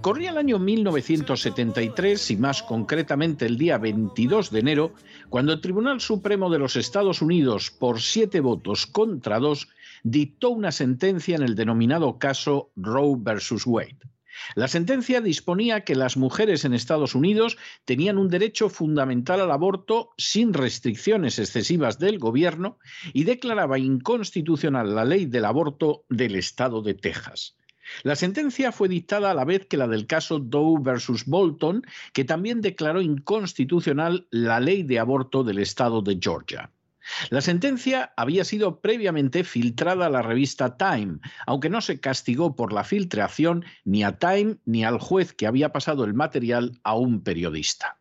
Corría el año 1973 y más concretamente el día 22 de enero, cuando el Tribunal Supremo de los Estados Unidos, por siete votos contra dos, dictó una sentencia en el denominado caso Roe versus Wade. La sentencia disponía que las mujeres en Estados Unidos tenían un derecho fundamental al aborto sin restricciones excesivas del gobierno y declaraba inconstitucional la ley del aborto del estado de Texas. La sentencia fue dictada a la vez que la del caso Doe versus Bolton, que también declaró inconstitucional la ley de aborto del estado de Georgia. La sentencia había sido previamente filtrada a la revista Time, aunque no se castigó por la filtración ni a Time ni al juez que había pasado el material a un periodista.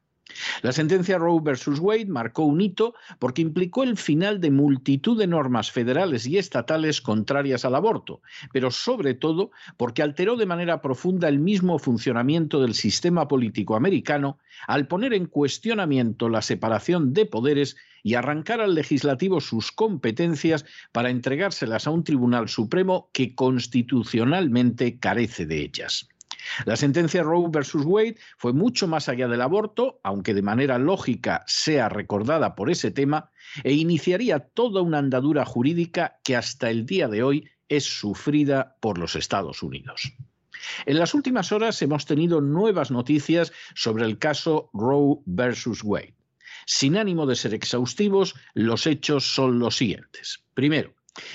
La sentencia Roe versus Wade marcó un hito porque implicó el final de multitud de normas federales y estatales contrarias al aborto, pero sobre todo porque alteró de manera profunda el mismo funcionamiento del sistema político americano al poner en cuestionamiento la separación de poderes y arrancar al legislativo sus competencias para entregárselas a un tribunal supremo que constitucionalmente carece de ellas. La sentencia Roe versus Wade fue mucho más allá del aborto, aunque de manera lógica sea recordada por ese tema, e iniciaría toda una andadura jurídica que hasta el día de hoy es sufrida por los Estados Unidos. En las últimas horas hemos tenido nuevas noticias sobre el caso Roe versus Wade. Sin ánimo de ser exhaustivos, los hechos son los siguientes. Primero,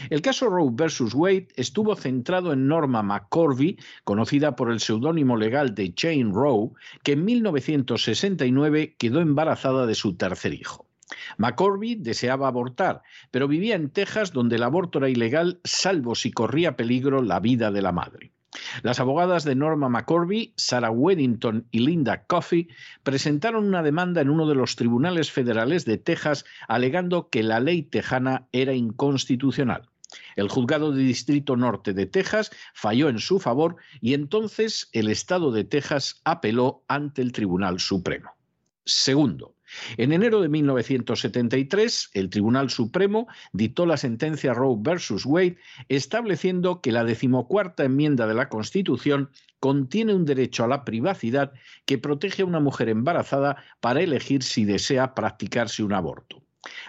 el caso Roe versus Wade estuvo centrado en Norma McCorvey, conocida por el seudónimo legal de Jane Roe, que en 1969 quedó embarazada de su tercer hijo. McCorvey deseaba abortar, pero vivía en Texas donde el aborto era ilegal salvo si corría peligro la vida de la madre. Las abogadas de Norma McCorvey, Sarah Weddington y Linda Coffey presentaron una demanda en uno de los tribunales federales de Texas alegando que la ley tejana era inconstitucional. El juzgado de Distrito Norte de Texas falló en su favor y entonces el Estado de Texas apeló ante el Tribunal Supremo. Segundo, en enero de 1973, el Tribunal Supremo dictó la sentencia Roe versus Wade, estableciendo que la decimocuarta enmienda de la Constitución contiene un derecho a la privacidad que protege a una mujer embarazada para elegir si desea practicarse un aborto.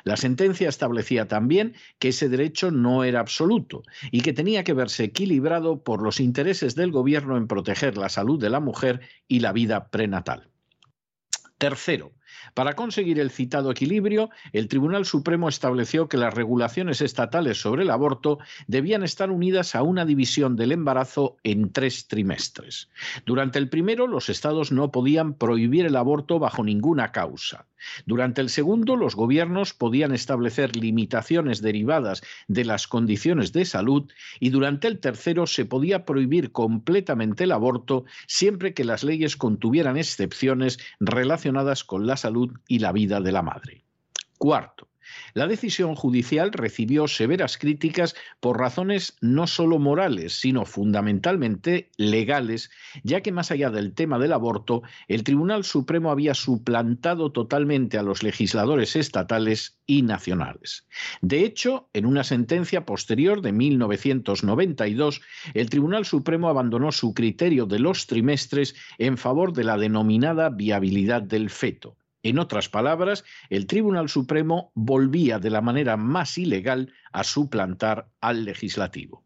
La sentencia establecía también que ese derecho no era absoluto y que tenía que verse equilibrado por los intereses del gobierno en proteger la salud de la mujer y la vida prenatal. Tercero, para conseguir el citado equilibrio, el Tribunal Supremo estableció que las regulaciones estatales sobre el aborto debían estar unidas a una división del embarazo en tres trimestres. Durante el primero, los estados no podían prohibir el aborto bajo ninguna causa. Durante el segundo, los gobiernos podían establecer limitaciones derivadas de las condiciones de salud y durante el tercero se podía prohibir completamente el aborto siempre que las leyes contuvieran excepciones relacionadas con la salud y la vida de la madre. Cuarto, La decisión judicial recibió severas críticas por razones no solo morales, sino fundamentalmente legales, ya que más allá del tema del aborto, el Tribunal Supremo había suplantado totalmente a los legisladores estatales y nacionales. De hecho, en una sentencia posterior de 1992, el Tribunal Supremo abandonó su criterio de los trimestres en favor de la denominada viabilidad del feto. En otras palabras, el Tribunal Supremo volvía de la manera más ilegal a suplantar al legislativo.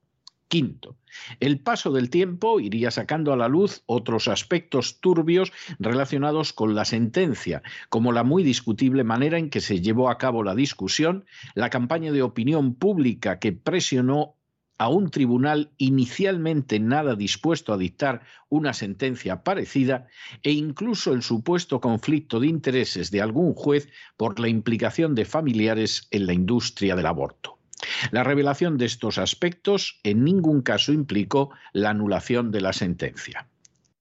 Quinto, el paso del tiempo iría sacando a la luz otros aspectos turbios relacionados con la sentencia, como la muy discutible manera en que se llevó a cabo la discusión, la campaña de opinión pública que presionó a un tribunal inicialmente nada dispuesto a dictar una sentencia parecida e incluso el supuesto conflicto de intereses de algún juez por la implicación de familiares en la industria del aborto. La revelación de estos aspectos en ningún caso implicó la anulación de la sentencia.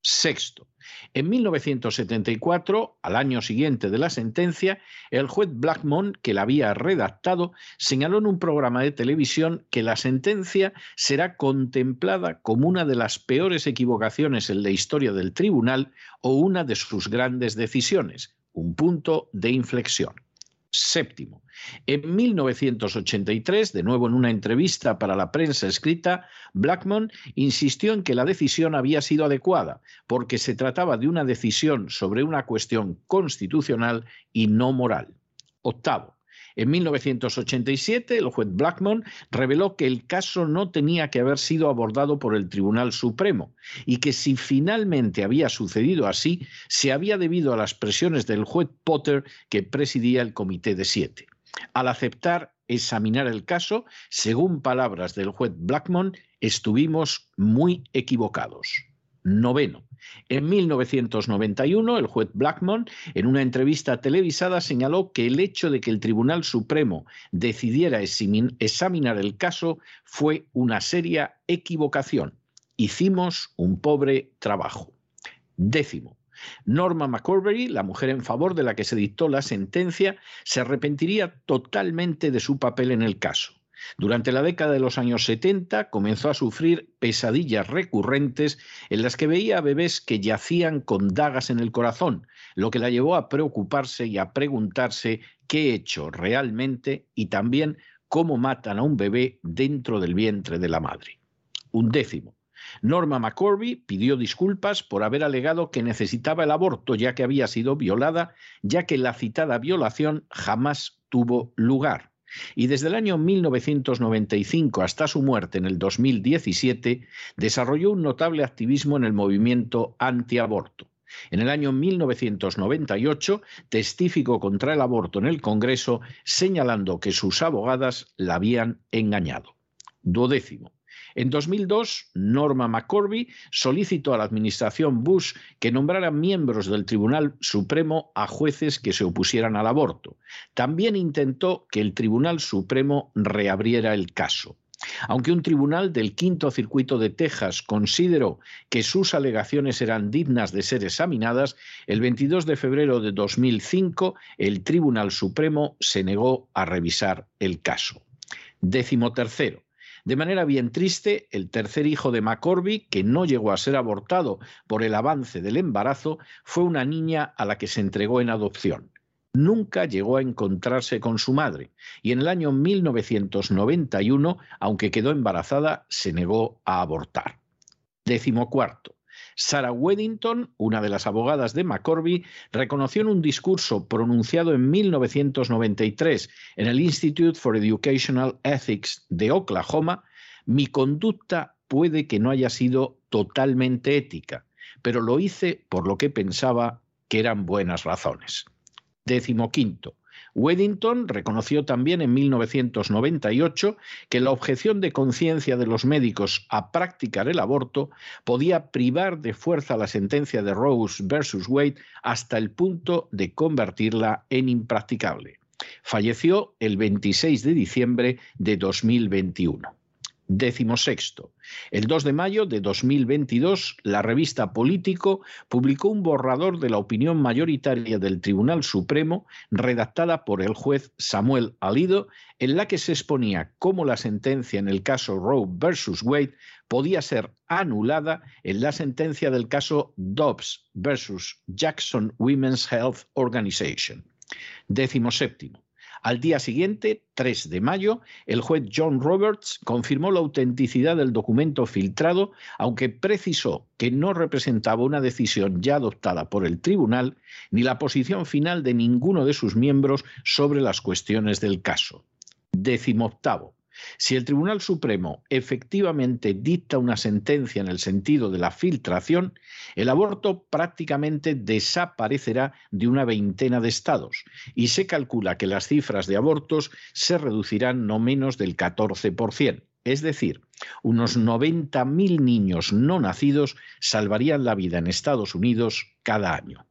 Sexto, en 1974, al año siguiente de la sentencia, el juez Blackmon, que la había redactado, señaló en un programa de televisión que la sentencia será contemplada como una de las peores equivocaciones en la historia del tribunal o una de sus grandes decisiones, un punto de inflexión. Séptimo, en 1983, de nuevo en una entrevista para la prensa escrita, Blackmon insistió en que la decisión había sido adecuada, porque se trataba de una decisión sobre una cuestión constitucional y no moral. Octavo, en 1987, el juez Blackmon reveló que el caso no tenía que haber sido abordado por el Tribunal Supremo y que si finalmente había sucedido así, se había debido a las presiones del juez Potter que presidía el Comité de Siete. Al aceptar examinar el caso, según palabras del juez Blackmon, estuvimos muy equivocados. Noveno. En 1991, el juez Blackmon, en una entrevista televisada, señaló que el hecho de que el Tribunal Supremo decidiera examinar el caso fue una seria equivocación. Hicimos un pobre trabajo. Décimo. Norma McCorbury, la mujer en favor de la que se dictó la sentencia, se arrepentiría totalmente de su papel en el caso. Durante la década de los años 70 comenzó a sufrir pesadillas recurrentes en las que veía a bebés que yacían con dagas en el corazón, lo que la llevó a preocuparse y a preguntarse qué he hecho realmente y también cómo matan a un bebé dentro del vientre de la madre. Un décimo. Norma McCorby pidió disculpas por haber alegado que necesitaba el aborto ya que había sido violada, ya que la citada violación jamás tuvo lugar. Y desde el año 1995 hasta su muerte en el 2017, desarrolló un notable activismo en el movimiento antiaborto. En el año 1998 testificó contra el aborto en el Congreso, señalando que sus abogadas la habían engañado. Duodécimo. En 2002, Norma McCorby solicitó a la administración Bush que nombrara miembros del Tribunal Supremo a jueces que se opusieran al aborto. También intentó que el Tribunal Supremo reabriera el caso. Aunque un tribunal del Quinto Circuito de Texas consideró que sus alegaciones eran dignas de ser examinadas, el 22 de febrero de 2005 el Tribunal Supremo se negó a revisar el caso. Décimo tercero. De manera bien triste, el tercer hijo de McCorby, que no llegó a ser abortado por el avance del embarazo, fue una niña a la que se entregó en adopción. Nunca llegó a encontrarse con su madre y en el año 1991, aunque quedó embarazada, se negó a abortar. Décimo cuarto. Sarah Weddington, una de las abogadas de McCorby, reconoció en un discurso pronunciado en 1993 en el Institute for Educational Ethics de Oklahoma, mi conducta puede que no haya sido totalmente ética, pero lo hice por lo que pensaba que eran buenas razones. Décimo quinto. Weddington reconoció también en 1998 que la objeción de conciencia de los médicos a practicar el aborto podía privar de fuerza la sentencia de Rose versus Wade hasta el punto de convertirla en impracticable. Falleció el 26 de diciembre de 2021. Décimo sexto. El 2 de mayo de 2022, la revista Político publicó un borrador de la opinión mayoritaria del Tribunal Supremo, redactada por el juez Samuel Alido, en la que se exponía cómo la sentencia en el caso Roe versus Wade podía ser anulada en la sentencia del caso Dobbs versus Jackson Women's Health Organization. Décimo séptimo. Al día siguiente, 3 de mayo, el juez John Roberts confirmó la autenticidad del documento filtrado, aunque precisó que no representaba una decisión ya adoptada por el tribunal ni la posición final de ninguno de sus miembros sobre las cuestiones del caso. Décimo octavo. Si el Tribunal Supremo efectivamente dicta una sentencia en el sentido de la filtración, el aborto prácticamente desaparecerá de una veintena de estados y se calcula que las cifras de abortos se reducirán no menos del 14%. Es decir, unos 90.000 niños no nacidos salvarían la vida en Estados Unidos cada año.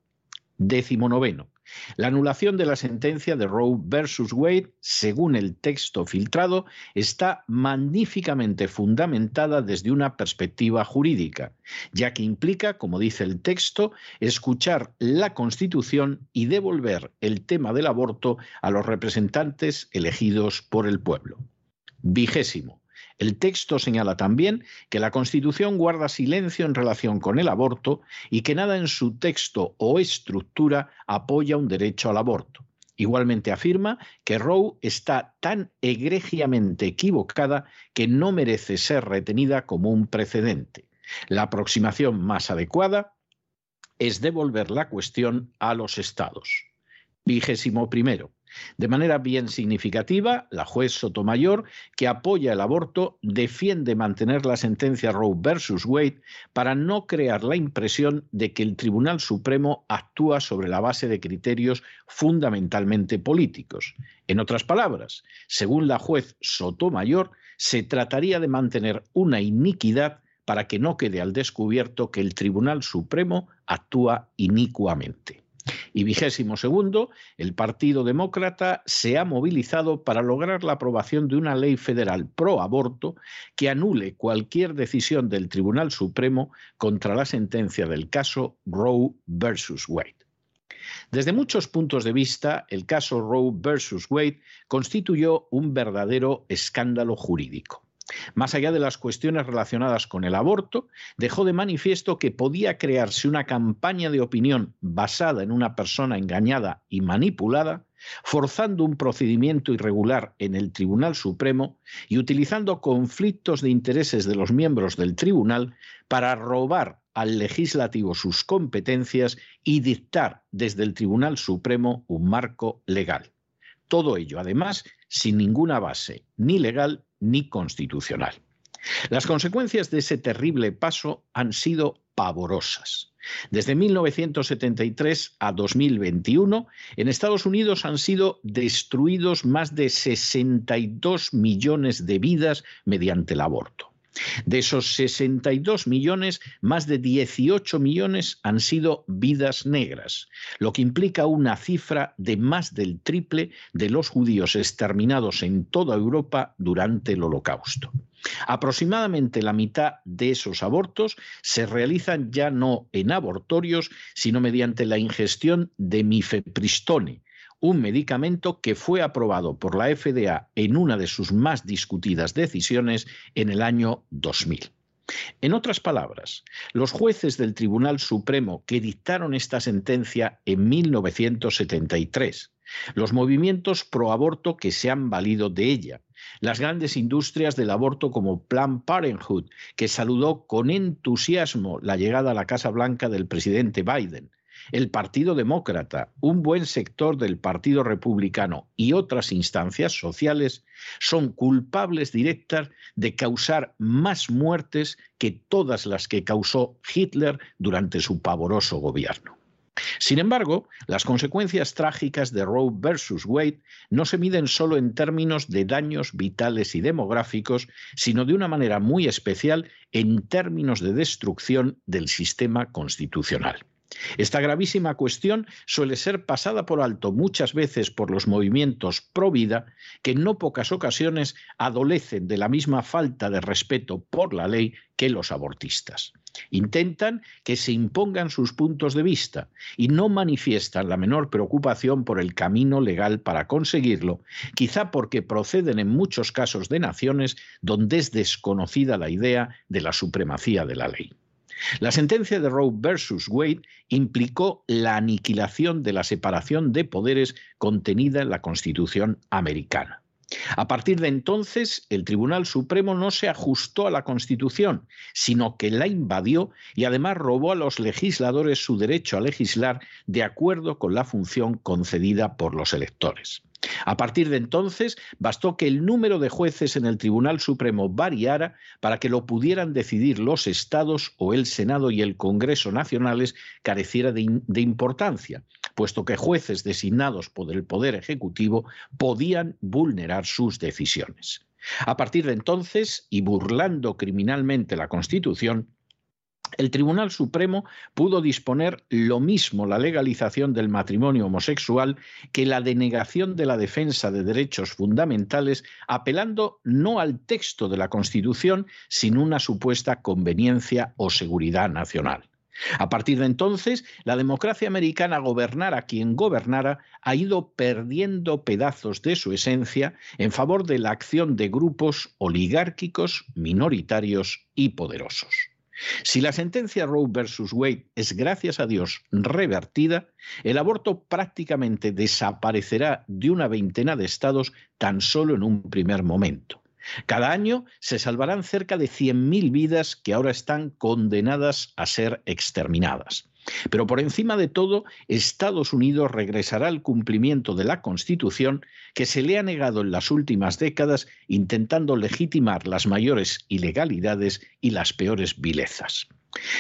Décimo noveno. La anulación de la sentencia de Roe versus Wade, según el texto filtrado, está magníficamente fundamentada desde una perspectiva jurídica, ya que implica, como dice el texto, escuchar la Constitución y devolver el tema del aborto a los representantes elegidos por el pueblo. Vigésimo. El texto señala también que la Constitución guarda silencio en relación con el aborto y que nada en su texto o estructura apoya un derecho al aborto. Igualmente afirma que Roe está tan egregiamente equivocada que no merece ser retenida como un precedente. La aproximación más adecuada es devolver la cuestión a los estados. Vigésimo primero. De manera bien significativa, la juez Sotomayor, que apoya el aborto, defiende mantener la sentencia Roe versus Wade para no crear la impresión de que el Tribunal Supremo actúa sobre la base de criterios fundamentalmente políticos. En otras palabras, según la juez Sotomayor, se trataría de mantener una iniquidad para que no quede al descubierto que el Tribunal Supremo actúa inicuamente. Y vigésimo segundo, el Partido Demócrata se ha movilizado para lograr la aprobación de una ley federal pro aborto que anule cualquier decisión del Tribunal Supremo contra la sentencia del caso Roe versus Wade. Desde muchos puntos de vista, el caso Roe versus Wade constituyó un verdadero escándalo jurídico. Más allá de las cuestiones relacionadas con el aborto, dejó de manifiesto que podía crearse una campaña de opinión basada en una persona engañada y manipulada, forzando un procedimiento irregular en el Tribunal Supremo y utilizando conflictos de intereses de los miembros del Tribunal para robar al legislativo sus competencias y dictar desde el Tribunal Supremo un marco legal. Todo ello, además, sin ninguna base ni legal ni constitucional. Las consecuencias de ese terrible paso han sido pavorosas. Desde 1973 a 2021, en Estados Unidos han sido destruidos más de 62 millones de vidas mediante el aborto. De esos 62 millones, más de 18 millones han sido vidas negras, lo que implica una cifra de más del triple de los judíos exterminados en toda Europa durante el Holocausto. Aproximadamente la mitad de esos abortos se realizan ya no en abortorios, sino mediante la ingestión de mifepristone, un medicamento que fue aprobado por la FDA en una de sus más discutidas decisiones en el año 2000. En otras palabras, los jueces del Tribunal Supremo que dictaron esta sentencia en 1973, los movimientos pro aborto que se han valido de ella, las grandes industrias del aborto como Planned Parenthood, que saludó con entusiasmo la llegada a la Casa Blanca del presidente Biden, el Partido Demócrata, un buen sector del Partido Republicano y otras instancias sociales son culpables directas de causar más muertes que todas las que causó Hitler durante su pavoroso gobierno. Sin embargo, las consecuencias trágicas de Roe versus Wade no se miden solo en términos de daños vitales y demográficos, sino de una manera muy especial en términos de destrucción del sistema constitucional. Esta gravísima cuestión suele ser pasada por alto muchas veces por los movimientos pro vida, que en no pocas ocasiones adolecen de la misma falta de respeto por la ley que los abortistas. Intentan que se impongan sus puntos de vista y no manifiestan la menor preocupación por el camino legal para conseguirlo, quizá porque proceden en muchos casos de naciones donde es desconocida la idea de la supremacía de la ley. La sentencia de Roe versus Wade implicó la aniquilación de la separación de poderes contenida en la Constitución americana. A partir de entonces, el Tribunal Supremo no se ajustó a la Constitución, sino que la invadió y además robó a los legisladores su derecho a legislar de acuerdo con la función concedida por los electores. A partir de entonces, bastó que el número de jueces en el Tribunal Supremo variara para que lo pudieran decidir los estados o el Senado y el Congreso nacionales careciera de, importancia, puesto que jueces designados por el Poder Ejecutivo podían vulnerar sus decisiones. A partir de entonces, y burlando criminalmente la Constitución, el Tribunal Supremo pudo disponer lo mismo la legalización del matrimonio homosexual que la denegación de la defensa de derechos fundamentales, apelando no al texto de la Constitución, sino una supuesta conveniencia o seguridad nacional. A partir de entonces, la democracia americana, gobernara quien gobernara, ha ido perdiendo pedazos de su esencia en favor de la acción de grupos oligárquicos, minoritarios y poderosos. Si la sentencia Roe versus Wade es, gracias a Dios, revertida, el aborto prácticamente desaparecerá de una veintena de estados tan solo en un primer momento. Cada año se salvarán cerca de 100.000 vidas que ahora están condenadas a ser exterminadas. Pero por encima de todo, Estados Unidos regresará al cumplimiento de la Constitución que se le ha negado en las últimas décadas intentando legitimar las mayores ilegalidades y las peores vilezas.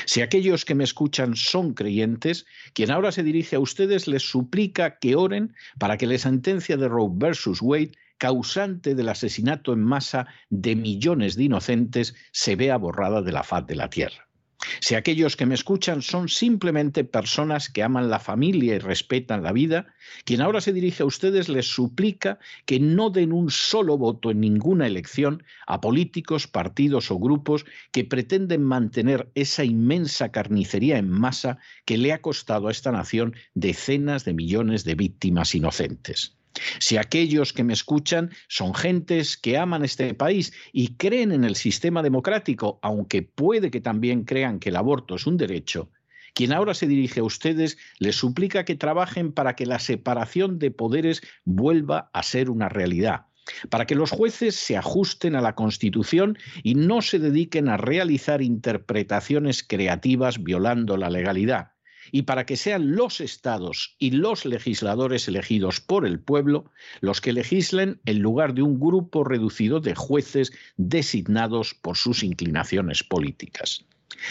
Si aquellos que me escuchan son creyentes, quien ahora se dirige a ustedes les suplica que oren para que la sentencia de Roe versus Wade causante del asesinato en masa de millones de inocentes se vea borrada de la faz de la tierra. Si aquellos que me escuchan son simplemente personas que aman la familia y respetan la vida, quien ahora se dirige a ustedes les suplica que no den un solo voto en ninguna elección a políticos, partidos o grupos que pretenden mantener esa inmensa carnicería en masa que le ha costado a esta nación decenas de millones de víctimas inocentes. Si aquellos que me escuchan son gentes que aman este país y creen en el sistema democrático, aunque puede que también crean que el aborto es un derecho, quien ahora se dirige a ustedes les suplica que trabajen para que la separación de poderes vuelva a ser una realidad, para que los jueces se ajusten a la Constitución y no se dediquen a realizar interpretaciones creativas violando la legalidad y para que sean los estados y los legisladores elegidos por el pueblo los que legislen en lugar de un grupo reducido de jueces designados por sus inclinaciones políticas.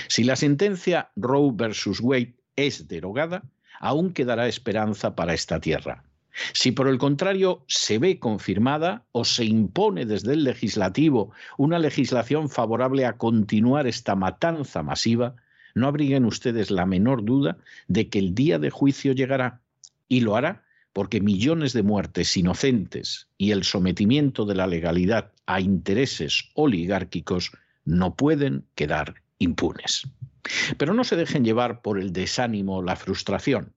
Si la sentencia Roe versus Wade es derogada, aún quedará esperanza para esta tierra. Si por el contrario se ve confirmada o se impone desde el legislativo una legislación favorable a continuar esta matanza masiva, no abriguen ustedes la menor duda de que el día de juicio llegará y lo hará porque millones de muertes inocentes y el sometimiento de la legalidad a intereses oligárquicos no pueden quedar impunes. Pero no se dejen llevar por el desánimo la frustración.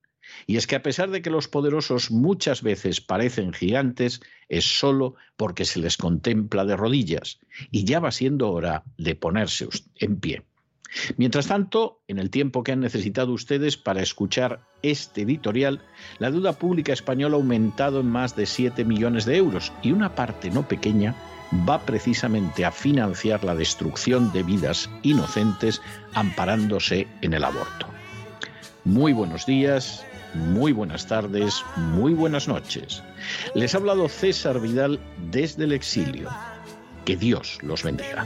Y es que a pesar de que los poderosos muchas veces parecen gigantes, es solo porque se les contempla de rodillas, y ya va siendo hora de ponerse en pie. Mientras tanto, en el tiempo que han necesitado ustedes para escuchar este editorial, la deuda pública española ha aumentado en más de 7 millones de euros y una parte no pequeña va precisamente a financiar la destrucción de vidas inocentes amparándose en el aborto. Muy buenos días, muy buenas tardes, muy buenas noches. Les ha hablado César Vidal desde el exilio. Que Dios los bendiga.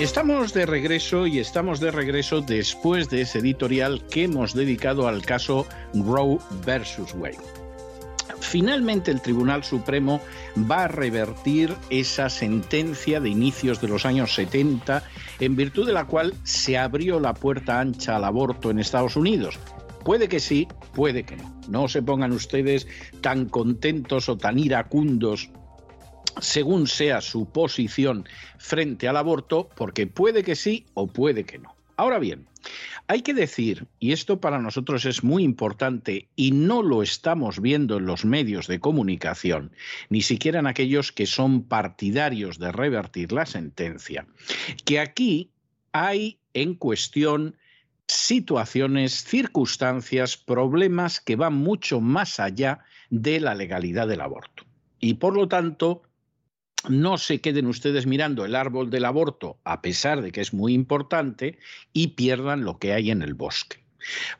Estamos de regreso y estamos de regreso después de ese editorial que hemos dedicado al caso Roe versus Wade. Finalmente el Tribunal Supremo va a revertir esa sentencia de inicios de los años 70 en virtud de la cual se abrió la puerta ancha al aborto en Estados Unidos. Puede que sí, puede que no. No se pongan ustedes tan contentos o tan iracundos según sea su posición frente al aborto, porque puede que sí o puede que no. Ahora bien, hay que decir, y esto para nosotros es muy importante y no lo estamos viendo en los medios de comunicación, ni siquiera en aquellos que son partidarios de revertir la sentencia, que aquí hay en cuestión situaciones, circunstancias, problemas que van mucho más allá de la legalidad del aborto. Y por lo tanto, no se queden ustedes mirando el árbol del aborto, a pesar de que es muy importante, y pierdan lo que hay en el bosque.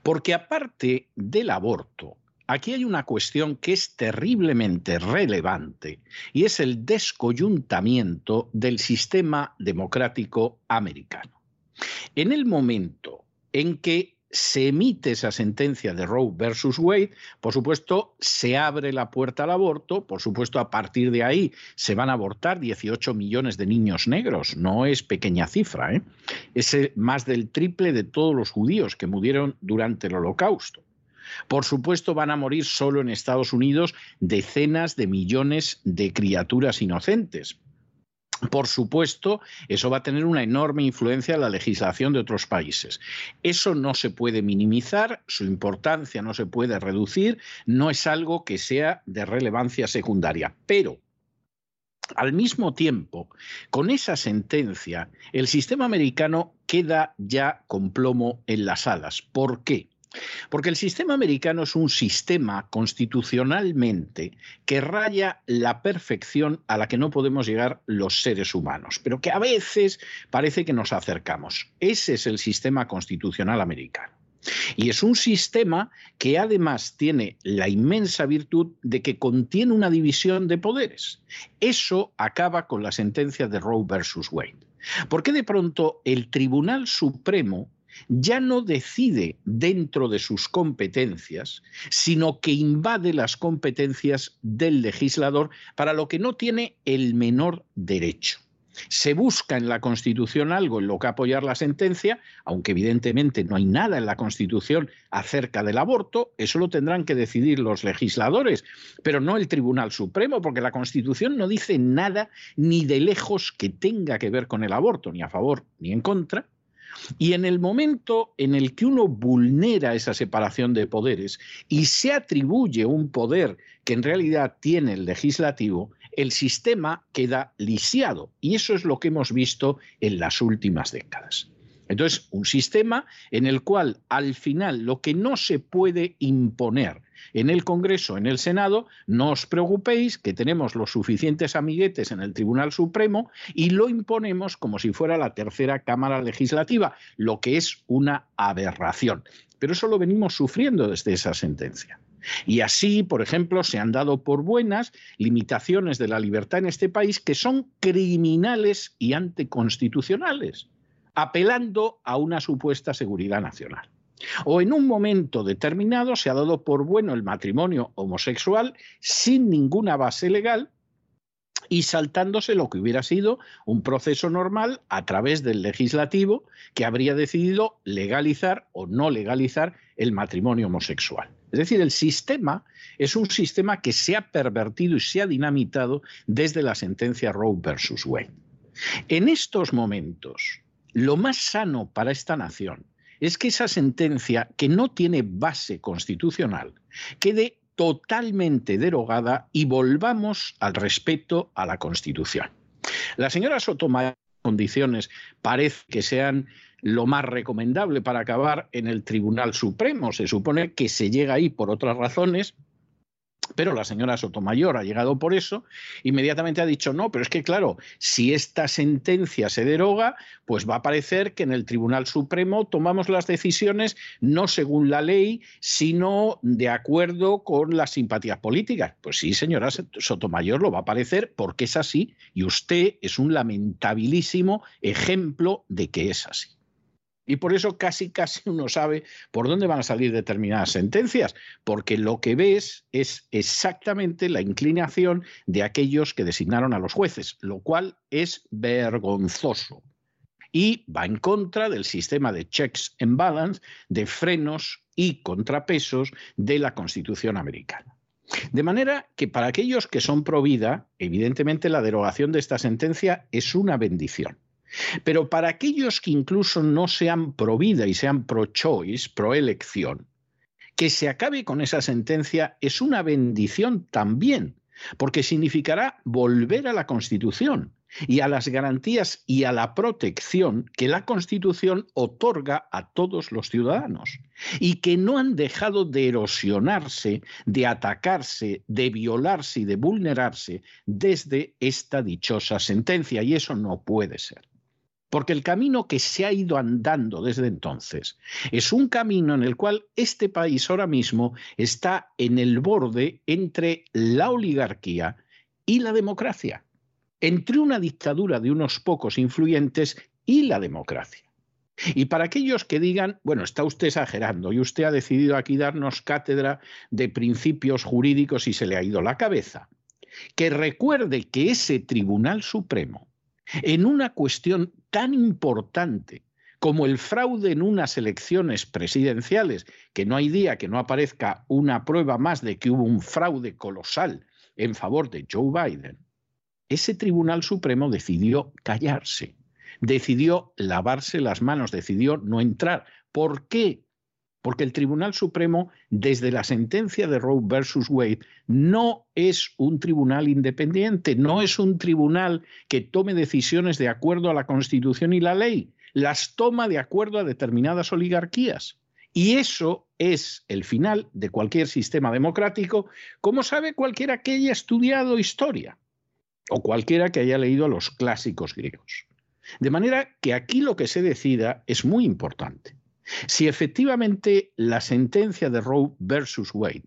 Porque aparte del aborto, aquí hay una cuestión que es terriblemente relevante y es el descoyuntamiento del sistema democrático americano. En el momento en que se emite esa sentencia de Roe versus Wade, por supuesto, se abre la puerta al aborto, por supuesto, a partir de ahí se van a abortar 18 millones de niños negros, no es pequeña cifra, ¿eh? es más del triple de todos los judíos que murieron durante el holocausto. Por supuesto, van a morir solo en Estados Unidos decenas de millones de criaturas inocentes. Por supuesto, eso va a tener una enorme influencia en la legislación de otros países. Eso no se puede minimizar, su importancia no se puede reducir, no es algo que sea de relevancia secundaria. Pero, al mismo tiempo, con esa sentencia, el sistema americano queda ya con plomo en las alas. ¿Por qué? Porque el sistema americano es un sistema constitucionalmente que raya la perfección a la que no podemos llegar los seres humanos, pero que a veces parece que nos acercamos. Ese es el sistema constitucional americano. Y es un sistema que además tiene la inmensa virtud de que contiene una división de poderes. Eso acaba con la sentencia de Roe versus Wade. Porque de pronto el Tribunal Supremo ya no decide dentro de sus competencias, sino que invade las competencias del legislador para lo que no tiene el menor derecho. Se busca en la Constitución algo en lo que apoyar la sentencia, aunque evidentemente no hay nada en la Constitución acerca del aborto, eso lo tendrán que decidir los legisladores, pero no el Tribunal Supremo, porque la Constitución no dice nada ni de lejos que tenga que ver con el aborto, ni a favor ni en contra, y en el momento en el que uno vulnera esa separación de poderes y se atribuye un poder que en realidad tiene el legislativo, el sistema queda lisiado. Y eso es lo que hemos visto en las últimas décadas. Entonces, un sistema en el cual al final lo que no se puede imponer en el Congreso, en el Senado, no os preocupéis que tenemos los suficientes amiguetes en el Tribunal Supremo y lo imponemos como si fuera la tercera Cámara Legislativa, lo que es una aberración. Pero eso lo venimos sufriendo desde esa sentencia. Y así, por ejemplo, se han dado por buenas limitaciones de la libertad en este país que son criminales y anticonstitucionales, apelando a una supuesta seguridad nacional. O en un momento determinado se ha dado por bueno el matrimonio homosexual sin ninguna base legal y saltándose lo que hubiera sido un proceso normal a través del legislativo que habría decidido legalizar o no legalizar el matrimonio homosexual. Es decir, el sistema es un sistema que se ha pervertido y se ha dinamitado desde la sentencia Roe versus Wade. En estos momentos, lo más sano para esta nación es que esa sentencia, que no tiene base constitucional, quede totalmente derogada y volvamos al respeto a la Constitución. La señora Sotomayor, condiciones parece que sean lo más recomendable para acabar en el Tribunal Supremo. Se supone que se llega ahí por otras razones, Pero la señora Sotomayor ha llegado por eso, inmediatamente ha dicho no, pero es que claro, si esta sentencia se deroga, pues va a parecer que en el Tribunal Supremo tomamos las decisiones no según la ley, sino de acuerdo con las simpatías políticas. Pues sí, señora Sotomayor, lo va a parecer porque es así y usted es un lamentabilísimo ejemplo de que es así. Y por eso casi, casi uno sabe por dónde van a salir determinadas sentencias, porque lo que ves es exactamente la inclinación de aquellos que designaron a los jueces, lo cual es vergonzoso. Y va en contra del sistema de checks and balance, de frenos y contrapesos de la Constitución americana. De manera que para aquellos que son pro vida, evidentemente la derogación de esta sentencia es una bendición. Pero para aquellos que incluso no sean pro vida y sean pro choice, pro elección, que se acabe con esa sentencia es una bendición también, porque significará volver a la Constitución y a las garantías y a la protección que la Constitución otorga a todos los ciudadanos y que no han dejado de erosionarse, de atacarse, de violarse y de vulnerarse desde esta dichosa sentencia. Y eso no puede ser. Porque el camino que se ha ido andando desde entonces es un camino en el cual este país ahora mismo está en el borde entre la oligarquía y la democracia, entre una dictadura de unos pocos influyentes y la democracia. Y para aquellos que digan, bueno, está usted exagerando y usted ha decidido aquí darnos cátedra de principios jurídicos y se le ha ido la cabeza, que recuerde que ese Tribunal Supremo en una cuestión tan importante como el fraude en unas elecciones presidenciales, que no hay día que no aparezca una prueba más de que hubo un fraude colosal en favor de Joe Biden, ese Tribunal Supremo decidió callarse, decidió lavarse las manos, decidió no entrar. ¿Por qué? Porque el Tribunal Supremo, desde la sentencia de Roe versus Wade, no es un tribunal independiente, no es un tribunal que tome decisiones de acuerdo a la Constitución y la ley, las toma de acuerdo a determinadas oligarquías. Y eso es el final de cualquier sistema democrático, como sabe cualquiera que haya estudiado historia o cualquiera que haya leído los clásicos griegos. De manera que aquí lo que se decida es muy importante. Si efectivamente la sentencia de Roe versus Wade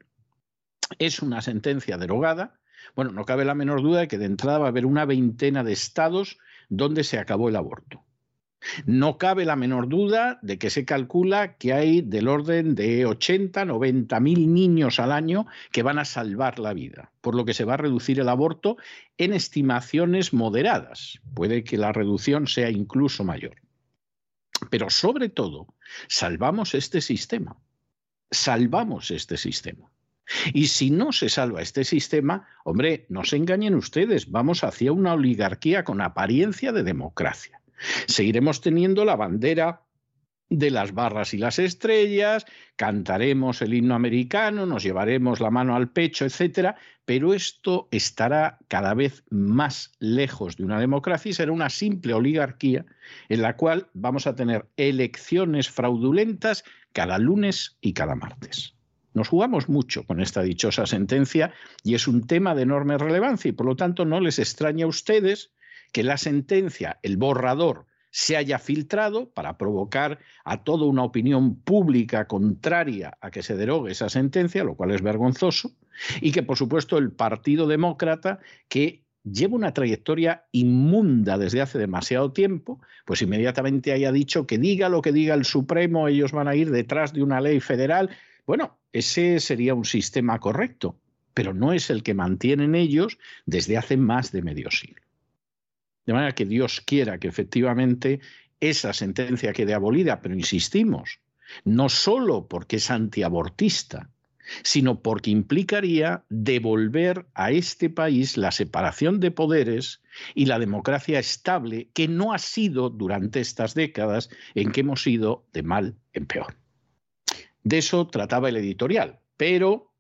es una sentencia derogada, bueno, no cabe la menor duda de que de entrada va a haber una veintena de estados donde se acabó el aborto. No cabe la menor duda de que se calcula que hay del orden de 80, 90 mil niños al año que van a salvar la vida, por lo que se va a reducir el aborto en estimaciones moderadas. Puede que la reducción sea incluso mayor. Pero sobre todo, salvamos este sistema. Salvamos este sistema. Y si no se salva este sistema, hombre, no se engañen ustedes, vamos hacia una oligarquía con apariencia de democracia. Seguiremos teniendo la bandera de las barras y las estrellas, cantaremos el himno americano, nos llevaremos la mano al pecho, etcétera, pero esto estará cada vez más lejos de una democracia y será una simple oligarquía en la cual vamos a tener elecciones fraudulentas cada lunes y cada martes. Nos jugamos mucho con esta dichosa sentencia y es un tema de enorme relevancia y por lo tanto no les extraña a ustedes que la sentencia, el borrador, se haya filtrado para provocar a toda una opinión pública contraria a que se derogue esa sentencia, lo cual es vergonzoso, y que por supuesto el Partido Demócrata, que lleva una trayectoria inmunda desde hace demasiado tiempo, pues inmediatamente haya dicho que diga lo que diga el Supremo, ellos van a ir detrás de una ley federal. Bueno, ese sería un sistema correcto, pero no es el que mantienen ellos desde hace más de medio siglo. De manera que Dios quiera que efectivamente esa sentencia quede abolida, pero insistimos, no solo porque es antiabortista, sino porque implicaría devolver a este país la separación de poderes y la democracia estable que no ha sido durante estas décadas en que hemos ido de mal en peor. De eso trataba el editorial, pero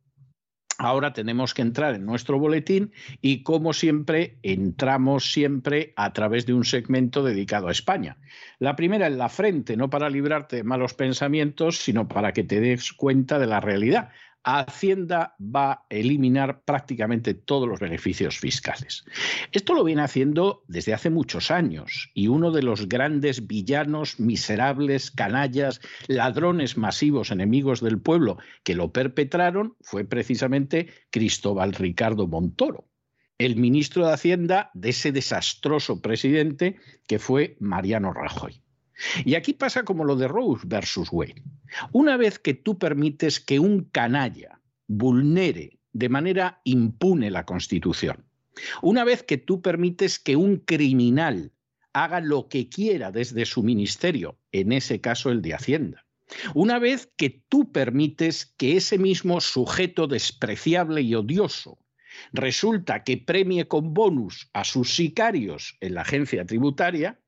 Ahora tenemos que entrar en nuestro boletín y como siempre entramos siempre a través de un segmento dedicado a España. La primera en la frente, no para librarte de malos pensamientos, sino para que te des cuenta de la realidad. Hacienda va a eliminar prácticamente todos los beneficios fiscales. Esto lo viene haciendo desde hace muchos años y uno de los grandes villanos, miserables, canallas, ladrones masivos, enemigos del pueblo que lo perpetraron fue precisamente Cristóbal Ricardo Montoro, el ministro de Hacienda de ese desastroso presidente que fue Mariano Rajoy. Y aquí pasa como lo de Rose versus Wayne. Una vez que tú permites que un canalla vulnere de manera impune la Constitución, una vez que tú permites que un criminal haga lo que quiera desde su ministerio, en ese caso el de Hacienda, una vez que tú permites que ese mismo sujeto despreciable y odioso resulta que premie con bonus a sus sicarios en la agencia tributaria,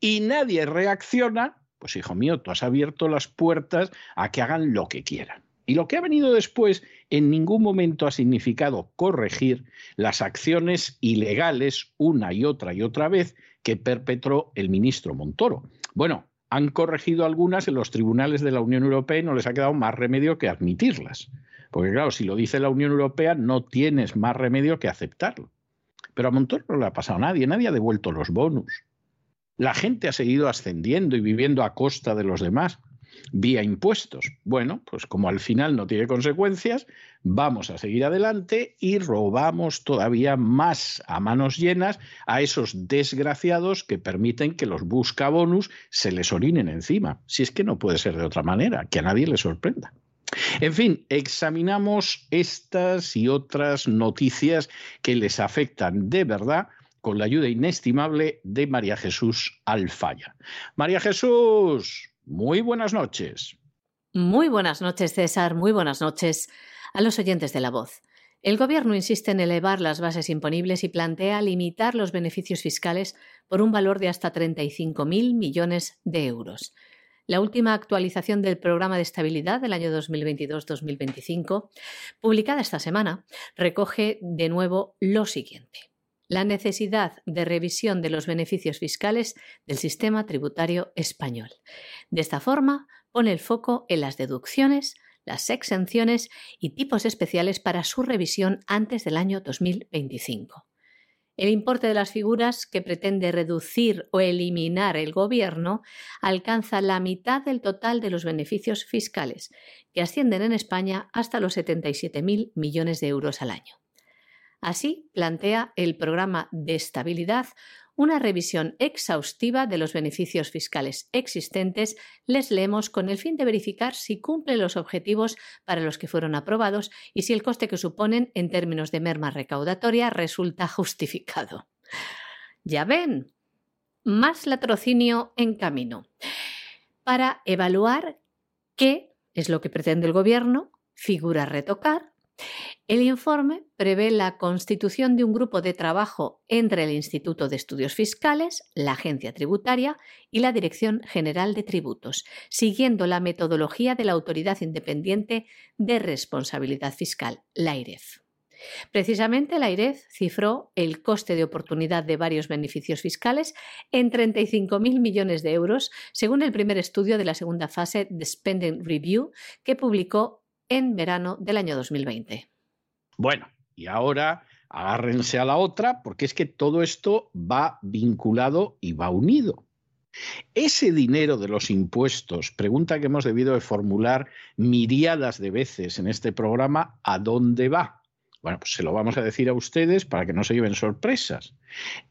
y nadie reacciona, pues hijo mío, tú has abierto las puertas a que hagan lo que quieran. Y lo que ha venido después en ningún momento ha significado corregir las acciones ilegales una y otra y otra vez que perpetró el ministro Montoro. Bueno, han corregido algunas en los tribunales de la Unión Europea y no les ha quedado más remedio que admitirlas. Porque claro, si lo dice la Unión Europea, no tienes más remedio que aceptarlo. Pero a Montoro no le ha pasado a nadie, nadie ha devuelto los bonus. La gente ha seguido ascendiendo y viviendo a costa de los demás vía impuestos. Bueno, pues como al final no tiene consecuencias, vamos a seguir adelante y robamos todavía más a manos llenas a esos desgraciados que permiten que los buscabonus se les orinen encima. Si es que no puede ser de otra manera, que a nadie le sorprenda. En fin, examinamos estas y otras noticias que les afectan de verdad con la ayuda inestimable de María Jesús Alfaya. María Jesús, muy buenas noches. Muy buenas noches, César. Muy buenas noches a los oyentes de la voz. El Gobierno insiste en elevar las bases imponibles y plantea limitar los beneficios fiscales por un valor de hasta 35.000 millones de euros. La última actualización del Programa de Estabilidad del año 2022-2025, publicada esta semana, recoge de nuevo lo siguiente la necesidad de revisión de los beneficios fiscales del sistema tributario español. De esta forma, pone el foco en las deducciones, las exenciones y tipos especiales para su revisión antes del año 2025. El importe de las figuras que pretende reducir o eliminar el Gobierno alcanza la mitad del total de los beneficios fiscales, que ascienden en España hasta los 77.000 millones de euros al año. Así plantea el programa de estabilidad una revisión exhaustiva de los beneficios fiscales existentes, les leemos con el fin de verificar si cumplen los objetivos para los que fueron aprobados y si el coste que suponen en términos de merma recaudatoria resulta justificado. Ya ven, más latrocinio en camino. Para evaluar qué es lo que pretende el Gobierno, figura retocar, el informe prevé la constitución de un grupo de trabajo entre el Instituto de Estudios Fiscales, la Agencia Tributaria y la Dirección General de Tributos, siguiendo la metodología de la Autoridad Independiente de Responsabilidad Fiscal, la IREF. Precisamente la IREF cifró el coste de oportunidad de varios beneficios fiscales en 35.000 millones de euros, según el primer estudio de la segunda fase de Spending Review que publicó en verano del año 2020. Bueno, y ahora agárrense a la otra porque es que todo esto va vinculado y va unido. Ese dinero de los impuestos, pregunta que hemos debido de formular miriadas de veces en este programa, ¿a dónde va? Bueno, pues se lo vamos a decir a ustedes para que no se lleven sorpresas.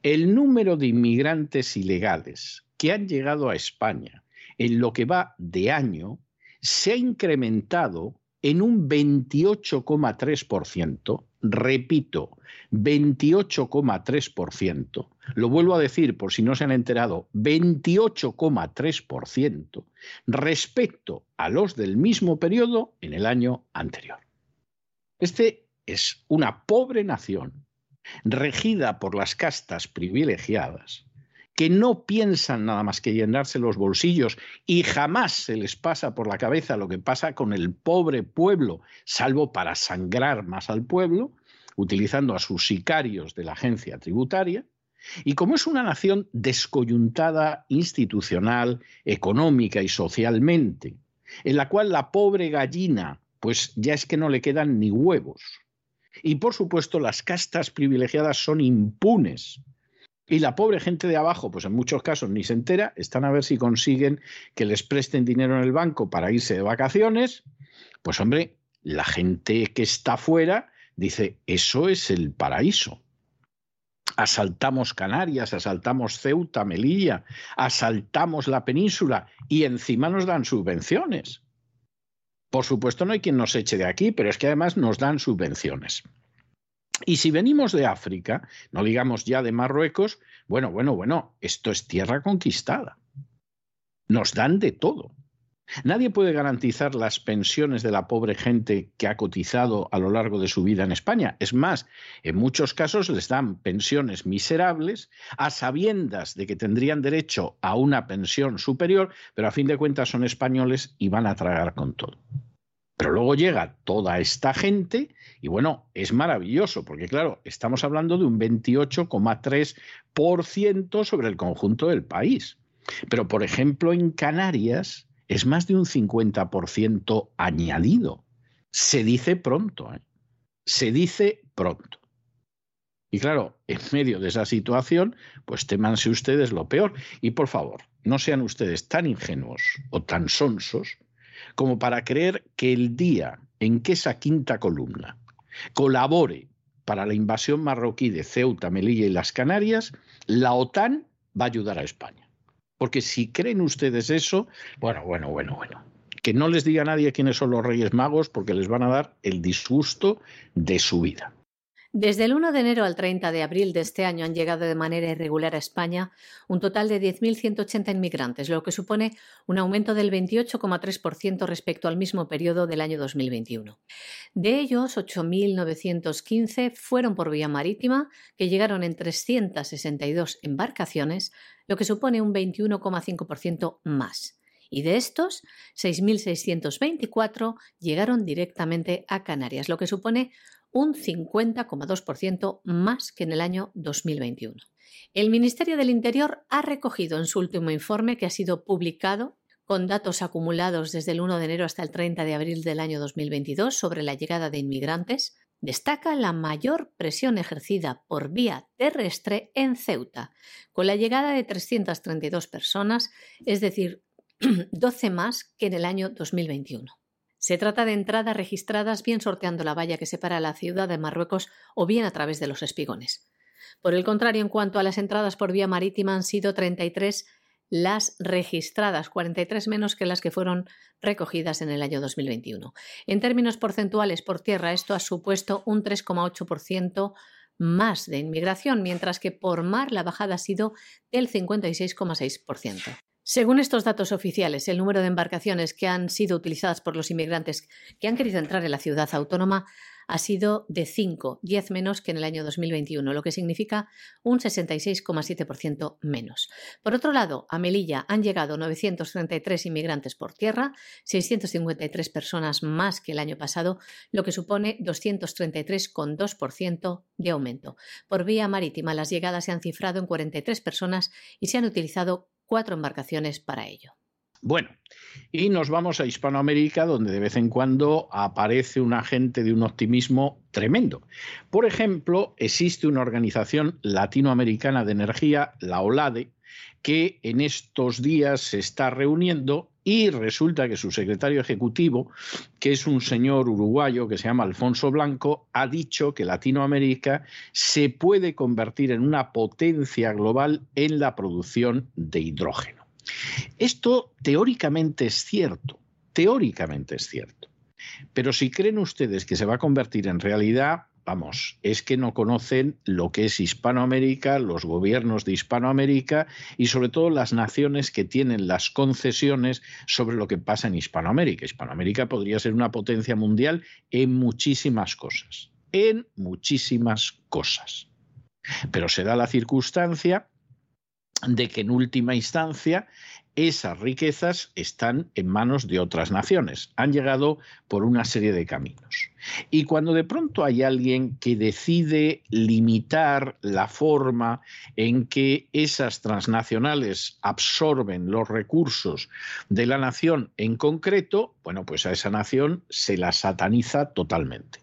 El número de inmigrantes ilegales que han llegado a España en lo que va de año se ha incrementado en un 28,3%, repito, 28,3%, lo vuelvo a decir por si no se han enterado, 28,3% respecto a los del mismo periodo en el año anterior. Este es una pobre nación regida por las castas privilegiadas que no piensan nada más que llenarse los bolsillos y jamás se les pasa por la cabeza lo que pasa con el pobre pueblo, salvo para sangrar más al pueblo, utilizando a sus sicarios de la agencia tributaria, y como es una nación descoyuntada institucional, económica y socialmente, en la cual la pobre gallina pues ya es que no le quedan ni huevos. Y por supuesto, las castas privilegiadas son impunes. Y la pobre gente de abajo, pues en muchos casos ni se entera, están a ver si consiguen que les presten dinero en el banco para irse de vacaciones. Pues hombre, la gente que está fuera dice, eso es el paraíso. Asaltamos Canarias, asaltamos Ceuta, Melilla, asaltamos la península y encima nos dan subvenciones. Por supuesto, no hay quien nos eche de aquí, pero es que además nos dan subvenciones. Y si venimos de África, no digamos ya de Marruecos, bueno, bueno, bueno, esto es tierra conquistada. Nos dan de todo. Nadie puede garantizar las pensiones de la pobre gente que ha cotizado a lo largo de su vida en España. Es más, en muchos casos les dan pensiones miserables a sabiendas de que tendrían derecho a una pensión superior, pero a fin de cuentas son españoles y van a tragar con todo. Pero luego llega toda esta gente y bueno, es maravilloso porque claro, estamos hablando de un 28,3% sobre el conjunto del país. Pero por ejemplo en Canarias es más de un 50% añadido. Se dice pronto, ¿eh? se dice pronto. Y claro, en medio de esa situación, pues temanse ustedes lo peor. Y por favor, no sean ustedes tan ingenuos o tan sonsos como para creer que el día en que esa quinta columna colabore para la invasión marroquí de Ceuta, Melilla y las Canarias, la OTAN va a ayudar a España. Porque si creen ustedes eso, bueno, bueno, bueno, bueno, que no les diga nadie quiénes son los Reyes Magos porque les van a dar el disgusto de su vida. Desde el 1 de enero al 30 de abril de este año han llegado de manera irregular a España un total de 10.180 inmigrantes, lo que supone un aumento del 28,3% respecto al mismo periodo del año 2021. De ellos, 8.915 fueron por vía marítima, que llegaron en 362 embarcaciones, lo que supone un 21,5% más. Y de estos, 6.624 llegaron directamente a Canarias, lo que supone un 50,2% más que en el año 2021. El Ministerio del Interior ha recogido en su último informe, que ha sido publicado con datos acumulados desde el 1 de enero hasta el 30 de abril del año 2022 sobre la llegada de inmigrantes, destaca la mayor presión ejercida por vía terrestre en Ceuta, con la llegada de 332 personas, es decir, 12 más que en el año 2021. Se trata de entradas registradas bien sorteando la valla que separa la ciudad de Marruecos o bien a través de los espigones. Por el contrario, en cuanto a las entradas por vía marítima han sido 33 las registradas, 43 menos que las que fueron recogidas en el año 2021. En términos porcentuales por tierra, esto ha supuesto un 3,8% más de inmigración, mientras que por mar la bajada ha sido del 56,6%. Según estos datos oficiales, el número de embarcaciones que han sido utilizadas por los inmigrantes que han querido entrar en la ciudad autónoma ha sido de 5, 10 menos que en el año 2021, lo que significa un 66,7% menos. Por otro lado, a Melilla han llegado 933 inmigrantes por tierra, 653 personas más que el año pasado, lo que supone 233,2% de aumento. Por vía marítima, las llegadas se han cifrado en 43 personas y se han utilizado cuatro embarcaciones para ello. Bueno, y nos vamos a Hispanoamérica, donde de vez en cuando aparece un agente de un optimismo tremendo. Por ejemplo, existe una organización latinoamericana de energía, la OLADE, que en estos días se está reuniendo y resulta que su secretario ejecutivo, que es un señor uruguayo que se llama Alfonso Blanco, ha dicho que Latinoamérica se puede convertir en una potencia global en la producción de hidrógeno. Esto teóricamente es cierto, teóricamente es cierto. Pero si creen ustedes que se va a convertir en realidad, vamos, es que no conocen lo que es Hispanoamérica, los gobiernos de Hispanoamérica y sobre todo las naciones que tienen las concesiones sobre lo que pasa en Hispanoamérica. Hispanoamérica podría ser una potencia mundial en muchísimas cosas, en muchísimas cosas. Pero se da la circunstancia de que en última instancia esas riquezas están en manos de otras naciones, han llegado por una serie de caminos. Y cuando de pronto hay alguien que decide limitar la forma en que esas transnacionales absorben los recursos de la nación en concreto, bueno, pues a esa nación se la sataniza totalmente.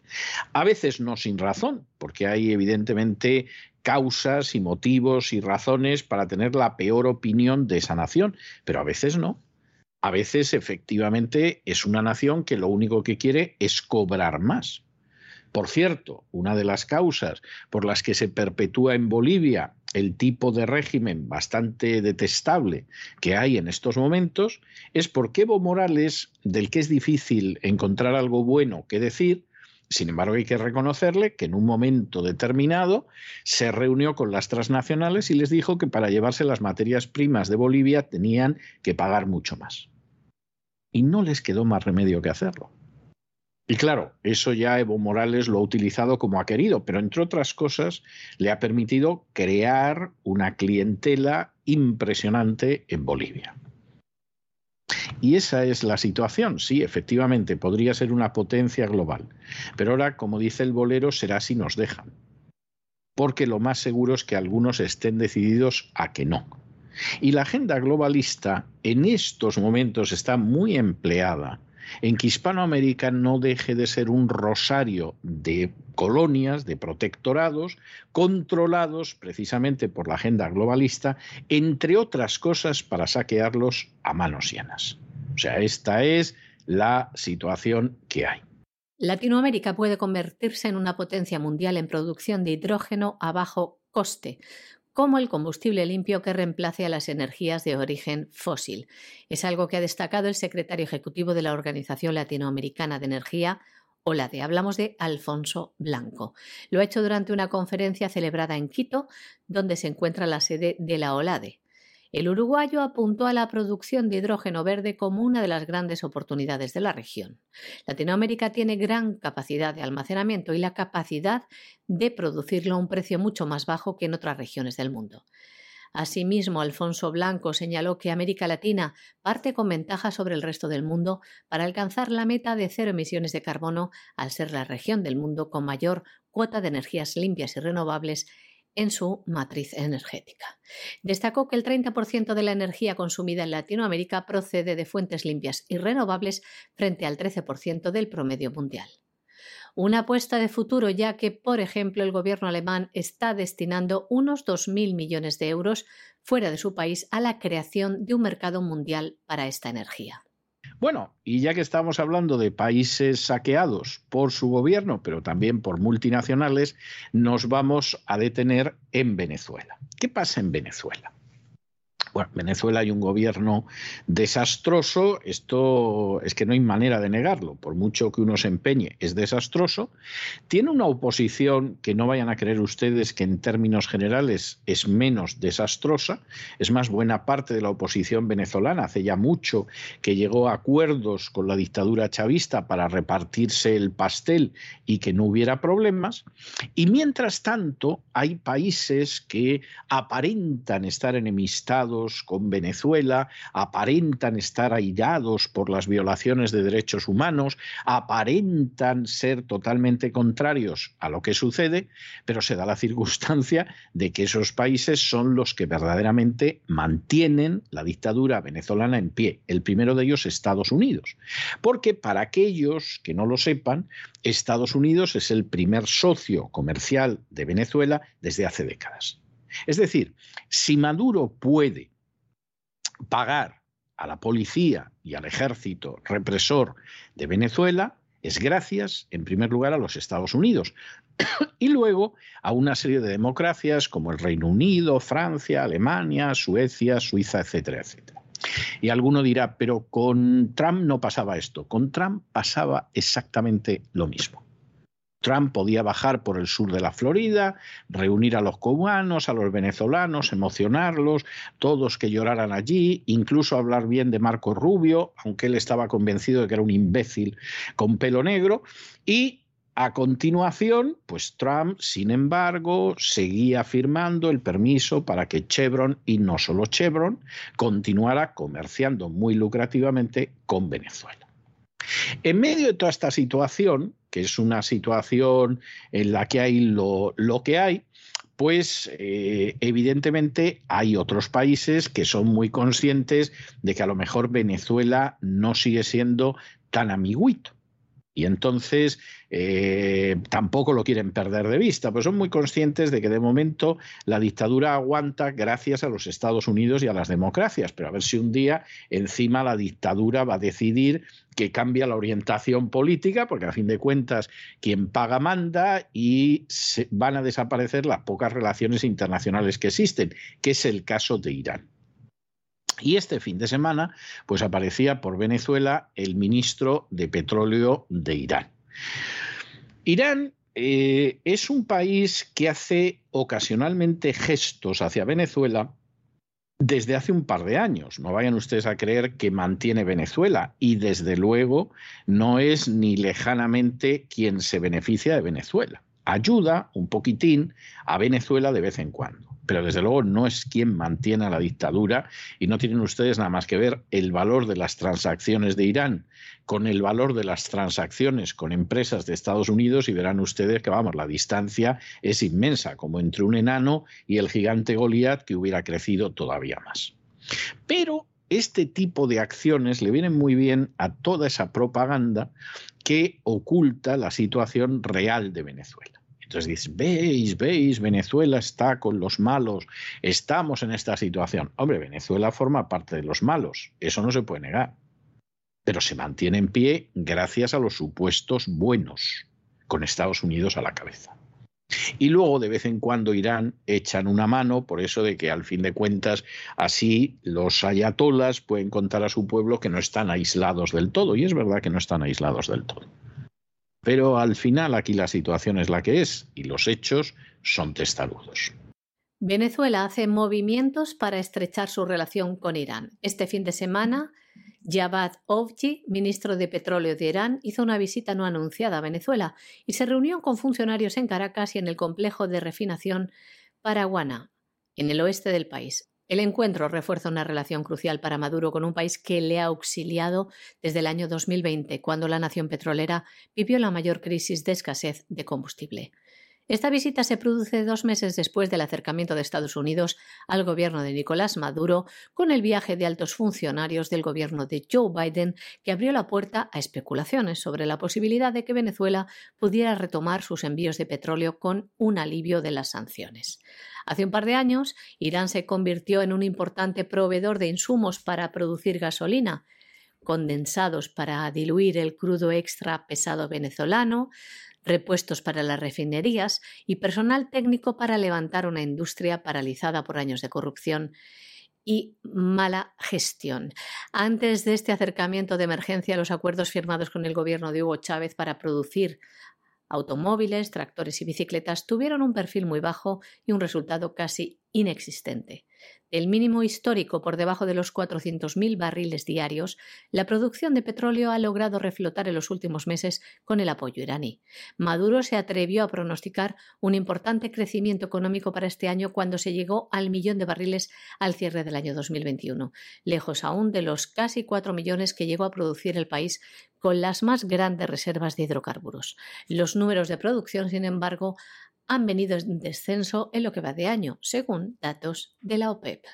A veces no sin razón, porque hay evidentemente causas y motivos y razones para tener la peor opinión de esa nación, pero a veces no. A veces efectivamente es una nación que lo único que quiere es cobrar más. Por cierto, una de las causas por las que se perpetúa en Bolivia el tipo de régimen bastante detestable que hay en estos momentos es porque Evo Morales, del que es difícil encontrar algo bueno que decir, sin embargo, hay que reconocerle que en un momento determinado se reunió con las transnacionales y les dijo que para llevarse las materias primas de Bolivia tenían que pagar mucho más. Y no les quedó más remedio que hacerlo. Y claro, eso ya Evo Morales lo ha utilizado como ha querido, pero entre otras cosas le ha permitido crear una clientela impresionante en Bolivia. Y esa es la situación. Sí, efectivamente, podría ser una potencia global. Pero ahora, como dice el bolero, será si nos dejan. Porque lo más seguro es que algunos estén decididos a que no. Y la agenda globalista en estos momentos está muy empleada en que Hispanoamérica no deje de ser un rosario de colonias, de protectorados, controlados precisamente por la agenda globalista, entre otras cosas para saquearlos a manos llenas. O sea, esta es la situación que hay. Latinoamérica puede convertirse en una potencia mundial en producción de hidrógeno a bajo coste, como el combustible limpio que reemplace a las energías de origen fósil. Es algo que ha destacado el secretario ejecutivo de la Organización Latinoamericana de Energía, OLADE. Hablamos de Alfonso Blanco. Lo ha hecho durante una conferencia celebrada en Quito, donde se encuentra la sede de la OLADE. El uruguayo apuntó a la producción de hidrógeno verde como una de las grandes oportunidades de la región. Latinoamérica tiene gran capacidad de almacenamiento y la capacidad de producirlo a un precio mucho más bajo que en otras regiones del mundo. Asimismo, Alfonso Blanco señaló que América Latina parte con ventaja sobre el resto del mundo para alcanzar la meta de cero emisiones de carbono al ser la región del mundo con mayor cuota de energías limpias y renovables en su matriz energética. Destacó que el 30% de la energía consumida en Latinoamérica procede de fuentes limpias y renovables frente al 13% del promedio mundial. Una apuesta de futuro ya que, por ejemplo, el gobierno alemán está destinando unos 2.000 millones de euros fuera de su país a la creación de un mercado mundial para esta energía. Bueno, y ya que estamos hablando de países saqueados por su gobierno, pero también por multinacionales, nos vamos a detener en Venezuela. ¿Qué pasa en Venezuela? Bueno, Venezuela hay un gobierno desastroso, esto es que no hay manera de negarlo, por mucho que uno se empeñe, es desastroso. Tiene una oposición que no vayan a creer ustedes que en términos generales es menos desastrosa, es más buena parte de la oposición venezolana, hace ya mucho que llegó a acuerdos con la dictadura chavista para repartirse el pastel y que no hubiera problemas. Y mientras tanto, hay países que aparentan estar enemistados con Venezuela, aparentan estar airados por las violaciones de derechos humanos, aparentan ser totalmente contrarios a lo que sucede, pero se da la circunstancia de que esos países son los que verdaderamente mantienen la dictadura venezolana en pie. El primero de ellos, Estados Unidos. Porque para aquellos que no lo sepan, Estados Unidos es el primer socio comercial de Venezuela desde hace décadas. Es decir, si Maduro puede pagar a la policía y al ejército represor de Venezuela, es gracias, en primer lugar, a los Estados Unidos y luego a una serie de democracias como el Reino Unido, Francia, Alemania, Suecia, Suiza, etcétera, etcétera. Y alguno dirá, pero con Trump no pasaba esto. Con Trump pasaba exactamente lo mismo. Trump podía bajar por el sur de la Florida, reunir a los cubanos, a los venezolanos, emocionarlos, todos que lloraran allí, incluso hablar bien de Marco Rubio, aunque él estaba convencido de que era un imbécil con pelo negro, y A continuación, pues Trump, sin embargo, seguía firmando el permiso para que Chevron, y no solo Chevron, continuara comerciando muy lucrativamente con Venezuela. En medio de toda esta situación, que es una situación en la que hay lo, que hay, pues eh, evidentemente hay otros países que son muy conscientes de que a lo mejor Venezuela no sigue siendo tan amiguito. Y entonces eh, tampoco lo quieren perder de vista, pues son muy conscientes de que de momento la dictadura aguanta gracias a los Estados Unidos y a las democracias, pero a ver si un día encima la dictadura va a decidir que cambia la orientación política, porque a fin de cuentas quien paga manda y van a desaparecer las pocas relaciones internacionales que existen, que es el caso de Irán. Y este fin de semana, pues aparecía por Venezuela el ministro de Petróleo de Irán. Irán eh, es un país que hace ocasionalmente gestos hacia Venezuela desde hace un par de años. No vayan ustedes a creer que mantiene Venezuela y desde luego no es ni lejanamente quien se beneficia de Venezuela. Ayuda un poquitín a Venezuela de vez en cuando pero desde luego no es quien mantiene a la dictadura y no tienen ustedes nada más que ver el valor de las transacciones de Irán con el valor de las transacciones con empresas de Estados Unidos y verán ustedes que, vamos, la distancia es inmensa, como entre un enano y el gigante Goliat que hubiera crecido todavía más. Pero este tipo de acciones le vienen muy bien a toda esa propaganda que oculta la situación real de Venezuela. Entonces dices, veis, veis, Venezuela está con los malos, estamos en esta situación. Hombre, Venezuela forma parte de los malos, eso no se puede negar, pero se mantiene en pie gracias a los supuestos buenos, con Estados Unidos a la cabeza. Y luego de vez en cuando Irán echan una mano por eso de que al fin de cuentas así los ayatolas pueden contar a su pueblo que no están aislados del todo. Y es verdad que no están aislados del todo. Pero al final aquí la situación es la que es y los hechos son testarudos. Venezuela hace movimientos para estrechar su relación con Irán. Este fin de semana, Javad Ovji, ministro de Petróleo de Irán, hizo una visita no anunciada a Venezuela y se reunió con funcionarios en Caracas y en el complejo de refinación Paraguana, en el oeste del país. El encuentro refuerza una relación crucial para Maduro con un país que le ha auxiliado desde el año 2020, cuando la nación petrolera vivió la mayor crisis de escasez de combustible. Esta visita se produce dos meses después del acercamiento de Estados Unidos al gobierno de Nicolás Maduro con el viaje de altos funcionarios del gobierno de Joe Biden que abrió la puerta a especulaciones sobre la posibilidad de que Venezuela pudiera retomar sus envíos de petróleo con un alivio de las sanciones. Hace un par de años, Irán se convirtió en un importante proveedor de insumos para producir gasolina, condensados para diluir el crudo extra pesado venezolano, repuestos para las refinerías y personal técnico para levantar una industria paralizada por años de corrupción y mala gestión. Antes de este acercamiento de emergencia, los acuerdos firmados con el gobierno de Hugo Chávez para producir automóviles, tractores y bicicletas tuvieron un perfil muy bajo y un resultado casi inexistente. El mínimo histórico por debajo de los 400.000 barriles diarios, la producción de petróleo ha logrado reflotar en los últimos meses con el apoyo iraní. Maduro se atrevió a pronosticar un importante crecimiento económico para este año cuando se llegó al millón de barriles al cierre del año 2021, lejos aún de los casi 4 millones que llegó a producir el país con las más grandes reservas de hidrocarburos. Los números de producción, sin embargo, han venido en descenso en lo que va de año, según datos de la OPEP.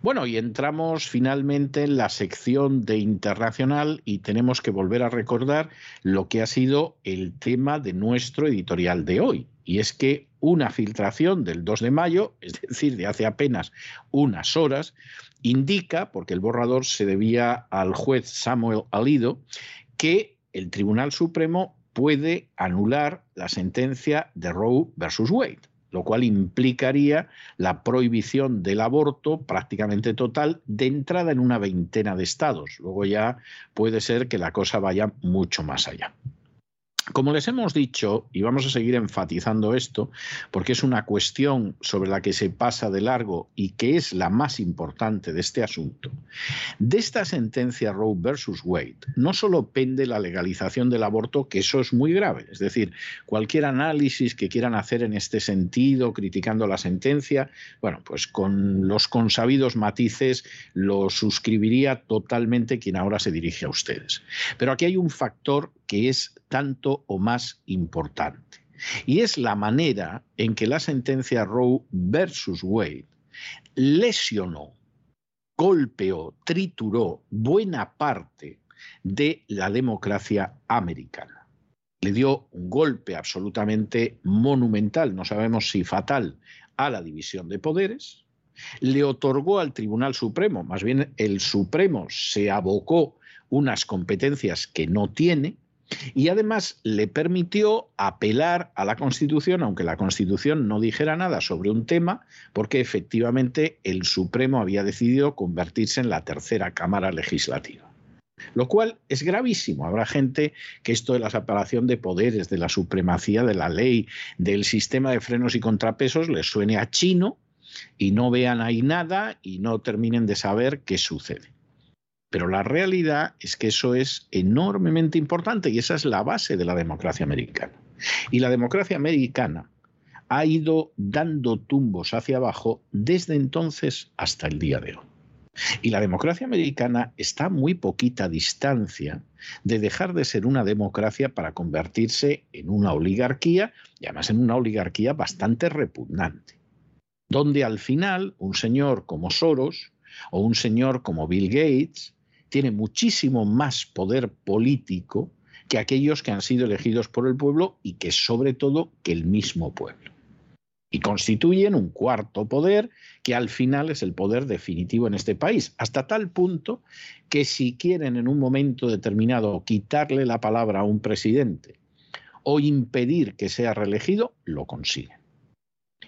Bueno, y entramos finalmente en la sección de internacional y tenemos que volver a recordar lo que ha sido el tema de nuestro editorial de hoy. Y es que una filtración del 2 de mayo, es decir, de hace apenas unas horas, indica, porque el borrador se debía al juez Samuel Alido, que el Tribunal Supremo puede anular la sentencia de Roe versus Wade, lo cual implicaría la prohibición del aborto prácticamente total de entrada en una veintena de estados. Luego ya puede ser que la cosa vaya mucho más allá. Como les hemos dicho, y vamos a seguir enfatizando esto, porque es una cuestión sobre la que se pasa de largo y que es la más importante de este asunto, de esta sentencia Roe versus Wade no solo pende la legalización del aborto, que eso es muy grave, es decir, cualquier análisis que quieran hacer en este sentido, criticando la sentencia, bueno, pues con los consabidos matices lo suscribiría totalmente quien ahora se dirige a ustedes. Pero aquí hay un factor que es tanto o más importante. Y es la manera en que la sentencia Roe versus Wade lesionó, golpeó, trituró buena parte de la democracia americana. Le dio un golpe absolutamente monumental, no sabemos si fatal, a la división de poderes. Le otorgó al Tribunal Supremo, más bien el Supremo se abocó unas competencias que no tiene, y además le permitió apelar a la Constitución, aunque la Constitución no dijera nada sobre un tema, porque efectivamente el Supremo había decidido convertirse en la tercera Cámara Legislativa. Lo cual es gravísimo. Habrá gente que esto de la separación de poderes, de la supremacía de la ley, del sistema de frenos y contrapesos les suene a chino y no vean ahí nada y no terminen de saber qué sucede. Pero la realidad es que eso es enormemente importante y esa es la base de la democracia americana. Y la democracia americana ha ido dando tumbos hacia abajo desde entonces hasta el día de hoy. Y la democracia americana está a muy poquita distancia de dejar de ser una democracia para convertirse en una oligarquía, y además en una oligarquía bastante repugnante, donde al final un señor como Soros o un señor como Bill Gates tiene muchísimo más poder político que aquellos que han sido elegidos por el pueblo y que sobre todo que el mismo pueblo. Y constituyen un cuarto poder que al final es el poder definitivo en este país, hasta tal punto que si quieren en un momento determinado quitarle la palabra a un presidente o impedir que sea reelegido, lo consiguen.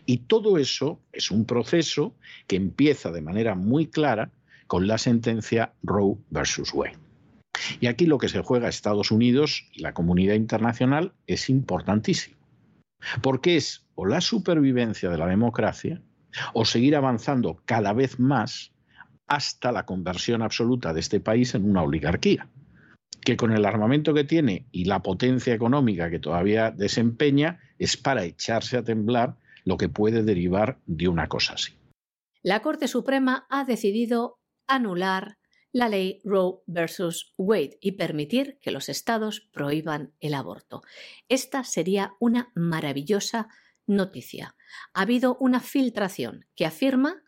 Y todo eso es un proceso que empieza de manera muy clara con la sentencia Roe versus Wade. Y aquí lo que se juega Estados Unidos y la comunidad internacional es importantísimo, porque es o la supervivencia de la democracia o seguir avanzando cada vez más hasta la conversión absoluta de este país en una oligarquía, que con el armamento que tiene y la potencia económica que todavía desempeña es para echarse a temblar lo que puede derivar de una cosa así. La Corte Suprema ha decidido anular la ley Roe versus Wade y permitir que los estados prohíban el aborto. Esta sería una maravillosa noticia. Ha habido una filtración que afirma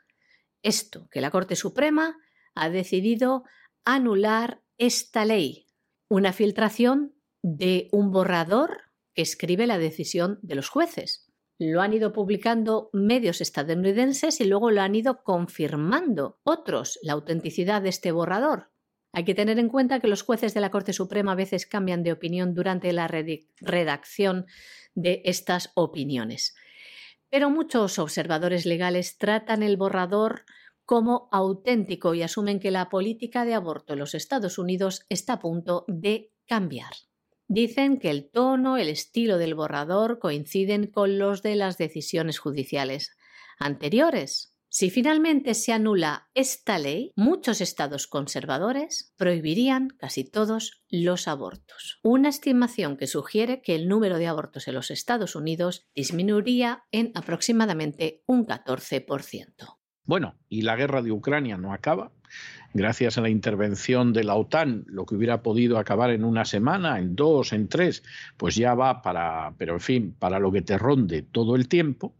esto, que la Corte Suprema ha decidido anular esta ley. Una filtración de un borrador que escribe la decisión de los jueces lo han ido publicando medios estadounidenses y luego lo han ido confirmando otros la autenticidad de este borrador. Hay que tener en cuenta que los jueces de la Corte Suprema a veces cambian de opinión durante la redacción de estas opiniones. Pero muchos observadores legales tratan el borrador como auténtico y asumen que la política de aborto en los Estados Unidos está a punto de cambiar. Dicen que el tono, el estilo del borrador coinciden con los de las decisiones judiciales anteriores. Si finalmente se anula esta ley, muchos estados conservadores prohibirían casi todos los abortos. Una estimación que sugiere que el número de abortos en los Estados Unidos disminuiría en aproximadamente un 14%. Bueno, y la guerra de Ucrania no acaba gracias a la intervención de la OTAN, lo que hubiera podido acabar en una semana, en dos, en tres, pues ya va para, pero en fin, para lo que te ronde todo el tiempo.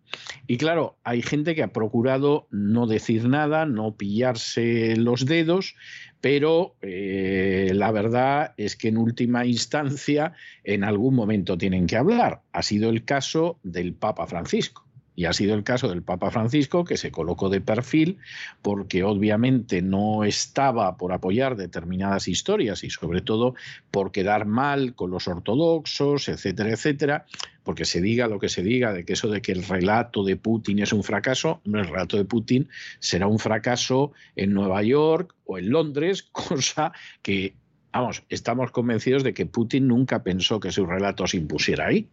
Y claro, hay gente que ha procurado no decir nada, no pillarse los dedos, pero eh, la verdad es que en última instancia en algún momento tienen que hablar. Ha sido el caso del Papa Francisco. Y ha sido el caso del Papa Francisco, que se colocó de perfil porque obviamente no estaba por apoyar determinadas historias y sobre todo por quedar mal con los ortodoxos, etcétera, etcétera, porque se diga lo que se diga de que eso de que el relato de Putin es un fracaso, el relato de Putin será un fracaso en Nueva York o en Londres, cosa que Vamos, estamos convencidos de que Putin nunca pensó que su relato se impusiera ahí,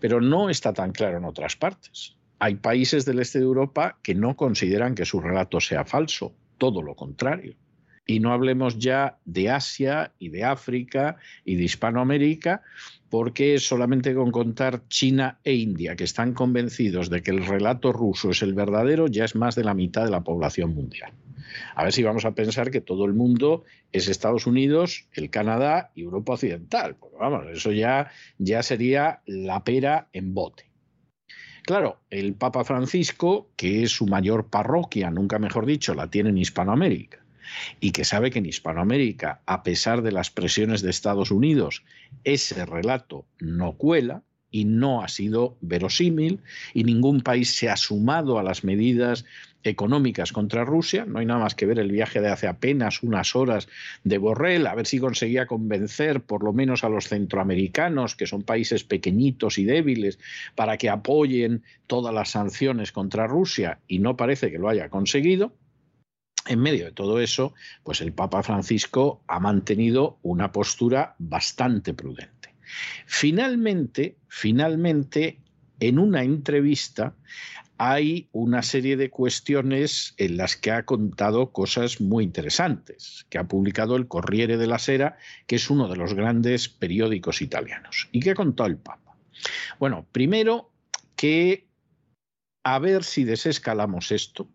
pero no está tan claro en otras partes. Hay países del este de Europa que no consideran que su relato sea falso, todo lo contrario. Y no hablemos ya de Asia y de África y de Hispanoamérica, porque solamente con contar China e India, que están convencidos de que el relato ruso es el verdadero, ya es más de la mitad de la población mundial. A ver si vamos a pensar que todo el mundo es Estados Unidos, el Canadá y Europa Occidental. Pues vamos, eso ya, ya sería la pera en bote. Claro, el Papa Francisco, que es su mayor parroquia, nunca mejor dicho, la tiene en Hispanoamérica, y que sabe que en Hispanoamérica, a pesar de las presiones de Estados Unidos, ese relato no cuela, y no ha sido verosímil y ningún país se ha sumado a las medidas económicas contra Rusia. No hay nada más que ver el viaje de hace apenas unas horas de Borrell, a ver si conseguía convencer por lo menos a los centroamericanos, que son países pequeñitos y débiles, para que apoyen todas las sanciones contra Rusia y no parece que lo haya conseguido. En medio de todo eso, pues el Papa Francisco ha mantenido una postura bastante prudente. Finalmente, finalmente, en una entrevista hay una serie de cuestiones en las que ha contado cosas muy interesantes, que ha publicado el Corriere della Sera, que es uno de los grandes periódicos italianos. ¿Y qué ha contado el Papa? Bueno, primero que a ver si desescalamos esto,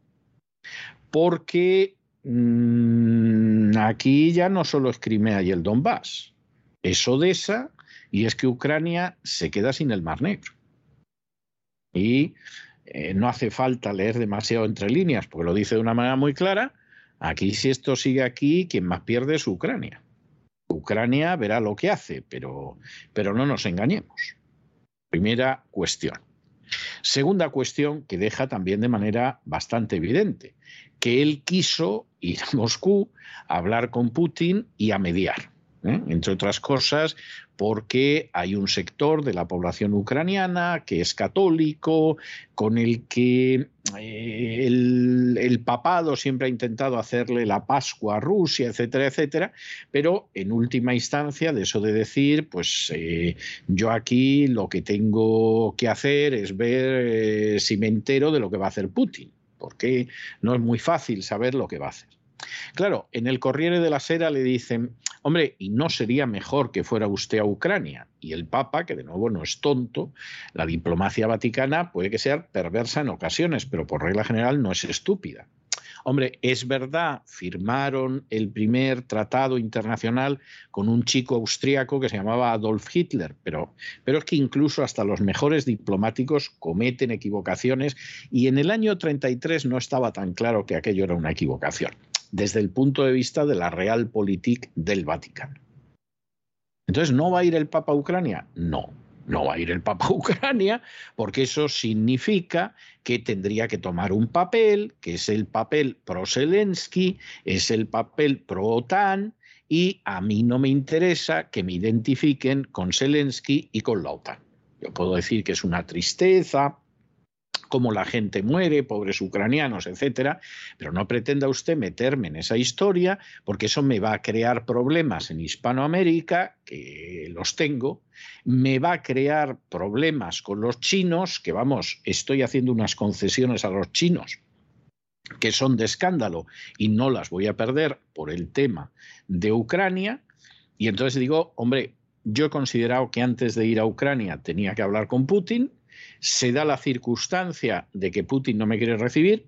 porque mmm, aquí ya no solo es Crimea y el Donbass, es Odessa y es que Ucrania se queda sin el Mar Negro. Y eh, no hace falta leer demasiado entre líneas, porque lo dice de una manera muy clara. Aquí, si esto sigue aquí, quien más pierde es Ucrania. Ucrania verá lo que hace, pero, pero no nos engañemos. Primera cuestión. Segunda cuestión que deja también de manera bastante evidente, que él quiso ir a Moscú a hablar con Putin y a mediar. ¿Eh? entre otras cosas porque hay un sector de la población ucraniana que es católico, con el que eh, el, papado siempre ha intentado hacerle la Pascua a Rusia, etcétera, etcétera, pero en última instancia, de eso de decir, pues eh, yo aquí lo que tengo que hacer es ver si me entero de lo que va a hacer Putin, porque no es muy fácil saber lo que va a hacer. Claro, en el Corriere de la Sera le dicen, hombre, ¿y no sería mejor que fuera usted a Ucrania? Y el Papa, que de nuevo no es tonto, la diplomacia vaticana puede que sea perversa en ocasiones, pero por regla general no es estúpida. Hombre, es verdad, firmaron el primer tratado internacional con un chico austríaco que se llamaba Adolf Hitler, pero, pero es que incluso hasta los mejores diplomáticos cometen equivocaciones y en el año 33 no estaba tan claro que aquello era una equivocación desde el punto de vista de la realpolitik del Vaticano. Entonces, ¿no va a ir el Papa a Ucrania? No, no va a ir el Papa a Ucrania, porque eso significa que tendría que tomar un papel, que es el papel pro-Zelensky, es el papel pro-OTAN, y a mí no me interesa que me identifiquen con Zelensky y con la OTAN. Yo puedo decir que es una tristeza, cómo la gente muere, pobres ucranianos, etcétera, pero no pretenda usted meterme en esa historia porque eso me va a crear problemas en Hispanoamérica, que los tengo, me va a crear problemas con los chinos, que vamos, estoy haciendo unas concesiones a los chinos que son de escándalo y no las voy a perder por el tema de Ucrania. Y entonces digo, hombre, yo he considerado que antes de ir a Ucrania tenía que hablar con Putin se da la circunstancia de que Putin no me quiere recibir,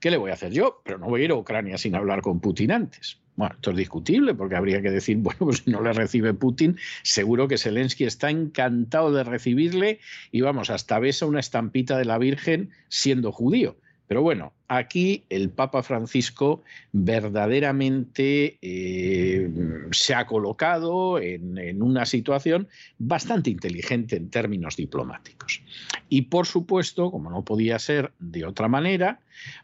¿qué le voy a hacer yo? Pero no voy a ir a Ucrania sin hablar con Putin antes. Bueno, esto es discutible porque habría que decir, bueno, pues si no le recibe Putin, seguro que Zelensky está encantado de recibirle y vamos, hasta besa una estampita de la Virgen siendo judío. Pero bueno, aquí el Papa Francisco verdaderamente eh, se ha colocado en, una situación bastante inteligente en términos diplomáticos. Y por supuesto, como no podía ser de otra manera,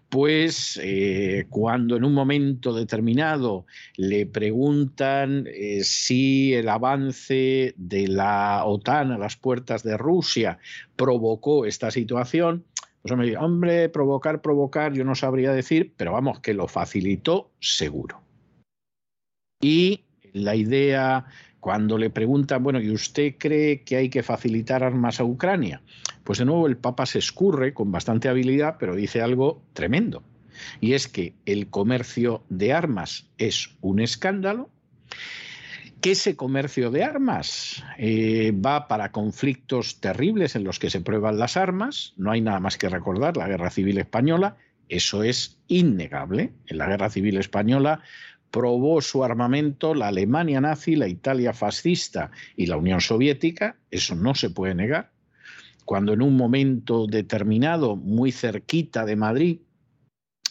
pues eh, cuando en un momento determinado le preguntan eh, si el avance de la OTAN a las puertas de Rusia provocó esta situación, pues me hombre, provocar, provocar, yo no sabría decir, pero vamos, que lo facilitó seguro. Y la idea cuando le preguntan, bueno, ¿y usted cree que hay que facilitar armas a Ucrania? Pues de nuevo el Papa se escurre con bastante habilidad, pero dice algo tremendo. Y es que el comercio de armas es un escándalo, que ese comercio de armas eh, va para conflictos terribles en los que se prueban las armas. No hay nada más que recordar la Guerra Civil Española. Eso es innegable. En la Guerra Civil Española probó su armamento la Alemania nazi, la Italia fascista y la Unión Soviética, eso no se puede negar. Cuando en un momento determinado, muy cerquita de Madrid,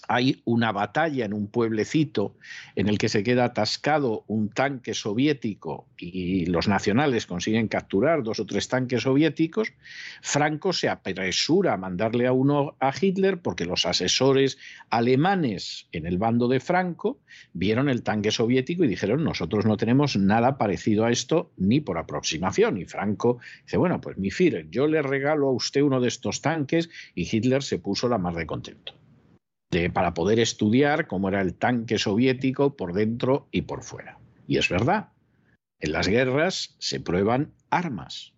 hay una batalla en un pueblecito en el que se queda atascado un tanque soviético y los nacionales consiguen capturar dos o tres tanques soviéticos, Franco se apresura a mandarle a uno a Hitler porque los asesores alemanes en el bando de Franco vieron el tanque soviético y dijeron nosotros no tenemos nada parecido a esto ni por aproximación. Y Franco dice, bueno, pues mi Führer, yo le regalo a usted uno de estos tanques y Hitler se puso la más de contento para poder estudiar cómo era el tanque soviético por dentro y por fuera. Y es verdad, en las guerras se prueban armas.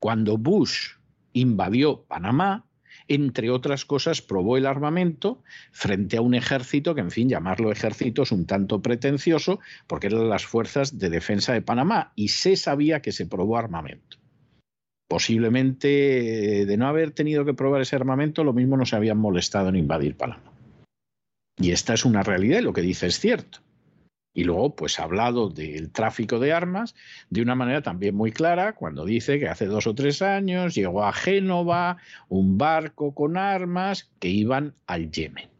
Cuando Bush invadió Panamá, entre otras cosas, probó el armamento frente a un ejército que, en fin, llamarlo ejército es un tanto pretencioso, porque eran las fuerzas de defensa de Panamá, y se sabía que se probó armamento. Posiblemente, de no haber tenido que probar ese armamento, lo mismo no se habían molestado en invadir Panamá. Y esta es una realidad y lo que dice es cierto. Y luego, pues ha hablado del tráfico de armas de una manera también muy clara, cuando dice que hace dos o tres años llegó a Génova un barco con armas que iban al Yemen.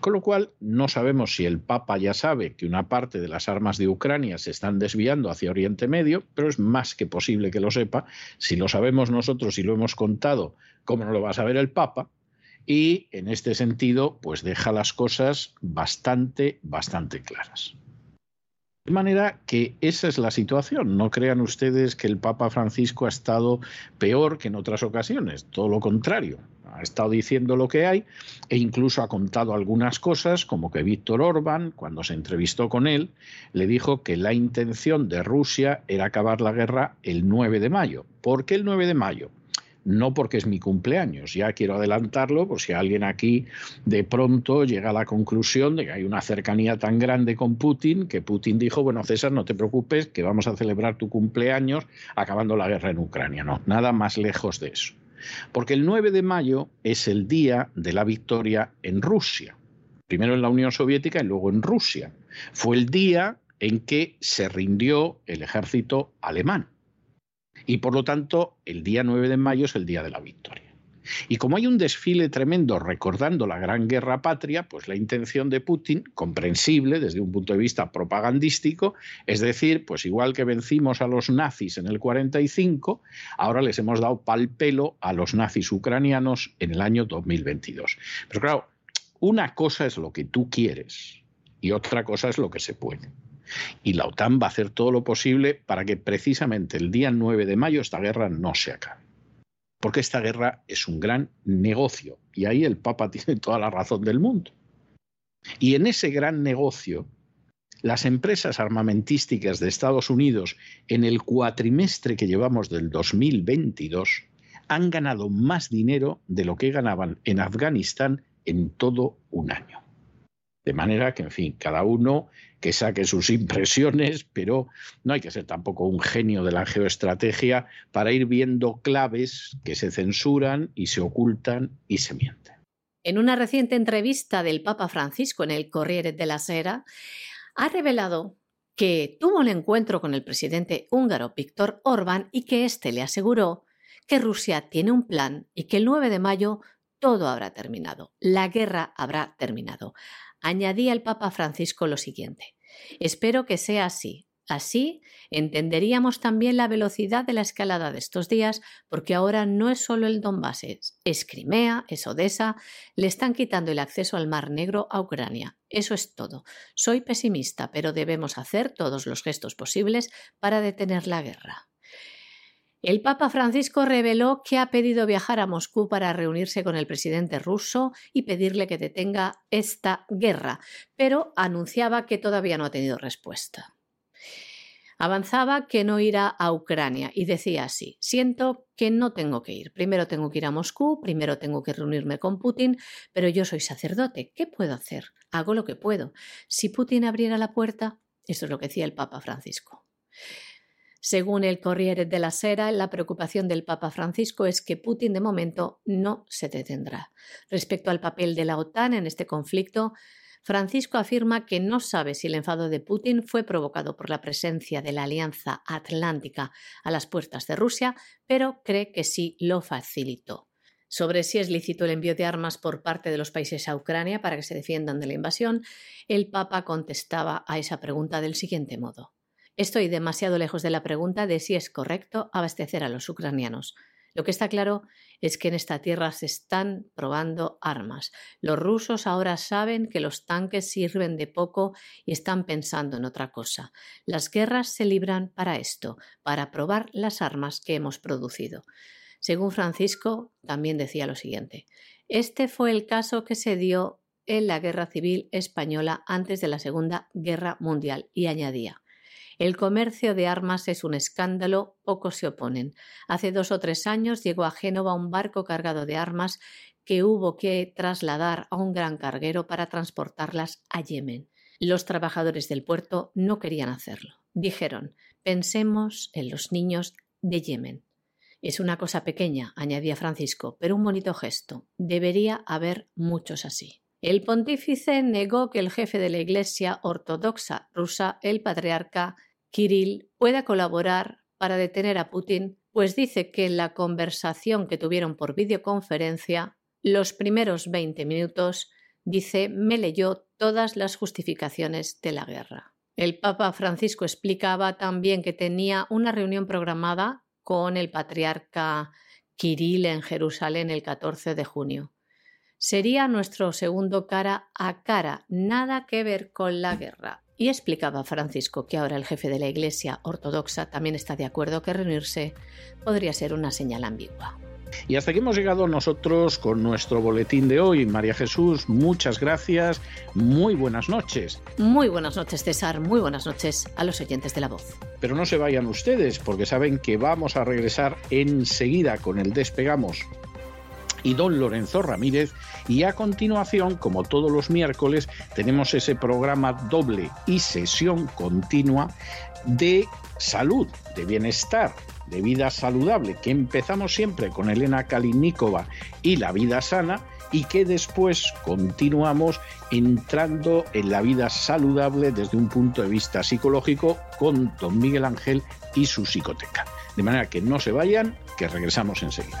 Con lo cual, no sabemos si el Papa ya sabe que una parte de las armas de Ucrania se están desviando hacia Oriente Medio, pero es más que posible que lo sepa. Si lo sabemos nosotros y lo hemos contado, ¿cómo no lo va a saber el Papa? Y en este sentido pues deja las cosas bastante, bastante claras. De manera que esa es la situación. No crean ustedes que el Papa Francisco ha estado peor que en otras ocasiones, todo lo contrario. Ha estado diciendo lo que hay e incluso ha contado algunas cosas, como que Víctor Orbán, cuando se entrevistó con él, le dijo que la intención de Rusia era acabar la guerra el 9 de mayo. ¿Por qué el 9 de mayo? No porque es mi cumpleaños. Ya quiero adelantarlo, por si alguien aquí de pronto llega a la conclusión de que hay una cercanía tan grande con Putin que Putin dijo, bueno, César, no te preocupes, que vamos a celebrar tu cumpleaños acabando la guerra en Ucrania. No, nada más lejos de eso. Porque el 9 de mayo es el día de la victoria en Rusia. Primero en la Unión Soviética y luego en Rusia. Fue el día en que se rindió el ejército alemán. Y por lo tanto, el día 9 de mayo es el día de la victoria. Y como hay un desfile tremendo recordando la Gran Guerra Patria, pues la intención de Putin, comprensible desde un punto de vista propagandístico, es decir, pues igual que vencimos a los nazis en el 45, ahora les hemos dado pal pelo a los nazis ucranianos en el año 2022. Pero claro, una cosa es lo que tú quieres y otra cosa es lo que se puede. Y la OTAN va a hacer todo lo posible para que precisamente el día 9 de mayo esta guerra no se acabe. Porque esta guerra es un gran negocio y ahí el Papa tiene toda la razón del mundo. Y en ese gran negocio, las empresas armamentísticas de Estados Unidos en el cuatrimestre que llevamos del 2022 han ganado más dinero de lo que ganaban en Afganistán en todo un año. De manera que, en fin, cada uno que saque sus impresiones, pero no hay que ser tampoco un genio de la geoestrategia para ir viendo claves que se censuran y se ocultan y se mienten. En una reciente entrevista del Papa Francisco en el Corriere della Sera, ha revelado que tuvo un encuentro con el presidente húngaro Víctor Orbán y que éste le aseguró que Rusia tiene un plan y que el 9 de mayo todo habrá terminado, la guerra habrá terminado añadía el Papa Francisco lo siguiente. Espero que sea así. Así entenderíamos también la velocidad de la escalada de estos días, porque ahora no es solo el Donbass, es Crimea, es Odessa, le están quitando el acceso al Mar Negro a Ucrania. Eso es todo. Soy pesimista, pero debemos hacer todos los gestos posibles para detener la guerra. El Papa Francisco reveló que ha pedido viajar a Moscú para reunirse con el presidente ruso y pedirle que detenga esta guerra, pero anunciaba que todavía no ha tenido respuesta. Avanzaba que no irá a Ucrania y decía así, siento que no tengo que ir. Primero tengo que ir a Moscú, primero tengo que reunirme con Putin, pero yo soy sacerdote. ¿Qué puedo hacer? Hago lo que puedo. Si Putin abriera la puerta, eso es lo que decía el Papa Francisco. Según el Corriere della Sera, la preocupación del Papa Francisco es que Putin de momento no se detendrá. Respecto al papel de la OTAN en este conflicto, Francisco afirma que no sabe si el enfado de Putin fue provocado por la presencia de la Alianza Atlántica a las puertas de Rusia, pero cree que sí lo facilitó. Sobre si es lícito el envío de armas por parte de los países a Ucrania para que se defiendan de la invasión, el Papa contestaba a esa pregunta del siguiente modo. Estoy demasiado lejos de la pregunta de si es correcto abastecer a los ucranianos. Lo que está claro es que en esta tierra se están probando armas. Los rusos ahora saben que los tanques sirven de poco y están pensando en otra cosa. Las guerras se libran para esto, para probar las armas que hemos producido. Según Francisco, también decía lo siguiente. Este fue el caso que se dio en la Guerra Civil Española antes de la Segunda Guerra Mundial y añadía el comercio de armas es un escándalo, pocos se oponen. Hace dos o tres años llegó a Génova un barco cargado de armas que hubo que trasladar a un gran carguero para transportarlas a Yemen. Los trabajadores del puerto no querían hacerlo. Dijeron, pensemos en los niños de Yemen. Es una cosa pequeña, añadía Francisco, pero un bonito gesto. Debería haber muchos así. El pontífice negó que el jefe de la Iglesia ortodoxa rusa, el patriarca Kirill pueda colaborar para detener a Putin, pues dice que en la conversación que tuvieron por videoconferencia, los primeros 20 minutos, dice, me leyó todas las justificaciones de la guerra. El Papa Francisco explicaba también que tenía una reunión programada con el patriarca Kirill en Jerusalén el 14 de junio. Sería nuestro segundo cara a cara, nada que ver con la guerra. Y explicaba Francisco que ahora el jefe de la Iglesia ortodoxa también está de acuerdo que reunirse podría ser una señal ambigua. Y hasta aquí hemos llegado nosotros con nuestro boletín de hoy. María Jesús, muchas gracias. Muy buenas noches. Muy buenas noches, César. Muy buenas noches a los oyentes de la voz. Pero no se vayan ustedes, porque saben que vamos a regresar enseguida con el Despegamos y don Lorenzo Ramírez. Y a continuación, como todos los miércoles, tenemos ese programa doble y sesión continua de salud, de bienestar, de vida saludable, que empezamos siempre con Elena Kalinikova y la vida sana y que después continuamos entrando en la vida saludable desde un punto de vista psicológico con don Miguel Ángel y su psicoteca. De manera que no se vayan, que regresamos enseguida.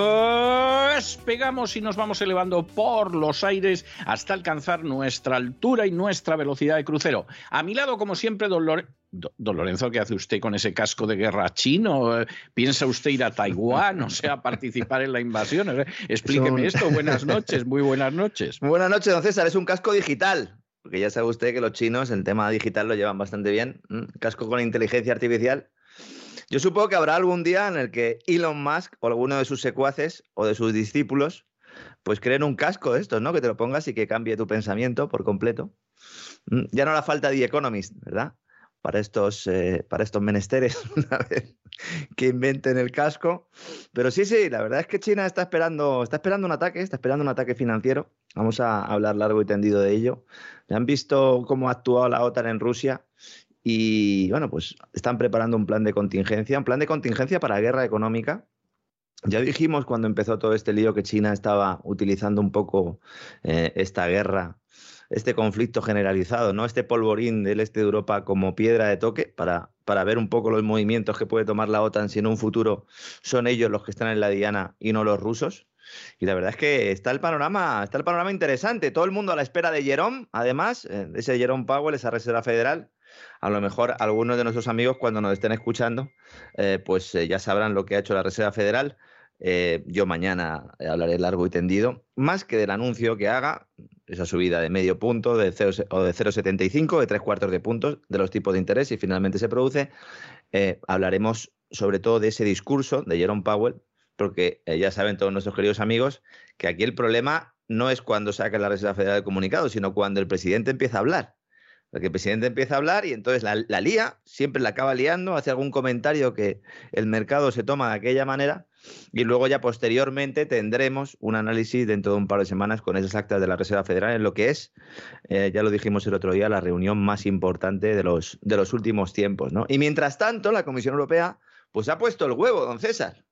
despegamos y nos vamos elevando por los aires hasta alcanzar nuestra altura y nuestra velocidad de crucero. A mi lado, como siempre, don, Don Lorenzo, ¿qué hace usted con ese casco de guerra chino? ¿Piensa usted ir a Taiwán, o sea, participar en la invasión? Explíqueme esto. Buenas noches, muy buenas noches. Buenas noches, don César. Es un casco digital, porque ya sabe usted que los chinos el tema digital lo llevan bastante bien. Casco con inteligencia artificial. Yo supongo que habrá algún día en el que Elon Musk o alguno de sus secuaces o de sus discípulos pues creen un casco de estos, ¿no? Que te lo pongas y que cambie tu pensamiento por completo. Ya no la falta de Economist, ¿verdad? para estos, eh, para estos menesteres, una vez que inventen el casco. Pero sí, sí, la verdad es que China está esperando, está esperando un ataque, está esperando un ataque financiero. Vamos a hablar largo y tendido de ello. Ya han visto cómo ha actuado la OTAN en Rusia y bueno, pues están preparando un plan de contingencia, un plan de contingencia para guerra económica. Ya dijimos cuando empezó todo este lío que China estaba utilizando un poco eh, esta guerra, este conflicto generalizado, ¿no? Este polvorín del este de Europa como piedra de toque para, para ver un poco los movimientos que puede tomar la OTAN si en un futuro son ellos los que están en la diana y no los rusos. Y la verdad es que está el panorama, está el panorama interesante. Todo el mundo a la espera de Jerome, además, eh, ese Jerome Powell, esa Reserva Federal, a lo mejor algunos de nuestros amigos cuando nos estén escuchando, eh, pues eh, ya sabrán lo que ha hecho la Reserva Federal. Eh, yo mañana hablaré largo y tendido, más que del anuncio que haga, esa subida de medio punto de 0, o de 0,75, de tres cuartos de puntos de los tipos de interés, y finalmente se produce, hablaremos sobre todo de ese discurso de Jerome Powell, porque ya saben todos nuestros queridos amigos que aquí el problema no es cuando saca la Reserva Federal el comunicado, sino cuando el presidente empieza a hablar. Porque el presidente empieza a hablar y entonces la, la, lía, siempre la acaba liando, hace algún comentario que el mercado se toma de aquella manera y luego ya posteriormente tendremos un análisis dentro de un par de semanas con esas actas de la Reserva Federal en lo que es, eh, ya lo dijimos el otro día, la reunión más importante de los, de los últimos tiempos. ¿no? Y mientras tanto, la Comisión Europea pues ha puesto el huevo, don César.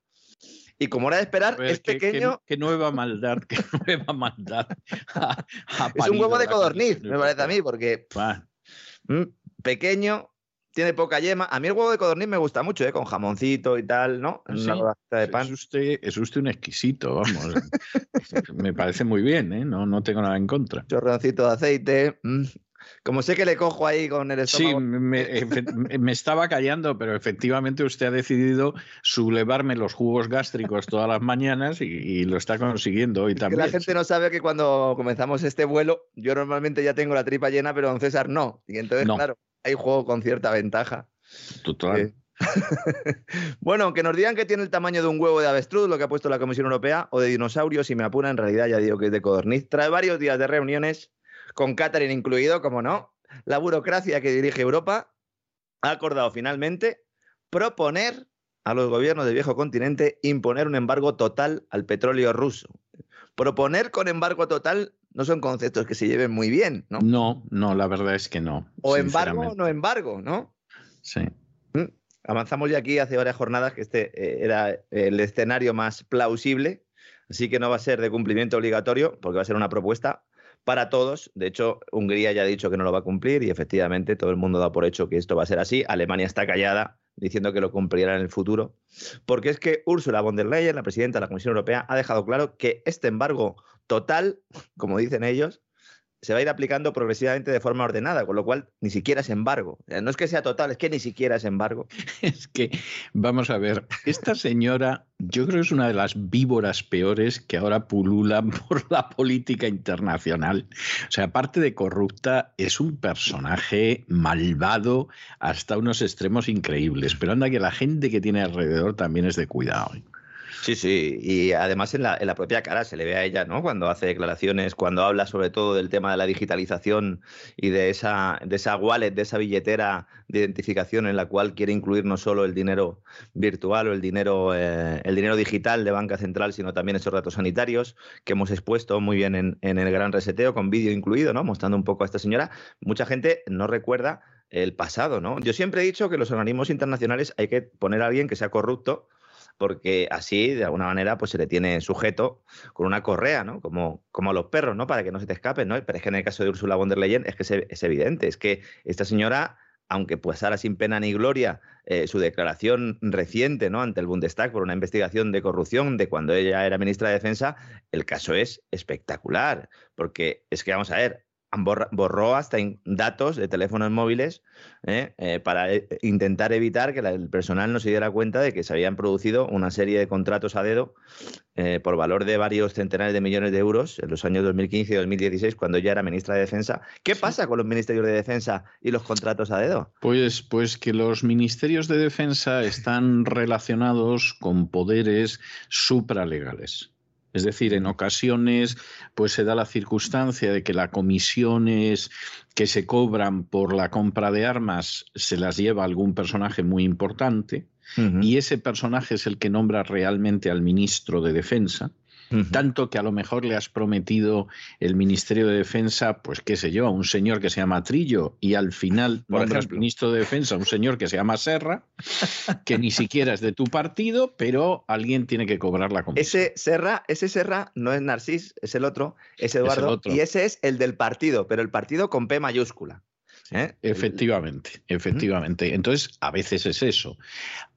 Y como era de esperar, Ver, es qué- pequeño. Qué, nueva maldad, qué nueva maldad. ha- ha Es un huevo de codorniz, me parece a mí, porque pequeño, tiene poca yema. A mí el huevo de codorniz me gusta mucho, ¿eh? con jamoncito y tal, ¿no? Sí, una de Es pan. usted, es usted un exquisito, vamos. Me parece muy bien, ¿eh? No, no tengo nada en contra. chorroncito de aceite. mm. Como sé que le cojo ahí con el Sí, estómago. me, efe- me estaba callando, pero efectivamente usted ha decidido sublevarme los jugos gástricos todas las mañanas y, y lo está consiguiendo hoy que también. la gente no sabe que cuando comenzamos este vuelo, yo normalmente ya tengo la tripa llena, pero don César no. Y entonces, No. claro, hay juego con cierta ventaja. Total. Eh, bueno, que nos digan que tiene el tamaño de un huevo de avestruz, lo que ha puesto la Comisión Europea, o de dinosaurio, si me apura, en realidad ya digo que es de codorniz. Trae varios días de reuniones, con Catherine incluido, como no. La burocracia que dirige Europa ha acordado finalmente proponer a los gobiernos del viejo continente imponer un embargo total al petróleo ruso. Proponer con embargo total no son conceptos que se lleven muy bien, ¿no? No, no, la verdad es que no. O embargo o no embargo, ¿no? Sí. Avanzamos ya aquí hace varias jornadas que este eh, era el escenario más plausible, así que no va a ser de cumplimiento obligatorio, porque va a ser una propuesta para todos. De hecho, Hungría ya ha dicho que no lo va a cumplir y efectivamente todo el mundo da por hecho que esto va a ser así. Alemania está callada diciendo que lo cumplirá en el futuro, porque es que Ursula von der Leyen, la presidenta de la Comisión Europea, ha dejado claro que este embargo total, como dicen ellos, se va a ir aplicando progresivamente de forma ordenada, con lo cual ni siquiera es embargo. No es que sea total, es que ni siquiera es embargo. Es que, vamos a ver, esta señora yo creo que es una de las víboras peores que ahora pululan por la política internacional. O sea, aparte de corrupta, es un personaje malvado hasta unos extremos increíbles. Pero anda que la gente que tiene alrededor también es de cuidado. Sí, sí, y además en la, en la propia cara se le ve a ella, ¿no? Cuando hace declaraciones, cuando habla sobre todo del tema de la digitalización y de esa, de esa wallet, de esa billetera de identificación en la cual quiere incluir no solo el dinero virtual o el dinero, eh, el dinero digital de banca central, sino también esos datos sanitarios que hemos expuesto muy bien en, en el gran reseteo, con vídeo incluido, ¿no? Mostrando un poco a esta señora. Mucha gente no recuerda el pasado, ¿no? Yo siempre he dicho que los organismos internacionales hay que poner a alguien que sea corrupto porque así, de alguna manera, pues se le tiene sujeto con una correa, ¿no? Como, como a los perros, ¿no? Para que no se te escapen, ¿no? Pero es que en el caso de Ursula von der Leyen es que es, evidente, es que esta señora, aunque ahora sin pena ni gloria eh, su declaración reciente, ¿no? Ante el Bundestag por una investigación de corrupción de cuando ella era ministra de Defensa, el caso es espectacular, porque es que, vamos a ver, borró hasta datos de teléfonos móviles ¿eh? Eh, para eh, intentar evitar que la- el personal no se diera cuenta de que se habían producido una serie de contratos a dedo eh, por valor de varios centenares de millones de euros en los años 2015 y 2016, cuando ella era ministra de Defensa. ¿Qué pasa con los ministerios de Defensa y los contratos a dedo? Pues, pues que los ministerios de defensa están relacionados con poderes supralegales. Es decir, en ocasiones pues se da la circunstancia de que las comisiones que se cobran por la compra de armas se las lleva algún personaje muy importante y ese personaje es el que nombra realmente al ministro de Defensa. Tanto que a lo mejor le has prometido el Ministerio de Defensa, pues qué sé yo, a un señor que se llama Trillo y al final nombras ministro de Defensa a un señor que se llama Serra, que ni siquiera es de tu partido, pero alguien tiene que cobrar la comisión. Ese Serra, ese Serra no es Narcís, es el otro, es Eduardo, y ese es el del partido, pero el partido con P mayúscula. ¿Eh? Efectivamente, efectivamente. Entonces, a veces es eso.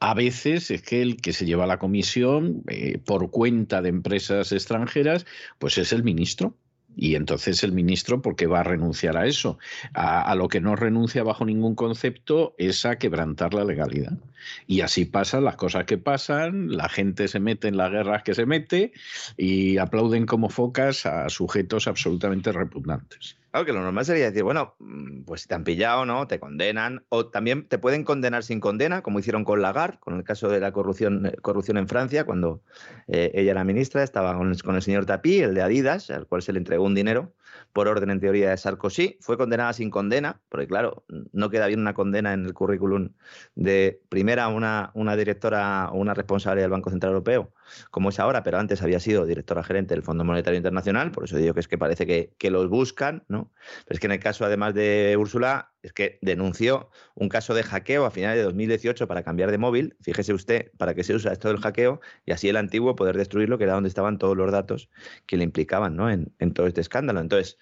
A veces es que el que se lleva la comisión eh, por cuenta de empresas extranjeras, pues es el ministro. Y entonces el ministro, ¿por qué va a renunciar a eso? A, lo que no renuncia bajo ningún concepto es a quebrantar la legalidad. Y así pasan las cosas que pasan, la gente se mete en las guerras que se mete y aplauden como focas a sujetos absolutamente repugnantes. Claro que lo normal sería decir, bueno, mm, pues si te han pillado, ¿no? Te condenan. O también te pueden condenar sin condena, como hicieron con Lagarde, con el caso de la corrupción, eh, corrupción en Francia, cuando eh, ella era ministra, estaba con el, con el señor Tapí, el de Adidas, al cual se le entregó un dinero por orden en teoría de Sarkozy, fue condenada sin condena, porque claro, no queda bien una condena en el currículum de primera una, una directora o una responsable del Banco Central Europeo, como es ahora, pero antes había sido directora gerente del Fondo Monetario Internacional, por eso digo que es que parece que, que los buscan, ¿no? Pero es que en el caso además de Úrsula, es que denunció un caso de hackeo a finales de 2018 para cambiar de móvil. Fíjese usted para qué se usa esto del hackeo y así el antiguo poder destruirlo, que era donde estaban todos los datos que le implicaban ¿no? en, en todo este escándalo. Entonces,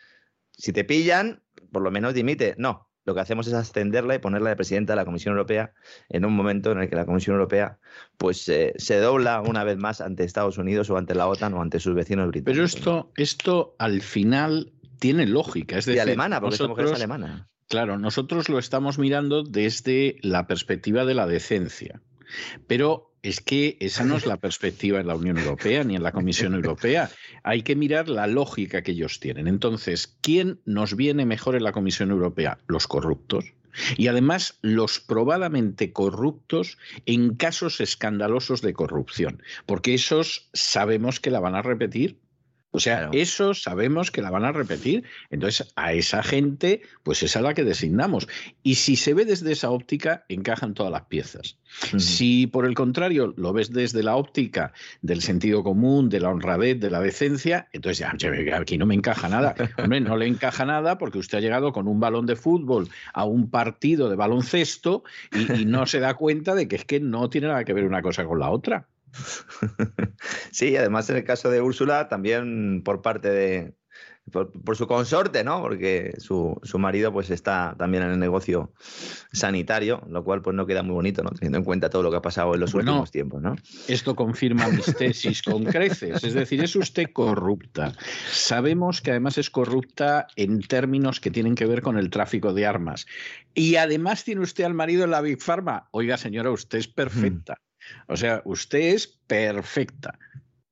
si te pillan, por lo menos dimite. No, lo que hacemos es ascenderla y ponerla de presidenta de la Comisión Europea en un momento en el que la Comisión Europea pues eh, se dobla una vez más ante Estados Unidos o ante la OTAN o ante sus vecinos británicos. Pero esto, esto al final tiene lógica. Es decir, y alemana, porque esta mujer es alemana. Claro, nosotros lo estamos mirando desde la perspectiva de la decencia. Pero es que esa no es la perspectiva en la Unión Europea ni en la Comisión Europea. Hay que mirar la lógica que ellos tienen. Entonces, ¿quién nos viene mejor en la Comisión Europea? Los corruptos. Y además los probadamente corruptos en casos escandalosos de corrupción, porque esos sabemos que la van a repetir o sea, eso sabemos que la van a repetir. Entonces, a esa gente, pues es a la que designamos. Y si se ve desde esa óptica, encajan todas las piezas. Si, por el contrario, lo ves desde la óptica del sentido común, de la honradez, de la decencia, entonces ya, aquí no me encaja nada. Hombre, no le encaja nada porque usted ha llegado con un balón de fútbol a un partido de baloncesto y no se da cuenta de que es que no tiene nada que ver una cosa con la otra. Sí, además en el caso de Úrsula, también por parte de, por, su consorte, ¿no? Porque su, marido pues está también en el negocio sanitario, lo cual pues no queda muy bonito, ¿no? Teniendo en cuenta todo lo que ha pasado en los últimos tiempos, ¿no? Esto confirma mis tesis con creces, es decir, es usted corrupta. Sabemos que además es corrupta en términos que tienen que ver con el tráfico de armas. Y además tiene usted al marido en la Big Pharma. Oiga, señora, usted es perfecta. O sea, usted es perfecta.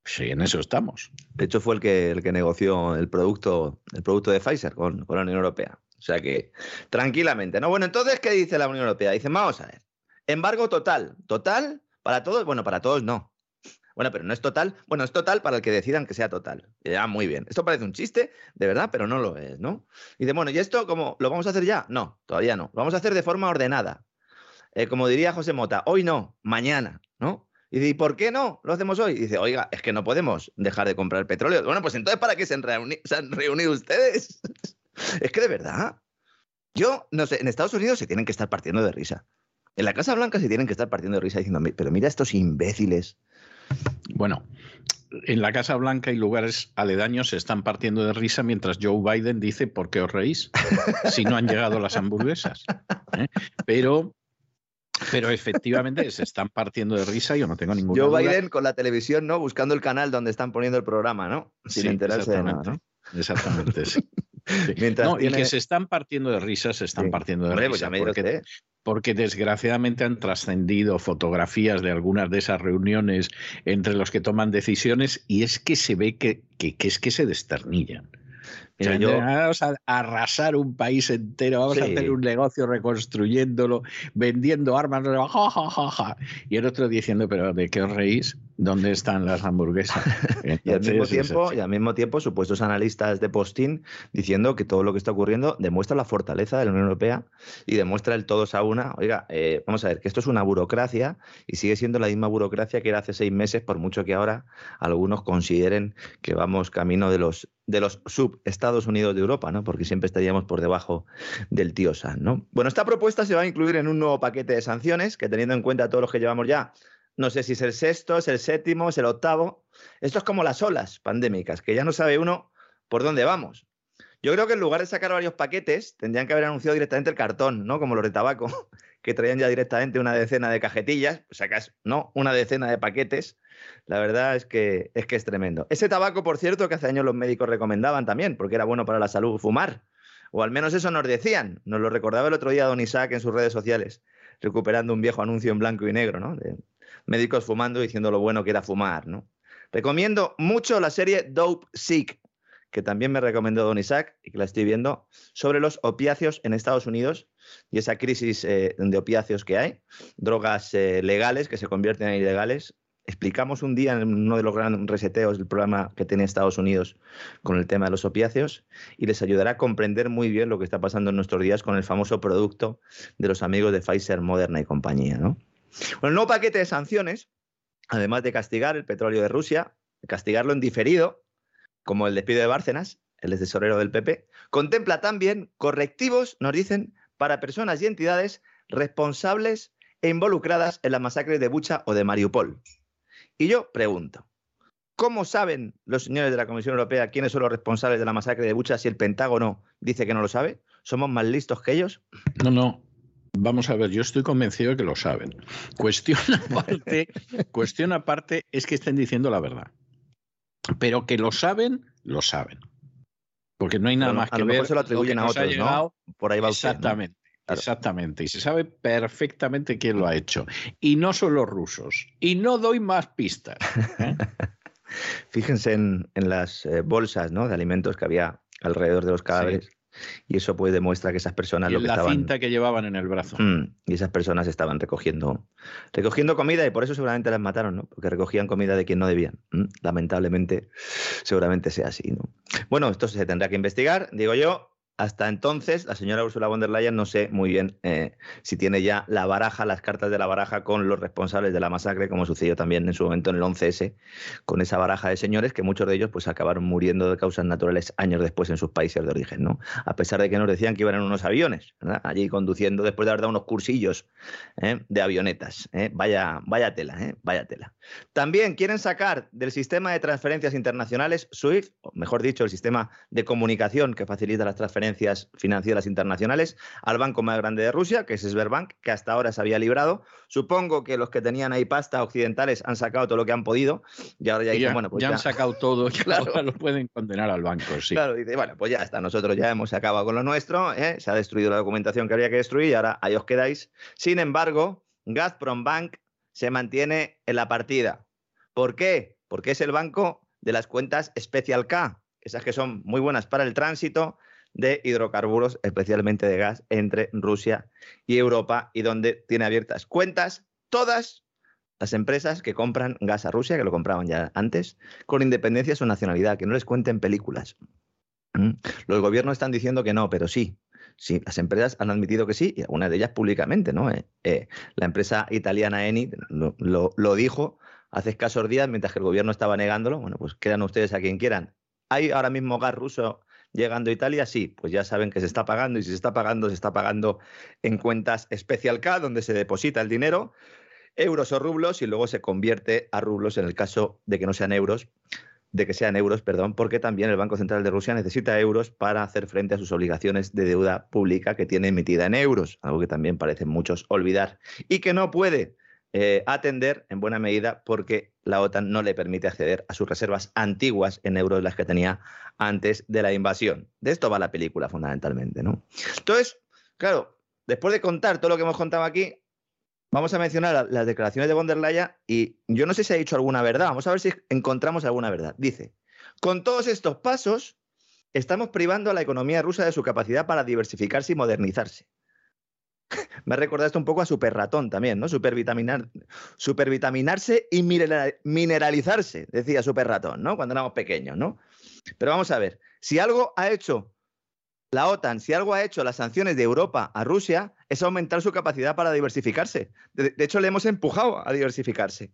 Sí, en eso estamos. De hecho, fue el que, el que negoció el producto, el producto de Pfizer con, con la Unión Europea. O sea que, tranquilamente. ¿no? Bueno, entonces, ¿qué dice la Unión Europea? Dice, vamos a ver. Embargo total. ¿Total? ¿Para todos? Bueno, para todos no. Bueno, pero no es total. Bueno, es total para el que decidan que sea total. Ya, muy bien. Esto parece un chiste, de verdad, pero no lo es, ¿no? Y dice, bueno, ¿y esto cómo? ¿Lo vamos a hacer ya? No, todavía no. Lo vamos a hacer de forma ordenada. Eh, como diría José Mota, hoy no, mañana, ¿no? Y dice, ¿y por qué no lo hacemos hoy? Y dice, oiga, es que no podemos dejar de comprar petróleo. Bueno, pues entonces, ¿para qué se han, reunido ustedes? es que de verdad, yo no sé, en Estados Unidos se tienen que estar partiendo de risa. En la Casa Blanca se tienen que estar partiendo de risa diciendo, pero mira estos imbéciles. Bueno, en la Casa Blanca y lugares aledaños se están partiendo de risa mientras Joe Biden dice, ¿por qué os reís? Si no han llegado las hamburguesas. ¿eh? Pero pero efectivamente se están partiendo de risa, yo no tengo ninguna Joe Biden con la televisión, ¿no? Buscando el canal donde están poniendo el programa, ¿no? Sin enterarse de nada, ¿no? Exactamente, sí. Y que se están partiendo de risa, se están partiendo de pues risa. porque, porque, desgraciadamente han trascendido fotografías de algunas de esas reuniones entre los que toman decisiones y es que se ve que, que es que se desternillan. Vamos a arrasar un país entero, vamos a hacer un negocio reconstruyéndolo, vendiendo armas, y el otro diciendo, pero ¿de qué os reís? Dónde están las hamburguesas. y, al mismo tiempo, y al mismo tiempo, supuestos analistas de postín diciendo que todo lo que está ocurriendo demuestra la fortaleza de la Unión Europea y demuestra el todos a una. Oiga, eh, vamos a ver, que esto es una burocracia y sigue siendo la misma burocracia que era hace seis meses, por mucho que ahora algunos consideren que vamos camino de los de los sub-Estados Unidos de Europa, ¿no? Porque siempre estaríamos por debajo del tío San, ¿no? Bueno, esta propuesta se va a incluir en un nuevo paquete de sanciones que teniendo en cuenta todos los que llevamos ya no sé si es el sexto, es el séptimo, es el octavo. Esto es como las olas pandémicas, que ya no sabe uno por dónde vamos. Yo creo que en lugar de sacar varios paquetes, tendrían que haber anunciado directamente el cartón, ¿no? Como los de tabaco, que traían ya directamente una decena de cajetillas, o sea, no, una decena de paquetes. La verdad es que, es que es tremendo. Ese tabaco, por cierto, que hace años los médicos recomendaban también, porque era bueno para la salud fumar. O al menos eso nos decían. Nos lo recordaba el otro día Don Isaac en sus redes sociales, recuperando un viejo anuncio en blanco y negro, ¿no? Médicos fumando diciendo lo bueno que era fumar, ¿no? Recomiendo mucho la serie Dope Sick, que también me recomendó Don Isaac y que la estoy viendo, sobre los opiáceos en Estados Unidos y esa crisis eh, de opiáceos que hay, drogas eh, legales que se convierten en ilegales. Explicamos un día en uno de los grandes reseteos del programa que tiene Estados Unidos con el tema de los opiáceos y les ayudará a comprender muy bien lo que está pasando en nuestros días con el famoso producto de los amigos de Pfizer, Moderna y compañía, ¿no? Bueno, el nuevo paquete de sanciones, además de castigar el petróleo de Rusia, castigarlo en diferido, como el despido de Bárcenas, el tesorero del PP, contempla también correctivos, nos dicen, para personas y entidades responsables e involucradas en las masacres de Bucha o de Mariupol. Y yo pregunto, ¿cómo saben los señores de la Comisión Europea quiénes son los responsables de la masacre de Bucha si el Pentágono dice que no lo sabe? ¿Somos más listos que ellos? No, no, Vamos a ver, yo estoy convencido de que lo saben. Cuestión aparte, cuestión aparte es que estén diciendo la verdad. Pero que lo saben, lo saben. Porque no hay nada más que a lo ver. Mejor se lo atribuyen a otros, ¿no? Por ahí va Exactamente. Exactamente, y se sabe perfectamente quién lo ha hecho. Y no son los rusos. Y no doy más pistas. ¿eh? Fíjense en, las eh, bolsas ¿no? de alimentos que había alrededor de los cadáveres. Y eso pues demuestra que esas personas lo que la cinta que llevaban en el brazo. Mm, y esas personas estaban recogiendo, recogiendo comida y por eso seguramente las mataron, ¿no? Porque recogían comida de quien no debían. Mm, lamentablemente, seguramente sea así, ¿no? Bueno, esto se tendrá que investigar, digo yo, hasta entonces, la señora Ursula von der Leyen no sé muy bien eh, si tiene ya la baraja, las cartas de la baraja con los responsables de la masacre, como sucedió también en su momento en el 11S, con esa baraja de señores que muchos de ellos pues acabaron muriendo de causas naturales años después en sus países de origen, ¿no? A pesar de que nos decían que iban en unos aviones, allí conduciendo después de haber dado unos cursillos ¿eh? de avionetas. ¿eh? Vaya, vaya tela, vaya tela. También quieren sacar del sistema de transferencias internacionales SWIFT, o mejor dicho, el sistema de comunicación que facilita las transferencias financieras internacionales al banco más grande de Rusia, que es Sberbank, que hasta ahora se había librado. Supongo que los que tenían ahí pasta occidentales han sacado todo lo que han podido y ahora ya dicen, bueno, pues ya, han sacado todo, claro. ahora lo pueden condenar al banco, sí. Claro, dice, bueno, pues ya está, nosotros ya hemos acabado con lo nuestro, ¿eh? se ha destruido la documentación que había que destruir y ahora ahí os quedáis. Sin embargo, Gazprom Bank se mantiene en la partida. ¿Por qué? Porque es el banco de las cuentas Special K, esas que son muy buenas para el tránsito, de hidrocarburos, especialmente de gas, entre Rusia y Europa y donde tiene abiertas cuentas todas las empresas que compran gas a Rusia, que lo compraban ya antes, con independencia de su nacionalidad, que no les cuenten películas. ¿Mm? Los gobiernos están diciendo que no, pero sí. Sí, las empresas han admitido que sí, y algunas de ellas públicamente, ¿no? Eh, eh, la empresa italiana Eni lo, lo, dijo hace escasos días, mientras que el gobierno estaba negándolo. Bueno, pues quedan ustedes a quien quieran. Hay ahora mismo gas ruso llegando a Italia, sí, pues ya saben que se está pagando y si se está pagando, se está pagando en cuentas Special K, donde se deposita el dinero, euros o rublos, y luego se convierte a rublos en el caso de que no sean euros, de que sean euros, perdón, porque también el Banco Central de Rusia necesita euros para hacer frente a sus obligaciones de deuda pública que tiene emitida en euros, algo que también parecen muchos olvidar, y que no puede eh, atender en buena medida porque la OTAN no le permite acceder a sus reservas antiguas en euros, las que tenía antes de la invasión. De esto va la película fundamentalmente, ¿no? Entonces, claro, después de contar todo lo que hemos contado aquí, vamos a mencionar las declaraciones de von der Leyen y yo no sé si ha dicho alguna verdad. Vamos a ver si encontramos alguna verdad. Dice, con todos estos pasos, estamos privando a la economía rusa de su capacidad para diversificarse y modernizarse. Me esto un poco a super ratón también, ¿no? Supervitaminar, supervitaminarse y mineralizarse, decía super ratón, ¿no? Cuando éramos pequeños, ¿no? Pero vamos a ver, si algo ha hecho la OTAN, si algo ha hecho las sanciones de Europa a Rusia, es aumentar su capacidad para diversificarse. De, hecho, le hemos empujado a diversificarse.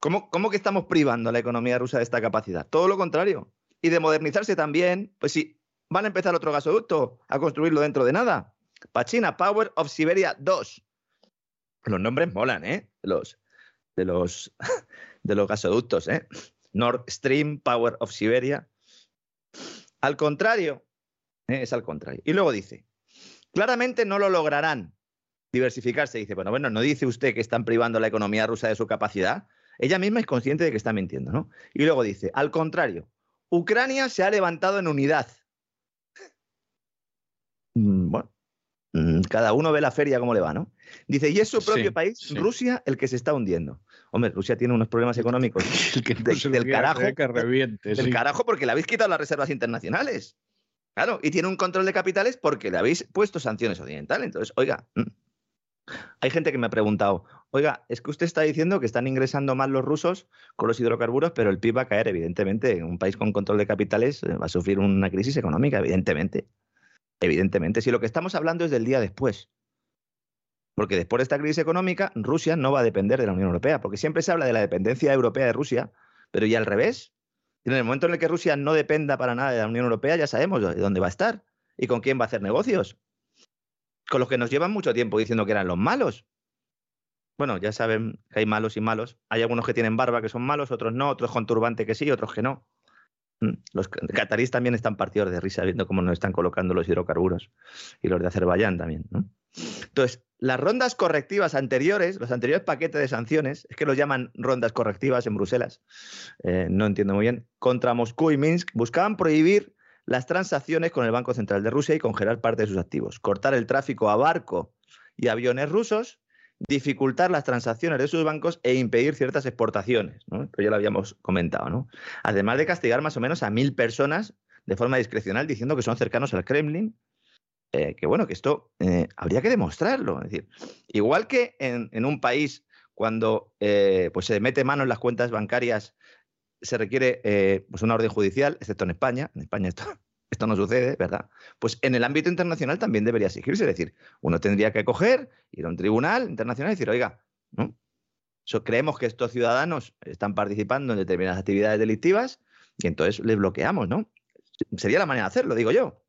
¿Cómo, ¿Cómo, que estamos privando a la economía rusa de esta capacidad? Todo lo contrario. Y de modernizarse también, pues si van a empezar otro gasoducto a construirlo dentro de nada. Pachina, Power of Siberia 2. Los nombres molan, ¿eh? Los, de, los, de los gasoductos, ¿eh? Nord Stream, Power of Siberia. Al contrario, ¿eh? es al contrario. Y luego dice, claramente no lo lograrán diversificarse. Dice, bueno, bueno, ¿no dice usted que están privando la economía rusa de su capacidad? Ella misma es consciente de que está mintiendo, ¿no? Y luego dice, al contrario, Ucrania se ha levantado en unidad. Mm, bueno, cada uno ve la feria como le va, ¿no? Dice, y es su propio país, Rusia, el que se está hundiendo. Hombre, Rusia tiene unos problemas económicos del carajo. del carajo porque le habéis quitado las reservas internacionales. Claro, y tiene un control de capitales porque le habéis puesto sanciones occidentales. Entonces, oiga, mm, hay gente que me ha preguntado, oiga, es que usted está diciendo que están ingresando más los rusos con los hidrocarburos, pero el PIB va a caer, evidentemente. Un país con control de capitales eh, va a sufrir una crisis económica, evidentemente. Evidentemente, si lo que estamos hablando es del día después. Porque después de esta crisis económica, Rusia no va a depender de la Unión Europea, porque siempre se habla de la dependencia europea de Rusia, pero ya al revés. En el momento en el que Rusia no dependa para nada de la Unión Europea, ya sabemos de dónde va a estar y con quién va a hacer negocios. Con los que nos llevan mucho tiempo diciendo que eran los malos. Bueno, ya saben que hay malos y malos. Hay algunos que tienen barba que son malos, otros no, otros con turbante que sí, otros que no. Mm, los catarís también están partidos de risa viendo cómo nos están colocando los hidrocarburos y los de Azerbaiyán también. Entonces, las rondas correctivas anteriores, los anteriores paquetes de sanciones, es que los llaman rondas correctivas en Bruselas, eh, no entiendo muy bien, contra Moscú y Minsk, buscaban prohibir las transacciones con el Banco Central de Rusia y congelar parte de sus activos, cortar el tráfico a barco y aviones rusos dificultar las transacciones de sus bancos e impedir ciertas exportaciones, ¿no? Esto ya lo habíamos comentado, ¿no? Además de castigar más o menos a mil personas de forma discrecional diciendo que son cercanos al Kremlin, eh, que bueno, que esto eh, habría que demostrarlo. Es decir, igual que en, un país cuando eh, pues se mete mano en las cuentas bancarias se requiere pues una orden judicial, excepto en España, en España esto esto no sucede, ¿verdad? Pues en el ámbito internacional también debería exigirse, es decir, uno tendría que coger, ir a un tribunal internacional y decir, oiga, ¿no? creemos que estos ciudadanos están participando en determinadas actividades delictivas y entonces les bloqueamos, ¿no? Sería la manera de hacerlo, digo yo.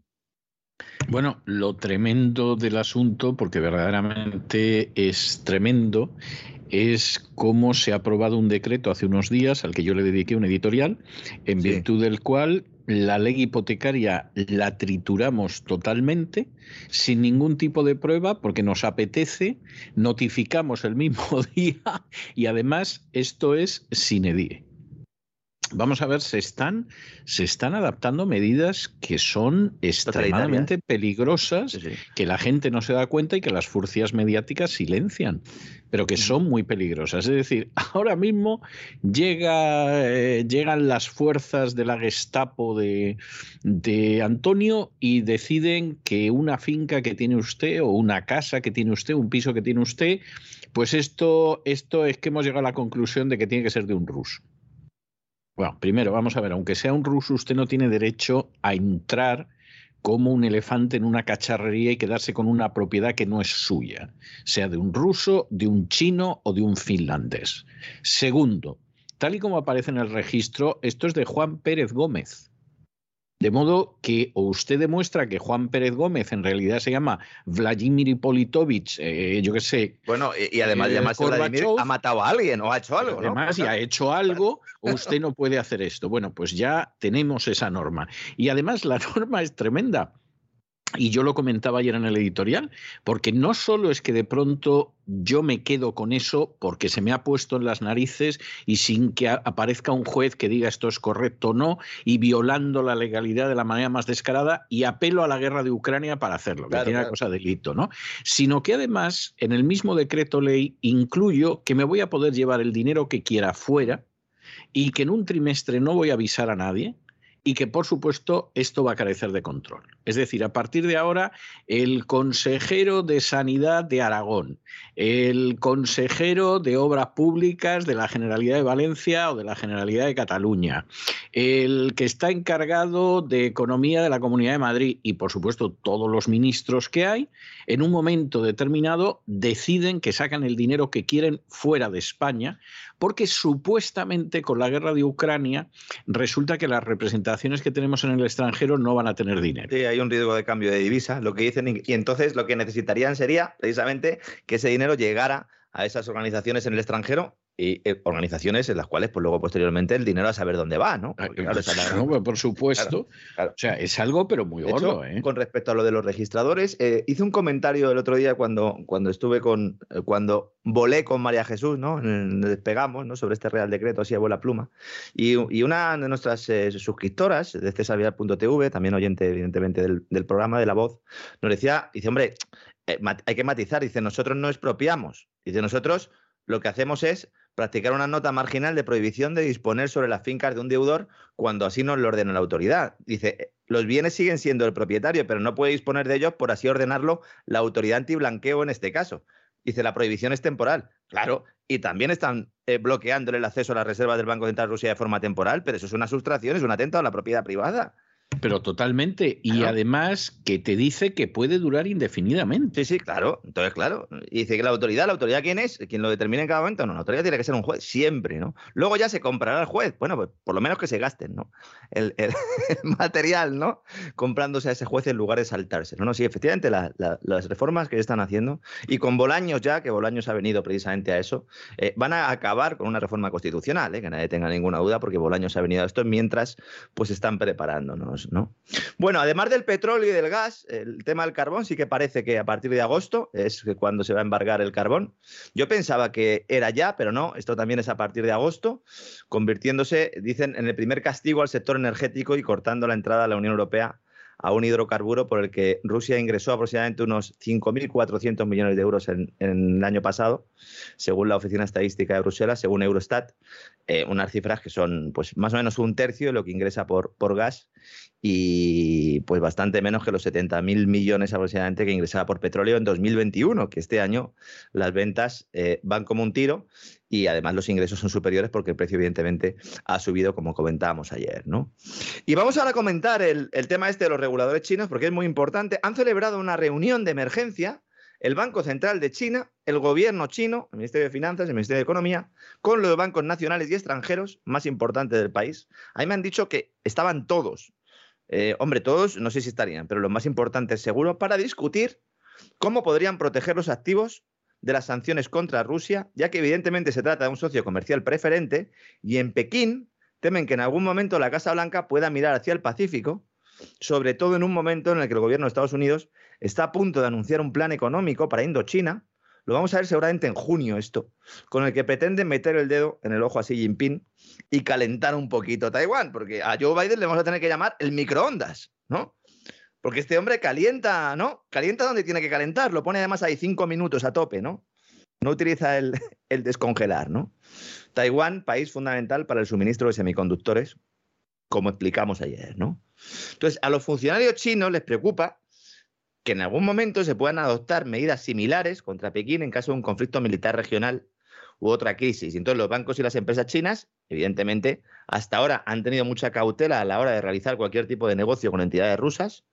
Bueno, lo tremendo del asunto, porque verdaderamente es tremendo, es cómo se ha aprobado un decreto hace unos días al que yo le dediqué un editorial, en virtud del cual la ley hipotecaria la trituramos totalmente, sin ningún tipo de prueba, porque nos apetece, notificamos el mismo día y además esto es sin edie vamos a ver, se están, se están adaptando medidas que son extremadamente peligrosas, que la gente no se da cuenta y que las furcias mediáticas silencian, pero que son muy peligrosas. Es decir, ahora mismo llega, eh, llegan las fuerzas de la Gestapo de, de Antonio y deciden que una finca que tiene usted o una casa que tiene usted, un piso que tiene usted, pues esto, esto es que hemos llegado a la conclusión de que tiene que ser de un ruso. Bueno, primero, vamos a ver, aunque sea un ruso, usted no tiene derecho a entrar como un elefante en una cacharrería y quedarse con una propiedad que no es suya, sea de un ruso, de un chino o de un finlandés. Segundo, tal y como aparece en el registro, esto es de Juan Pérez Gómez. De modo que o usted demuestra que Juan Pérez Gómez en realidad se llama Vladimir Ipolitovich, eh, yo qué sé. Bueno, y, además de llamarse Vladimir, ha matado a alguien o ha hecho algo. Además, y ha hecho algo, o usted no puede hacer esto. Bueno, pues ya tenemos esa norma. Y además la norma es tremenda. Y yo lo comentaba ayer en el editorial, porque no solo es que de pronto yo me quedo con eso porque se me ha puesto en las narices y sin que aparezca un juez que diga esto es correcto o no, y violando la legalidad de la manera más descarada, y apelo a la guerra de Ucrania para hacerlo, que tiene una cosa de delito, ¿no? Sino que además en el mismo decreto ley incluyo que me voy a poder llevar el dinero que quiera fuera y que en un trimestre no voy a avisar a nadie y que, por supuesto, esto va a carecer de control. Es decir, a partir de ahora, el consejero de Sanidad de Aragón, el consejero de Obras Públicas de la Generalidad de Valencia o de la Generalidad de Cataluña, el que está encargado de Economía de la Comunidad de Madrid y, por supuesto, todos los ministros que hay, en un momento determinado deciden que sacan el dinero que quieren fuera de España, porque supuestamente con la guerra de Ucrania resulta que las representaciones que tenemos en el extranjero no van a tener dinero. Sí, hay un riesgo de cambio de divisa, lo que dicen, y entonces lo que necesitarían sería precisamente que ese dinero llegara a esas organizaciones en el extranjero y eh, organizaciones en las cuales pues luego posteriormente el dinero a saber dónde va, ¿no? Ah, pues, por supuesto. O sea, es algo pero muy gordo, ¿eh? Con respecto a lo de los registradores, eh, hice un comentario el otro día cuando, cuando estuve con, cuando volé con María Jesús, ¿no? Despegamos, ¿no? Sobre este Real Decreto, así a la pluma. Y, una de nuestras suscriptoras de cesarvidal.tv, también oyente evidentemente del, del, programa de La Voz, nos decía, dice, hombre, hay que matizar, dice, nosotros no expropiamos, dice, nosotros lo que hacemos es practicar una nota marginal de prohibición de disponer sobre las fincas de un deudor cuando así nos lo ordena la autoridad. Dice, los bienes siguen siendo el propietario, pero no puede disponer de ellos por así ordenarlo la autoridad antiblanqueo en este caso. Dice, la prohibición es temporal. Claro, y también están eh, bloqueando el acceso a las reservas del Banco Central de Rusia de forma temporal, pero eso es una sustracción, es un atento a la propiedad privada. Pero totalmente. Y además que te dice que puede durar indefinidamente. Sí, sí, claro. Entonces, claro. Y dice que la autoridad, ¿la autoridad quién es? ¿Quién lo determina en cada momento? No, la autoridad tiene que ser un juez, siempre, ¿no? Luego ya se comprará el juez. Bueno, pues por lo menos que se gasten, ¿no? El, material, ¿no? Comprándose a ese juez en lugar de saltarse. No, no, sí, efectivamente, las reformas que están haciendo, y con Bolaños ya, que Bolaños ha venido precisamente a eso, eh, van a acabar con una reforma constitucional, ¿eh? que nadie tenga ninguna duda, porque Bolaños ha venido a esto mientras pues están preparándonos. ¿No? Bueno, además del petróleo y del gas, el tema del carbón sí que parece que a partir de agosto es cuando se va a embargar el carbón. Yo pensaba que era ya, pero no, esto también es a partir de agosto, convirtiéndose, dicen, en el primer castigo al sector energético y cortando la entrada a la Unión Europea a un hidrocarburo por el que Rusia ingresó aproximadamente unos 5.400 millones de euros en, el año pasado, según la Oficina Estadística de Bruselas, según Eurostat, eh, unas cifras que son pues, más o menos un tercio de lo que ingresa por, por gas y pues bastante menos que los 70.000 millones aproximadamente que ingresaba por petróleo en 2021, que este año las ventas eh, van como un tiro y además los ingresos son superiores porque el precio evidentemente ha subido como comentábamos ayer. ¿no? Y vamos ahora a comentar el, el tema este de los reguladores chinos porque es muy importante. Han celebrado una reunión de emergencia el Banco Central de China, el gobierno chino, el Ministerio de Finanzas, el Ministerio de Economía, con los bancos nacionales y extranjeros más importantes del país. Ahí me han dicho que estaban todos, eh, hombre, todos no sé si estarían, pero lo más importante seguro, para discutir cómo podrían proteger los activos de las sanciones contra Rusia, ya que evidentemente se trata de un socio comercial preferente, y en Pekín temen que en algún momento la Casa Blanca pueda mirar hacia el Pacífico, sobre todo en un momento en el que el gobierno de Estados Unidos está a punto de anunciar un plan económico para Indochina, lo vamos a ver seguramente en junio esto, con el que pretenden meter el dedo en el ojo a Xi Jinping y calentar un poquito Taiwán, porque a Joe Biden le vamos a tener que llamar el microondas, ¿no? Porque este hombre calienta, ¿no? Calienta donde tiene que calentar, lo pone además ahí cinco minutos a tope, ¿no? No utiliza el, el descongelar, ¿no? Taiwán, país fundamental para el suministro de semiconductores, como explicamos ayer, ¿no? Entonces, a los funcionarios chinos les preocupa que en algún momento se puedan adoptar medidas similares contra Pekín en caso de un conflicto militar regional u otra crisis. Entonces los bancos y las empresas chinas, evidentemente, hasta ahora han tenido mucha cautela a la hora de realizar cualquier tipo de negocio con entidades rusas.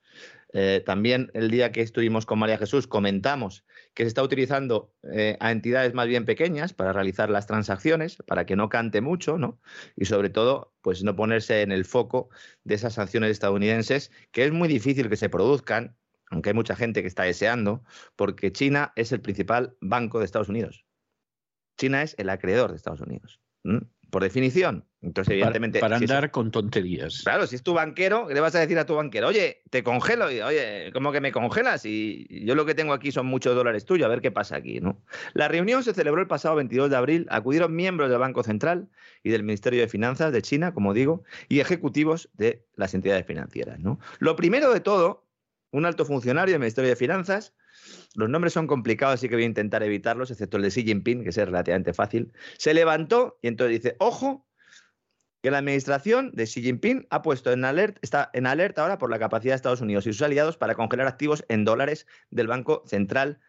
Eh, también el día que estuvimos con María Jesús comentamos que se está utilizando eh, a entidades más bien pequeñas para realizar las transacciones, para que no cante mucho, ¿no? Y sobre todo, pues no ponerse en el foco de esas sanciones estadounidenses, que es muy difícil que se produzcan aunque hay mucha gente que está deseando, porque China es el principal banco de Estados Unidos. China es el acreedor de Estados Unidos. Por definición. Entonces, evidentemente. Para, andar con tonterías. Claro, si es tu banquero, ¿qué le vas a decir a tu banquero? Oye, te congelo. Oye, ¿cómo que me congelas? Y yo lo que tengo aquí son muchos dólares tuyos, a ver qué pasa aquí, ¿no? La reunión se celebró el pasado 22 de abril. Acudieron miembros del Banco Central y del Ministerio de Finanzas de China, como digo, y ejecutivos de las entidades financieras, ¿no? Lo primero de todo un alto funcionario del Ministerio de Finanzas. Los nombres son complicados, así que voy a intentar evitarlos, excepto el de Xi Jinping, que es relativamente fácil. Se levantó y entonces dice, ojo, que la administración de Xi Jinping ha puesto en alerta, está en alerta ahora por la capacidad de Estados Unidos y sus aliados para congelar activos en dólares del Banco Central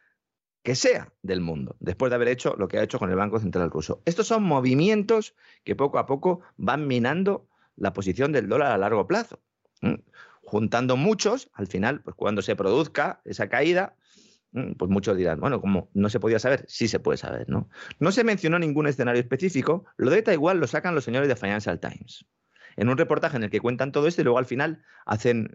que sea del mundo, después de haber hecho lo que ha hecho con el Banco Central ruso. Estos son movimientos que poco a poco van minando la posición del dólar a largo plazo. Juntando muchos, al final, pues cuando se produzca esa caída, pues muchos dirán, bueno, como no se podía saber, sí se puede saber, ¿no? No se mencionó ningún escenario específico, lo de Taiwán lo sacan los señores de Financial Times en un reportaje en el que cuentan todo esto y luego al final hacen,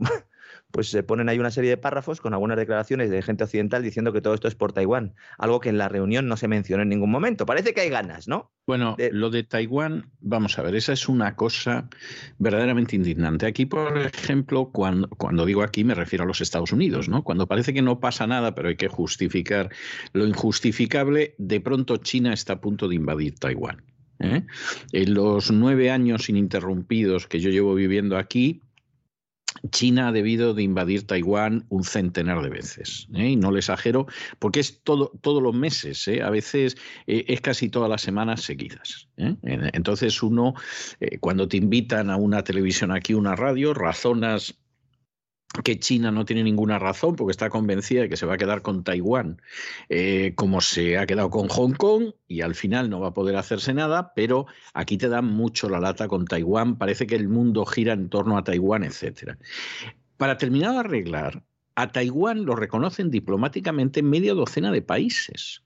pues se ponen ahí una serie de párrafos con algunas declaraciones de gente occidental diciendo que todo esto es por Taiwán, algo que en la reunión no se mencionó en ningún momento. Parece que hay ganas, ¿no? Bueno, lo de Taiwán, vamos a ver, esa es una cosa verdaderamente indignante. Aquí, por ejemplo, cuando, cuando digo aquí me refiero a los Estados Unidos, ¿no? Cuando parece que no pasa nada, pero hay que justificar lo injustificable, de pronto China está a punto de invadir Taiwán. ¿Eh? En los nueve años ininterrumpidos que yo llevo viviendo aquí, China ha debido de invadir Taiwán un centenar de veces. ¿eh? Y no le exagero, porque es todo, todos los meses, ¿eh? a veces es casi todas las semanas seguidas. Entonces uno, cuando te invitan a una televisión aquí, una radio, razonas que China no tiene ninguna razón porque está convencida de que se va a quedar con Taiwán eh, como se ha quedado con Hong Kong y al final no va a poder hacerse nada, pero aquí te dan mucho la lata con Taiwán, parece que el mundo gira en torno a Taiwán, etc. Para terminar de arreglar, a Taiwán lo reconocen diplomáticamente media docena de países.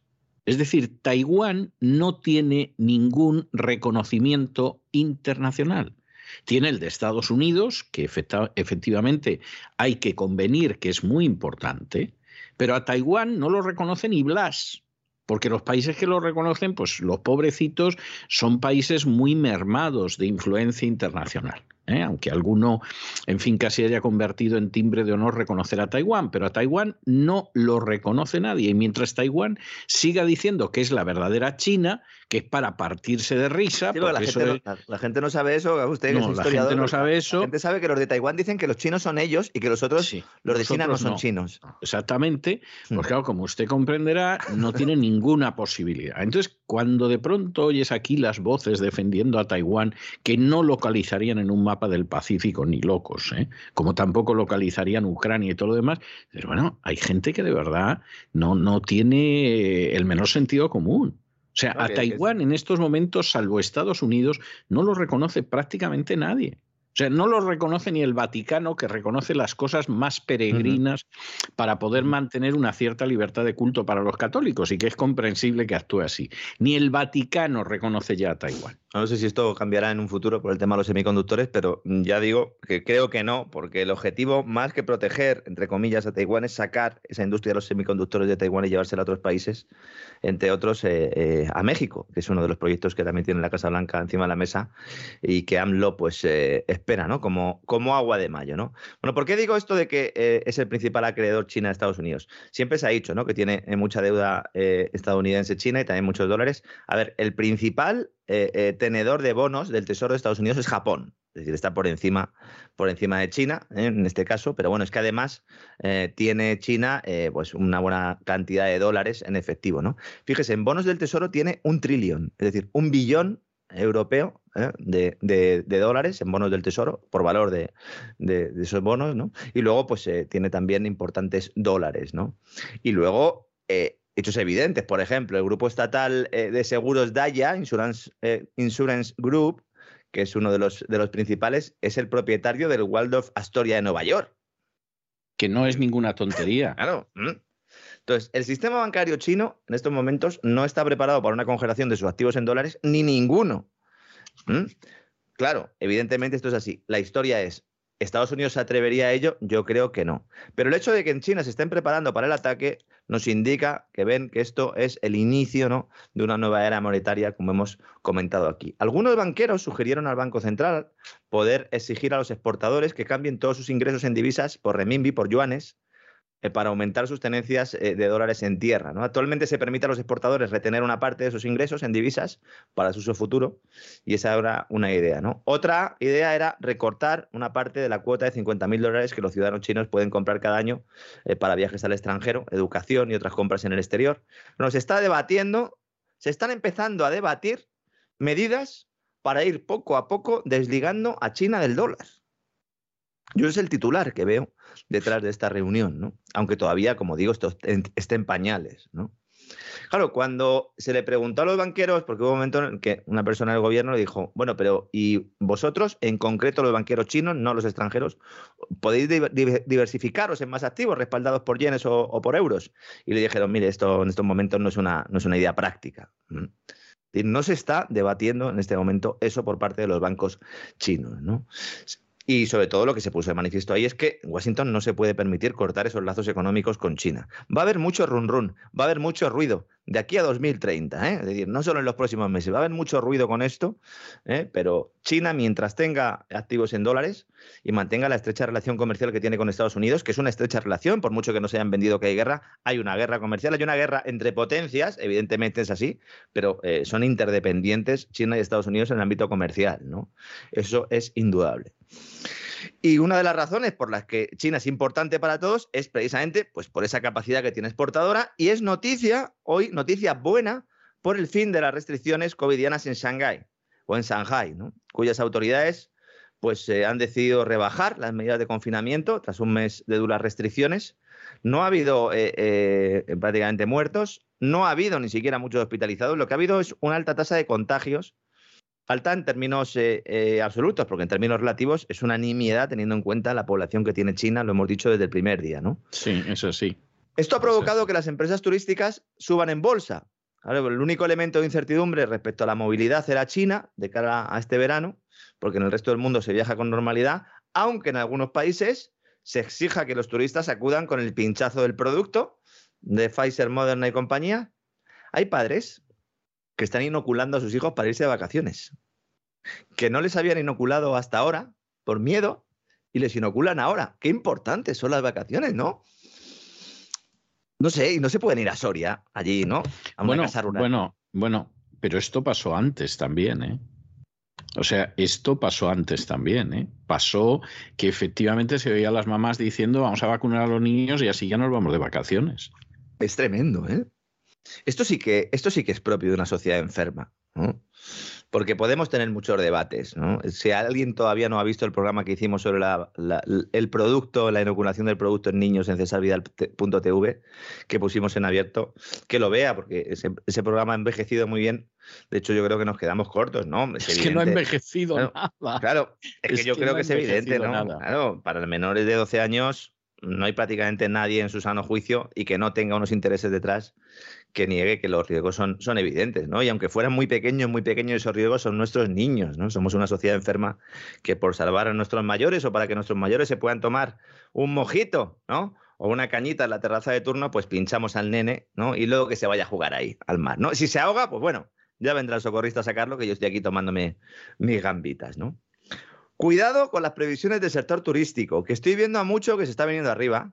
Es decir, Taiwán no tiene ningún reconocimiento internacional. Tiene el de Estados Unidos, que efectivamente hay que convenir que es muy importante, pero a Taiwán no lo reconoce ni Blas, porque los países que lo reconocen, pues los pobrecitos son países muy mermados de influencia internacional. ¿eh? aunque alguno, en fin, casi haya convertido en timbre de honor reconocer a Taiwán, pero a Taiwán no lo reconoce nadie. Y mientras Taiwán siga diciendo que es la verdadera China, que es para partirse de risa. la, gente no, sabe eso, usted no, la gente no sabe eso. La gente sabe que los de Taiwán dicen que los chinos son ellos y que los otros, los de China no son chinos. Exactamente, pues claro, como usted comprenderá, no tiene ninguna posibilidad. Entonces, cuando de pronto oyes aquí las voces defendiendo a Taiwán que no localizarían en un mapa del Pacífico ni locos, ¿eh? como tampoco localizarían Ucrania y todo lo demás, pero bueno, hay gente que de verdad no, no tiene el menor sentido común. O sea, a Taiwán en estos momentos, salvo Estados Unidos, no lo reconoce prácticamente nadie. O sea, no lo reconoce ni el Vaticano, que reconoce las cosas más peregrinas para poder mantener una cierta libertad de culto para los católicos y que es comprensible que actúe así. Ni el Vaticano reconoce ya a Taiwán. No sé si esto cambiará en un futuro por el tema de los semiconductores, pero ya digo que creo que no, porque el objetivo, más que proteger, entre comillas, a Taiwán, es sacar esa industria de los semiconductores de Taiwán y llevársela a otros países, entre otros eh, eh, a México, que es uno de los proyectos que también tiene la Casa Blanca encima de la mesa y que AMLO pues eh, espera, ¿no? Como, como agua de mayo, ¿no? Bueno, ¿por qué digo esto de que es el principal acreedor China de Estados Unidos? Siempre se ha dicho, ¿no? Que tiene mucha deuda estadounidense China y también muchos dólares. A ver, el principal eh, eh, tenedor de bonos del Tesoro de Estados Unidos es Japón. Es decir, está por encima, por encima de China, ¿eh? en este caso, pero bueno, es que además tiene China pues una buena cantidad de dólares en efectivo. ¿no? Fíjese, en bonos del Tesoro tiene un trillón, es decir, un billón europeo de, dólares en bonos del Tesoro por valor de, esos bonos, ¿no? Y luego, pues tiene también importantes dólares, ¿no? Y luego hechos evidentes. Por ejemplo, el grupo estatal eh, de seguros Daya, Insurance, eh, Insurance Group, que es uno de los, de los principales, es el propietario del Waldorf Astoria de Nueva York. Que no es ninguna tontería. claro. Entonces, el sistema bancario chino en estos momentos no está preparado para una congelación de sus activos en dólares, ni ninguno. Claro, evidentemente esto es así. La historia es, ¿Estados Unidos se atrevería a ello? Yo creo que no. Pero el hecho de que en China se estén preparando para el ataque nos indica que ven que esto es el inicio ¿no? de una nueva era monetaria, como hemos comentado aquí. Algunos banqueros sugirieron al Banco Central poder exigir a los exportadores que cambien todos sus ingresos en divisas por renminbi, por yuanes, para aumentar sus tenencias eh, de dólares en tierra. ¿no? Actualmente se permite a los exportadores retener una parte de sus ingresos en divisas para su uso futuro y esa era una idea. ¿no? Otra idea era recortar una parte de la cuota de 50.000 dólares que los ciudadanos chinos pueden comprar cada año eh, para viajes al extranjero, educación y otras compras en el exterior. Se está debatiendo, se están empezando a debatir medidas para ir poco a poco desligando a China del dólar. Yo es el titular que veo detrás de esta reunión, ¿no? Aunque todavía, como digo, esto esté en pañales, ¿no? Claro, cuando se le preguntó a los banqueros, porque hubo un momento en que una persona del gobierno le dijo, bueno, pero ¿y vosotros, en concreto los banqueros chinos, no los extranjeros, podéis diversificaros en más activos respaldados por yenes o, por euros? Y le dijeron, mire, esto en estos momentos no es una, no es una idea práctica. No se está debatiendo en este momento eso por parte de los bancos chinos. ¿no? Y sobre todo lo que se puso de manifiesto ahí es que Washington no se puede permitir cortar esos lazos económicos con China. Va a haber mucho run run, va a haber mucho ruido de aquí a 2030, ¿eh? es decir, no solo en los próximos meses, va a haber mucho ruido con esto, ¿eh? pero China mientras tenga activos en dólares y mantenga la estrecha relación comercial que tiene con Estados Unidos, que es una estrecha relación, por mucho que no se hayan vendido que hay guerra, hay una guerra comercial, hay una guerra entre potencias, evidentemente es así, pero eh, son interdependientes China y Estados Unidos en el ámbito comercial, ¿no? Eso es indudable. Y una de las razones por las que China es importante para todos es precisamente pues, por esa capacidad que tiene exportadora y es noticia, hoy noticia buena, por el fin de las restricciones covidianas en Shanghái o en Shanghai, cuyas autoridades pues, eh, han decidido rebajar las medidas de confinamiento tras un mes de duras restricciones. No ha habido eh, eh, prácticamente muertos, no ha habido ni siquiera muchos hospitalizados, lo que ha habido es una alta tasa de contagios Alta en términos eh, eh, absolutos, porque en términos relativos es una nimiedad teniendo en cuenta la población que tiene China, lo hemos dicho desde el primer día, ¿no? Sí, eso sí. Esto ha provocado que las empresas turísticas suban en bolsa. el único elemento de incertidumbre respecto a la movilidad era China de cara a este verano, porque en el resto del mundo se viaja con normalidad, aunque en algunos países se exija que los turistas acudan con el pinchazo del producto de Pfizer, Moderna y compañía. Hay padres que están inoculando a sus hijos para irse de vacaciones, que no les habían inoculado hasta ahora por miedo y les inoculan ahora. Qué importantes son las vacaciones, ¿no? No sé, y no se pueden ir a Soria, allí, ¿no? A una bueno, casa rural. Bueno, bueno, pero esto pasó antes también, ¿eh? O sea, esto pasó antes también, ¿eh? Pasó que efectivamente se veía a las mamás diciendo vamos a vacunar a los niños y así ya nos vamos de vacaciones. Es tremendo, ¿eh? Esto sí que, esto sí que es propio de una sociedad enferma. Porque podemos tener muchos debates. Si alguien todavía no ha visto el programa que hicimos sobre el producto, la inoculación del producto en niños en cesarvidal.tv, que pusimos en abierto, que lo vea, porque ese, programa ha envejecido muy bien. De hecho, yo creo que nos quedamos cortos, ¿no? Es, que no ha envejecido nada. Claro, es, que yo creo que es evidente, ¿no? Claro, para los menores de 12 años no hay prácticamente nadie en su sano juicio y que no tenga unos intereses detrás que niegue que los riesgos son, son evidentes, ¿no? Y aunque fueran muy pequeños, muy pequeños esos riesgos, son nuestros niños, ¿no? Somos una sociedad enferma que por salvar a nuestros mayores o para que nuestros mayores se puedan tomar un mojito, ¿no? O una cañita en la terraza de turno, pues pinchamos al nene, ¿no? Y luego que se vaya a jugar ahí, al mar, ¿no? Si se ahoga, pues bueno, ya vendrá el socorrista a sacarlo, que yo estoy aquí tomándome mis gambitas, ¿no? Cuidado con las previsiones del sector turístico, que estoy viendo a mucho que se está viniendo arriba,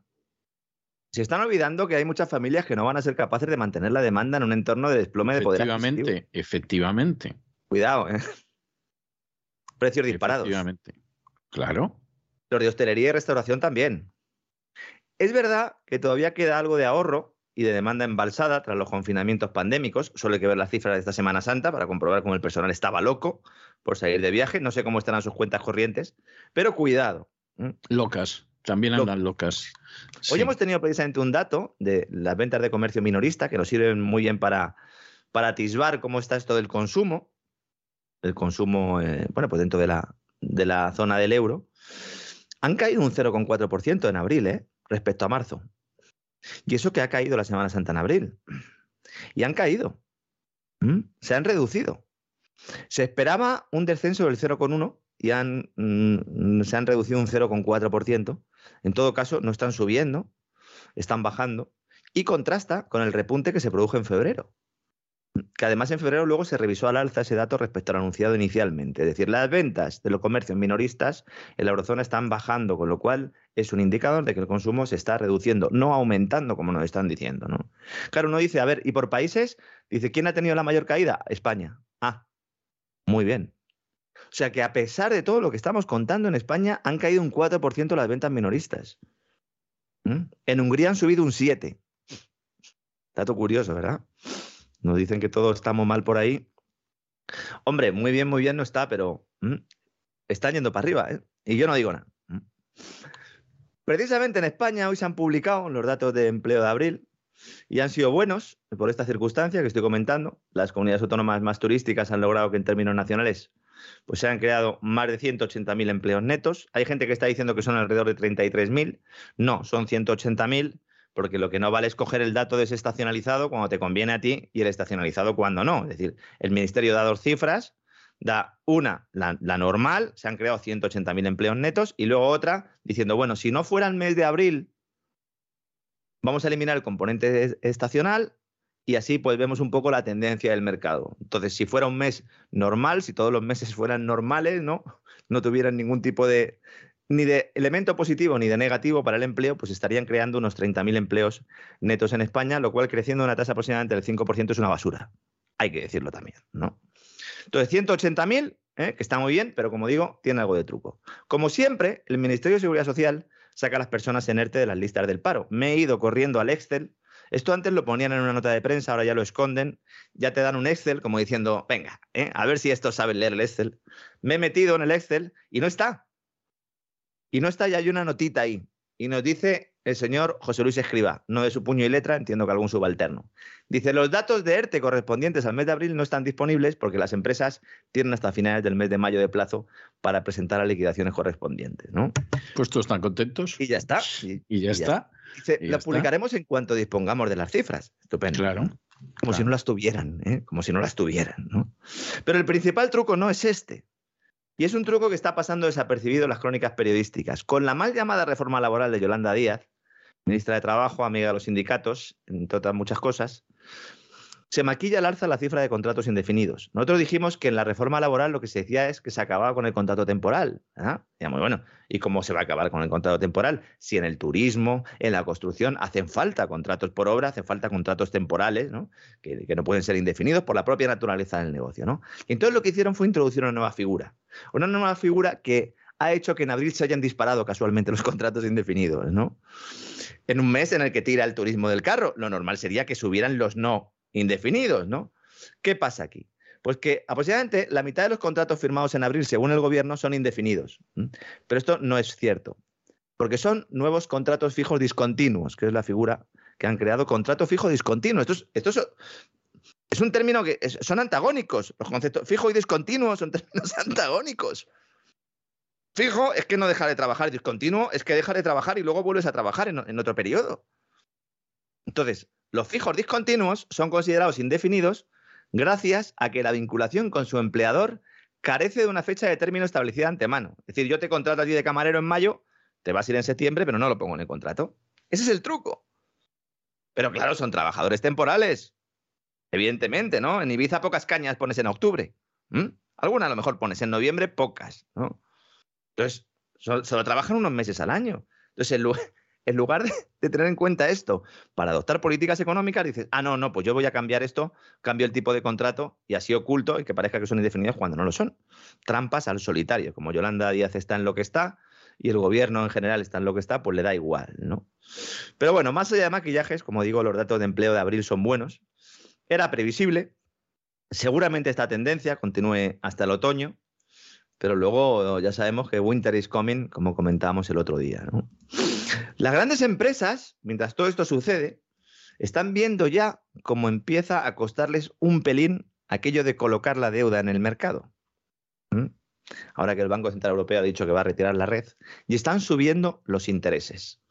se están olvidando que hay muchas familias que no van a ser capaces de mantener la demanda en un entorno de desplome de poder Efectivamente, efectivamente. Cuidado, ¿eh? Precios disparados. Efectivamente. Claro. Los de hostelería y restauración también. Es verdad que todavía queda algo de ahorro y de demanda embalsada tras los confinamientos pandémicos. Solo hay que ver las cifras de esta Semana Santa para comprobar cómo el personal estaba loco por salir de viaje. No sé cómo estarán sus cuentas corrientes, pero cuidado. Locas. También andan locas. Hoy hemos tenido precisamente un dato de las ventas de comercio minorista que nos sirven muy bien para, para atisbar cómo está esto del consumo. El consumo, eh, bueno, pues dentro de la, de la zona del euro. Han caído un 0,4% en abril, ¿eh? Respecto a marzo. Y eso que ha caído la Semana Santa en abril. Y han caído. Se han reducido. Se esperaba un descenso del 0,1 y han, mm, se han reducido un 0,4%. En todo caso, no están subiendo, están bajando y contrasta con el repunte que se produjo en febrero. Que además en febrero luego se revisó al alza ese dato respecto al anunciado inicialmente. Es decir, las ventas de los comercios minoristas en la eurozona están bajando, con lo cual es un indicador de que el consumo se está reduciendo, no aumentando como nos están diciendo. ¿no? Claro, uno dice, a ver, ¿y por países? Dice, ¿quién ha tenido la mayor caída? España. Ah, muy bien. O sea que a pesar de todo lo que estamos contando en España, han caído un 4% las ventas minoristas. ¿Mm? En Hungría han subido un 7%. Dato curioso, ¿verdad? Nos dicen que todos estamos mal por ahí Hombre, muy bien, muy bien no está, pero mm, están yendo para arriba, ¿eh? Y yo no digo nada. Precisamente en España hoy se han publicado los datos de empleo de abril y han sido buenos por esta circunstancia que estoy comentando. Las comunidades autónomas más turísticas han logrado que en términos nacionales pues se han creado más de 180.000 empleos netos. Hay gente que está diciendo que son alrededor de 33.000. No, son 180.000 porque lo que no vale es coger el dato desestacionalizado cuando te conviene a ti y el estacionalizado cuando no. Es decir, el Ministerio da dos cifras, da una, la, normal, se han creado 180.000 empleos netos, y luego otra diciendo, bueno, si no fuera el mes de abril, vamos a eliminar el componente estacional y así pues vemos un poco la tendencia del mercado. Entonces, si fuera un mes normal, si todos los meses fueran normales, ¿no? No tuvieran ningún tipo de, ni de elemento positivo ni de negativo para el empleo, pues estarían creando unos 30.000 empleos netos en España, lo cual creciendo una tasa aproximadamente del 5% es una basura. Hay que decirlo también, ¿no? Entonces, 180.000, ¿eh? que está muy bien, pero como digo, tiene algo de truco. Como siempre, el Ministerio de Seguridad Social saca a las personas en ERTE de las listas del paro. Me he ido corriendo al Excel. Esto antes lo ponían en una nota de prensa, ahora ya lo esconden. Ya te dan un Excel como diciendo, venga, ¿eh? a ver si estos saben leer el Excel. Me he metido en el Excel y no está. Y no está, ya hay una notita ahí. Y nos dice el señor José Luis Escriba, no de su puño y letra, entiendo que algún subalterno. Dice, los datos de ERTE correspondientes al mes de abril no están disponibles porque las empresas tienen hasta finales del mes de mayo de plazo para presentar las liquidaciones correspondientes. ¿no? Pues todos están contentos. Y ya está. Y, ya, está. Dice, la publicaremos en cuanto dispongamos de las cifras. Estupendo. Claro. Como si no las tuvieran, ¿eh? como si no las tuvieran. ¿no? Pero el principal truco no es este. Y es un truco que está pasando desapercibido en las crónicas periodísticas. Con la mal llamada reforma laboral de Yolanda Díaz, ministra de Trabajo, amiga de los sindicatos, entre otras muchas cosas, se maquilla al alza la cifra de contratos indefinidos. Nosotros dijimos que en la reforma laboral lo que se decía es que se acababa con el contrato temporal. ¿ah? muy bueno, ¿y cómo se va a acabar con el contrato temporal? Si en el turismo, en la construcción, hacen falta contratos por obra, hacen falta contratos temporales, ¿no? Que, no pueden ser indefinidos por la propia naturaleza del negocio. ¿no? Y entonces lo que hicieron fue introducir una nueva figura. Una nueva figura que ha hecho que en abril se hayan disparado casualmente los contratos indefinidos, ¿no? En un mes en el que tira el turismo del carro, lo normal sería que subieran los no indefinidos, ¿no? ¿Qué pasa aquí? Pues que aproximadamente la mitad de los contratos firmados en abril, según el gobierno, son indefinidos. Pero esto no es cierto, porque son nuevos contratos fijos discontinuos, que es la figura que han creado, contrato fijo discontinuo. Esto es, es un término que son antagónicos. Los conceptos fijo y discontinuo son términos antagónicos. Fijo es que no deja de trabajar, discontinuo es que deja de trabajar y luego vuelves a trabajar en otro periodo. Entonces, los fijos discontinuos son considerados indefinidos gracias a que la vinculación con su empleador carece de una fecha de término establecida antemano. Es decir, yo te contrato a ti de camarero en mayo, te vas a ir en septiembre, pero no lo pongo en el contrato. Ese es el truco. Pero claro, son trabajadores temporales. Evidentemente, ¿no? En Ibiza pocas cañas pones en octubre. Algunas a lo mejor pones en noviembre, pocas, ¿no? Entonces, solo, trabajan unos meses al año. Entonces, el, en lugar de, tener en cuenta esto para adoptar políticas económicas, dices, ah, no, no, pues yo voy a cambiar esto, cambio el tipo de contrato y así oculto y que parezca que son indefinidos cuando no lo son. Trampas al solitario. Como Yolanda Díaz está en lo que está y el gobierno en general está en lo que está, pues le da igual, ¿no? Pero bueno, más allá de maquillajes, como digo, los datos de empleo de abril son buenos. Era previsible. Seguramente esta tendencia continúe hasta el otoño, pero luego ya sabemos que winter is coming, como comentábamos el otro día, ¿no? Las grandes empresas, mientras todo esto sucede, están viendo ya cómo empieza a costarles un pelín aquello de colocar la deuda en el mercado. ¿Mm? Ahora que el Banco Central Europeo ha dicho que va a retirar la red, y están subiendo los intereses.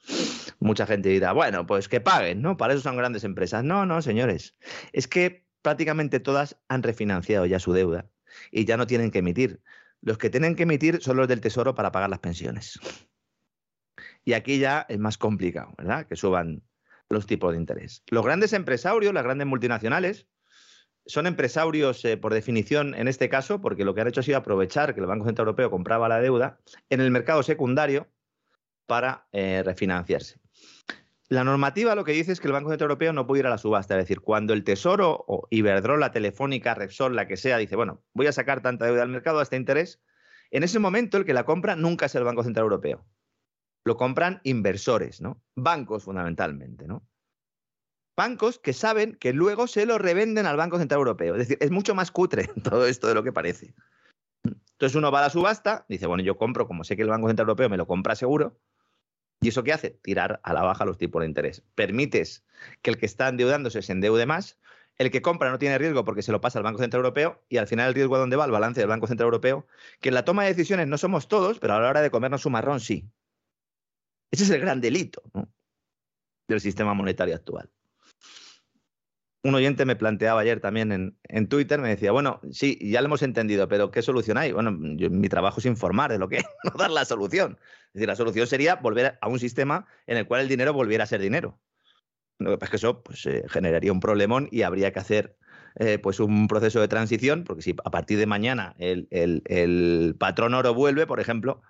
Mucha gente dirá, bueno, pues que paguen, ¿no? Para eso son grandes empresas. No, no, señores. Es que prácticamente todas han refinanciado ya su deuda y ya no tienen que emitir. Los que tienen que emitir son los del Tesoro para pagar las pensiones. Y aquí ya es más complicado, ¿verdad? Que suban los tipos de interés. Los grandes empresarios, las grandes multinacionales, son empresarios eh, por definición en este caso, porque lo que han hecho ha sido aprovechar que el Banco Central Europeo compraba la deuda en el mercado secundario para eh, refinanciarse. La normativa lo que dice es que el Banco Central Europeo no puede ir a la subasta, es decir, cuando el Tesoro o Iberdrola, Telefónica, Repsol, la que sea, dice, bueno, voy a sacar tanta deuda al mercado a este interés, en ese momento el que la compra nunca es el Banco Central Europeo lo compran inversores, ¿no? Bancos fundamentalmente, ¿no? bancos que saben que luego se lo revenden al Banco Central Europeo. Es decir, es mucho más cutre todo esto de lo que parece. Entonces uno va a la subasta, dice, bueno, yo compro, como sé que el Banco Central Europeo me lo compra seguro, ¿y eso qué hace? Tirar a la baja los tipos de interés. Permites que el que está endeudándose se endeude más, el que compra no tiene riesgo porque se lo pasa al Banco Central Europeo y al final el riesgo a dónde va, al balance del Banco Central Europeo, que en la toma de decisiones no somos todos, pero a la hora de comernos un marrón sí. Ese es el gran delito del sistema monetario actual un oyente me planteaba ayer también en, Twitter, me decía, bueno, sí, ya lo hemos entendido, pero ¿qué solución hay? Bueno, mi trabajo es informar de lo que no dar la solución. Es decir, la solución sería volver a un sistema en el cual el dinero volviera a ser dinero. Lo que pasa es que eso pues, eh, generaría un problemón y habría que hacer eh, pues un proceso de transición, porque si a partir de mañana el patrón oro vuelve, por ejemplo,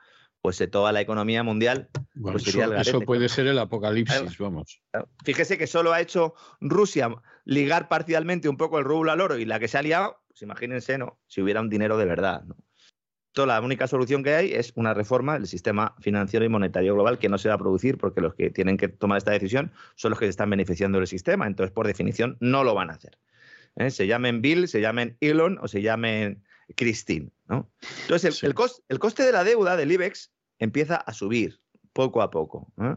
pues toda la economía mundial pues sería eso, eso, puede ser el apocalipsis, vamos. Fíjese que solo ha hecho Rusia ligar parcialmente un poco el rublo al oro y la que se ha liado, pues imagínense, ¿no? Si hubiera un dinero de verdad, ¿no? Toda la única solución que hay es una reforma del sistema financiero y monetario global que no se va a producir porque los que tienen que tomar esta decisión son los que se están beneficiando del sistema. Entonces, por definición, no lo van a hacer. ¿eh? Se llamen Bill, se llamen Elon o se llamen Christine. ¿no? Entonces, el, el coste de la deuda del IBEX empieza a subir poco a poco. ¿eh?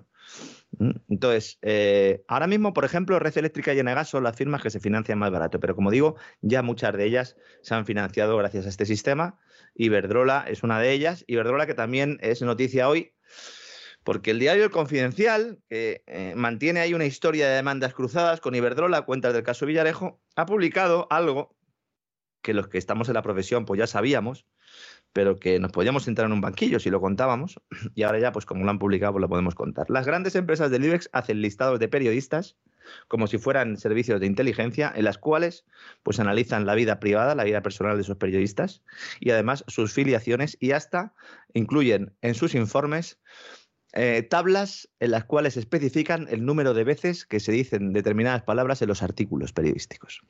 Mm, entonces, eh, ahora mismo, por ejemplo, Red Eléctrica y Enegas son las firmas que se financian más barato, pero como digo, ya muchas de ellas se han financiado gracias a este sistema. Iberdrola es una de ellas. Iberdrola que también es noticia hoy, porque el diario El Confidencial, que eh, mantiene ahí una historia de demandas cruzadas con Iberdrola, cuentas del caso Villarejo, ha publicado algo que los que estamos en la profesión pues ya sabíamos, pero que nos podíamos sentar en un banquillo si lo contábamos, y ahora ya, pues como lo han publicado, pues lo podemos contar. Las grandes empresas del IBEX hacen listados de periodistas como si fueran servicios de inteligencia, en las cuales pues analizan la vida privada, la vida personal de esos periodistas, y además sus filiaciones, y hasta incluyen en sus informes eh, tablas en las cuales especifican el número de veces que se dicen determinadas palabras en los artículos periodísticos.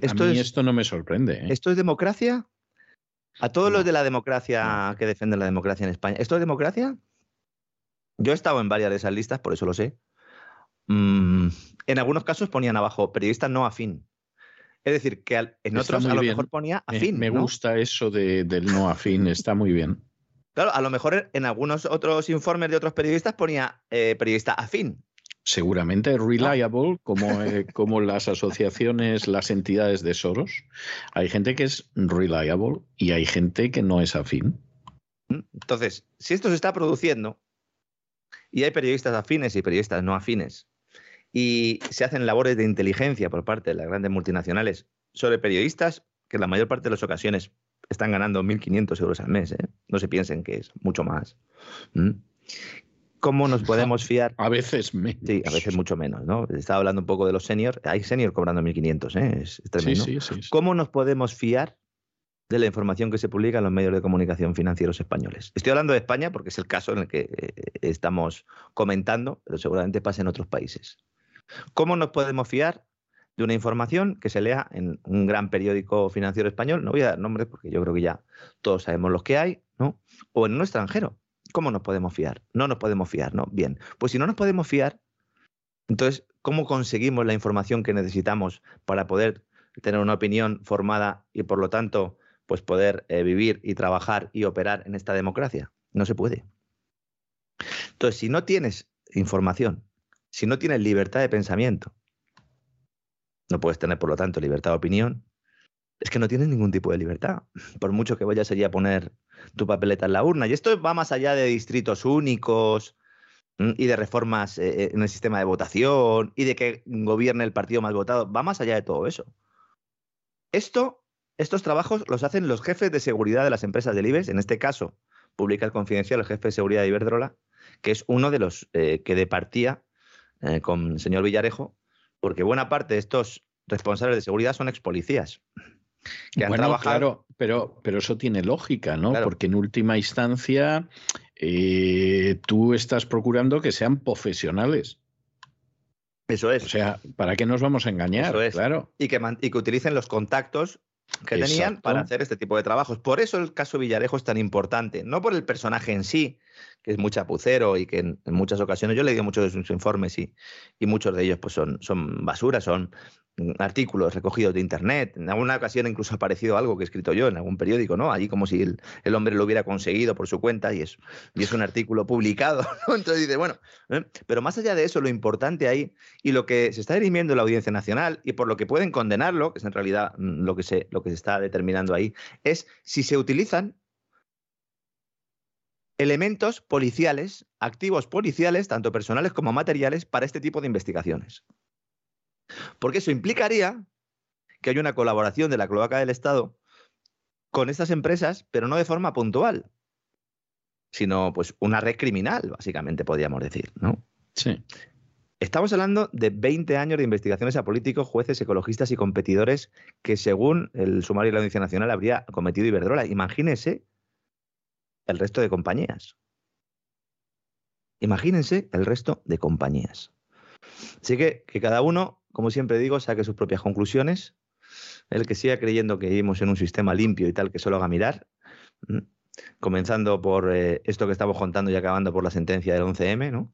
esto mí esto no me sorprende. ¿eh? ¿Esto es democracia? A todos los de la democracia que defienden la democracia en España, ¿esto es democracia? Yo he estado en varias de esas listas, por eso lo sé. Mm, en algunos casos ponían abajo periodista no afín. Es decir, que en otros a lo mejor ponía afín. Me, gusta eso del no afín, está muy bien. Claro, a lo mejor en algunos otros informes de otros periodistas ponía eh, periodista afín seguramente reliable, como, eh, como las asociaciones, las entidades de Soros. Hay gente que es reliable y hay gente que no es afín. Entonces, si esto se está produciendo y hay periodistas afines y periodistas no afines y se hacen labores de inteligencia por parte de las grandes multinacionales sobre periodistas que en la mayor parte de las ocasiones están ganando 1.500 euros al mes, ¿eh? no se piensen que es mucho más. ¿Cómo nos podemos fiar? A veces menos. Sí, a veces mucho menos, ¿no? Estaba hablando un poco de los seniors. Hay seniors cobrando 1.500, ¿eh? Es, tremendo. Sí, sí, sí, ¿Cómo nos podemos fiar de la información que se publica en los medios de comunicación financieros españoles? Estoy hablando de España porque es el caso en el que eh, estamos comentando, pero seguramente pasa en otros países. ¿Cómo nos podemos fiar de una información que se lea en un gran periódico financiero español? No voy a dar nombres porque yo creo que ya todos sabemos los que hay, ¿no? O en un extranjero ¿Cómo nos podemos fiar? No nos podemos fiar, ¿no? Bien, pues si no nos podemos fiar, entonces, ¿cómo conseguimos la información que necesitamos para poder tener una opinión formada y por lo tanto, pues poder eh, vivir y trabajar y operar en esta democracia? No se puede. Entonces, si no tienes información, si no tienes libertad de pensamiento, no puedes tener, por lo tanto, libertad de opinión, es que no tienes ningún tipo de libertad. Por mucho que vayas allí a poner tu papeleta en la urna. Y esto va más allá de distritos únicos y de reformas eh, en el sistema de votación y de que gobierne el partido más votado. Va más allá de todo eso. Esto, estos trabajos los hacen los jefes de seguridad de las empresas del IBEX. En este caso, publica el confidencial el jefe de seguridad de Iberdrola, que es uno de los eh, que departía eh, con el señor Villarejo, porque buena parte de estos responsables de seguridad son ex policías que bueno, Claro, pero, pero eso tiene lógica, ¿no? Porque en última instancia eh, tú estás procurando que sean profesionales. Eso es. O sea, ¿para qué nos vamos a engañar? Claro. Y que, y que utilicen los contactos que tenían para hacer este tipo de trabajos. Por eso el caso Villarejo es tan importante, no por el personaje en sí, que es muy chapucero y que en, en muchas ocasiones yo he leído muchos de sus informes y, y muchos de ellos pues son, son basura, son artículos recogidos de internet. En alguna ocasión incluso ha aparecido algo que he escrito yo en algún periódico, ¿no? Allí como si el, hombre lo hubiera conseguido por su cuenta y es, un artículo publicado. Entonces dice, bueno, ¿eh? pero más allá de eso, lo importante ahí y lo que se está dirimiendo en la Audiencia Nacional y por lo que pueden condenarlo, que es en realidad mm, lo que se, lo que se está determinando ahí, es si se utilizan elementos policiales, activos policiales, tanto personales como materiales, para este tipo de investigaciones. Porque eso implicaría que hay una colaboración de la cloaca del Estado con estas empresas, pero no de forma puntual, sino pues una red criminal, básicamente podríamos decir, ¿no? Sí. Estamos hablando de 20 años de investigaciones a políticos, jueces, ecologistas y competidores que, según el sumario de la Audiencia Nacional, habría cometido Iberdrola. Imagínese el resto de compañías. Imagínense el resto de compañías. Así que que cada uno, como siempre digo, saque sus propias conclusiones. El que siga creyendo que vivimos en un sistema limpio y tal, que solo haga mirar. Comenzando por eh, esto que estamos contando y acabando por la sentencia del 11M, ¿no?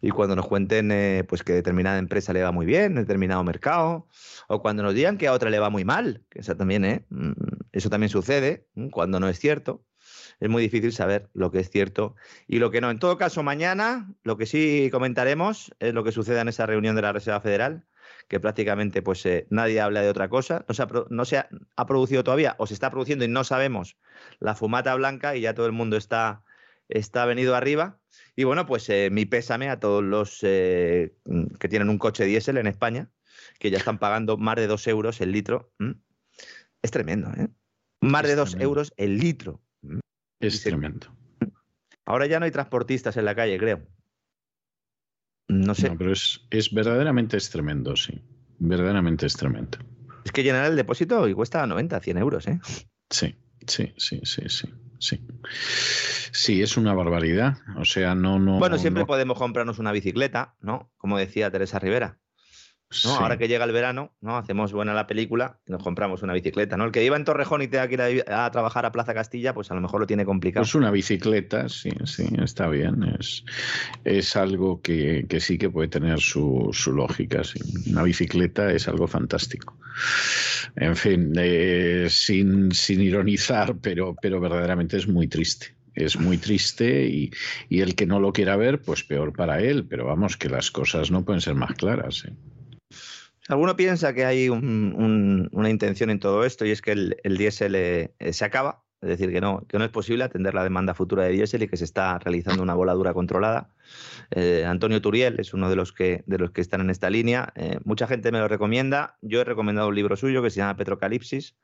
Y cuando nos cuenten eh, pues que determinada empresa le va muy bien, determinado mercado, o cuando nos digan que a otra le va muy mal, que eso también, ¿eh? Mm, eso también sucede cuando no es cierto. Es muy difícil saber lo que es cierto y lo que no. En todo caso, mañana lo que sí comentaremos es lo que suceda en esa reunión de la Reserva Federal, que prácticamente pues eh, nadie habla de otra cosa. No se, ha, no se ha, ha producido todavía, o se está produciendo y no sabemos, la fumata blanca y ya todo el mundo está, está venido arriba. Y bueno, pues eh, mi pésame a todos los eh, que tienen un coche diésel en España, que ya están pagando más de dos euros el litro. Es tremendo, ¿eh? Más Es de dos euros el litro. Es tremendo. Ahora ya no hay transportistas en la calle, creo. No sé. No, pero es, es verdaderamente es tremendo, sí. Verdaderamente es tremendo. Es que llenar el depósito y cuesta 90, 100 euros, ¿eh? Sí, sí, sí, sí, sí. Sí, sí es una barbaridad. O sea, no, no. bueno, siempre no- podemos comprarnos una bicicleta, ¿no? Como decía Teresa Rivera. ¿No? sí. Ahora que llega el verano, ¿no? Hacemos buena la película y nos compramos una bicicleta, ¿no? El que iba en Torrejón y tenga que ir a, a trabajar a Plaza Castilla, pues a lo mejor lo tiene complicado. Pues una bicicleta, sí, sí, está bien. Es, es algo que, que sí que puede tener su, su lógica. Sí. Una bicicleta es algo fantástico. En fin, eh, sin, sin ironizar, pero, pero verdaderamente es muy triste. Es muy triste y, y el que no lo quiera ver, pues peor para él. Pero vamos, que las cosas no pueden ser más claras. ¿eh? Alguno piensa que hay un- un- una intención en todo esto y es que el, el diésel eh, se acaba, es decir, que no, que no es posible atender la demanda futura de diésel y que se está realizando una voladura controlada. Eh, Antonio Turiel es uno de los que, de los que están en esta línea. Eh, mucha gente me lo recomienda. Yo he recomendado un libro suyo que se llama Petrocalipsis.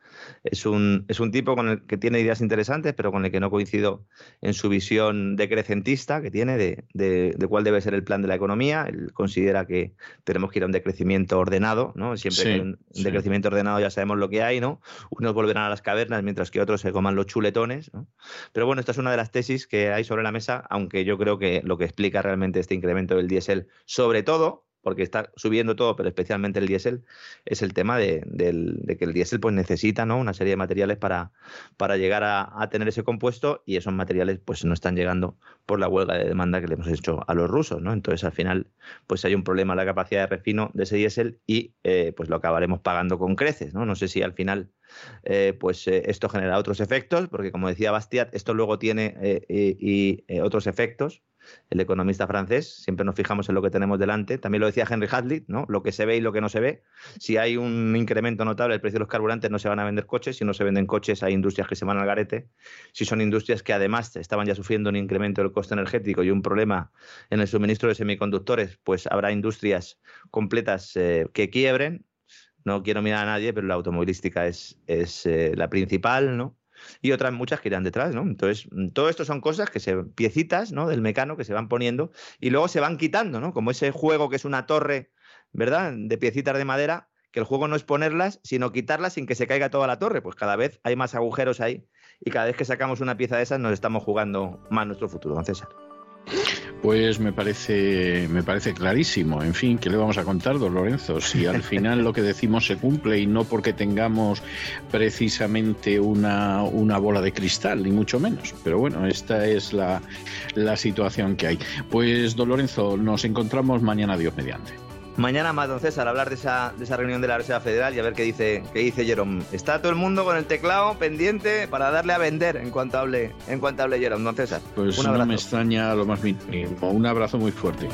Es un, es un tipo con el que tiene ideas interesantes, pero con el que no coincido en su visión decrecentista que tiene de, de- de cuál debe ser el plan de la economía. Él considera que tenemos que ir a un decrecimiento ordenado, ¿no? Siempre Sí, que hay un sí. decrecimiento ordenado ya sabemos lo que hay, ¿no? Unos volverán a las cavernas mientras que otros se coman los chuletones, ¿no? Pero bueno, esta es una de las tesis que hay sobre la mesa, aunque yo creo que lo que explica realmente este incremento del diésel, sobre todo, porque está subiendo todo, pero especialmente el diésel, es el tema de, que el diésel pues, necesita ¿no? una serie de materiales para, llegar a, tener ese compuesto y esos materiales pues, no están llegando por la huelga de demanda que le hemos hecho a los rusos. Entonces, al final, pues hay un problema en la capacidad de refino de ese diésel y eh, pues lo acabaremos pagando con creces. No, sé si al final eh, pues eh, esto genera otros efectos, porque como decía Bastiat, esto luego tiene y, otros efectos. El economista francés, siempre nos fijamos en lo que tenemos delante. También lo decía Henry Hadley, ¿no? Lo que se ve y lo que no se ve. Si hay un incremento notable del precio de los carburantes, no se van a vender coches. Si no se venden coches, hay industrias que se van al garete. Si son industrias que además estaban ya sufriendo un incremento del coste energético y un problema en el suministro de semiconductores, pues habrá industrias completas eh, que quiebren no quiero mirar a nadie, pero la automovilística es, es eh, la principal, ¿no? Y otras muchas que irán detrás, ¿no? Entonces, mm, todo esto son cosas que se, piecitas, ¿no? Del mecano que se van poniendo y luego se van quitando, ¿no? Como ese juego que es una torre, ¿verdad? De piecitas de madera, que el juego no es ponerlas, sino quitarlas sin que se caiga toda la torre. Pues cada vez hay más agujeros ahí y cada vez que sacamos una pieza de esas nos estamos jugando más nuestro futuro, don César. Pues me parece, me parece clarísimo. En fin, ¿qué le vamos a contar, don Lorenzo? Si al final lo que decimos se cumple y no porque tengamos precisamente una, una bola de cristal, ni mucho menos. Pero bueno, esta es la, la situación que hay. Pues, don Lorenzo, nos encontramos mañana, Dios mediante. Mañana más, don César, hablar de esa, de esa reunión de la Reserva Federal y a ver qué dice, qué dice Jerome. Está todo el mundo con el teclado pendiente para darle a vender en cuanto hable, en cuanto hable Jerome, don César. Pues no me extraña lo más mínimo. Un abrazo muy fuerte.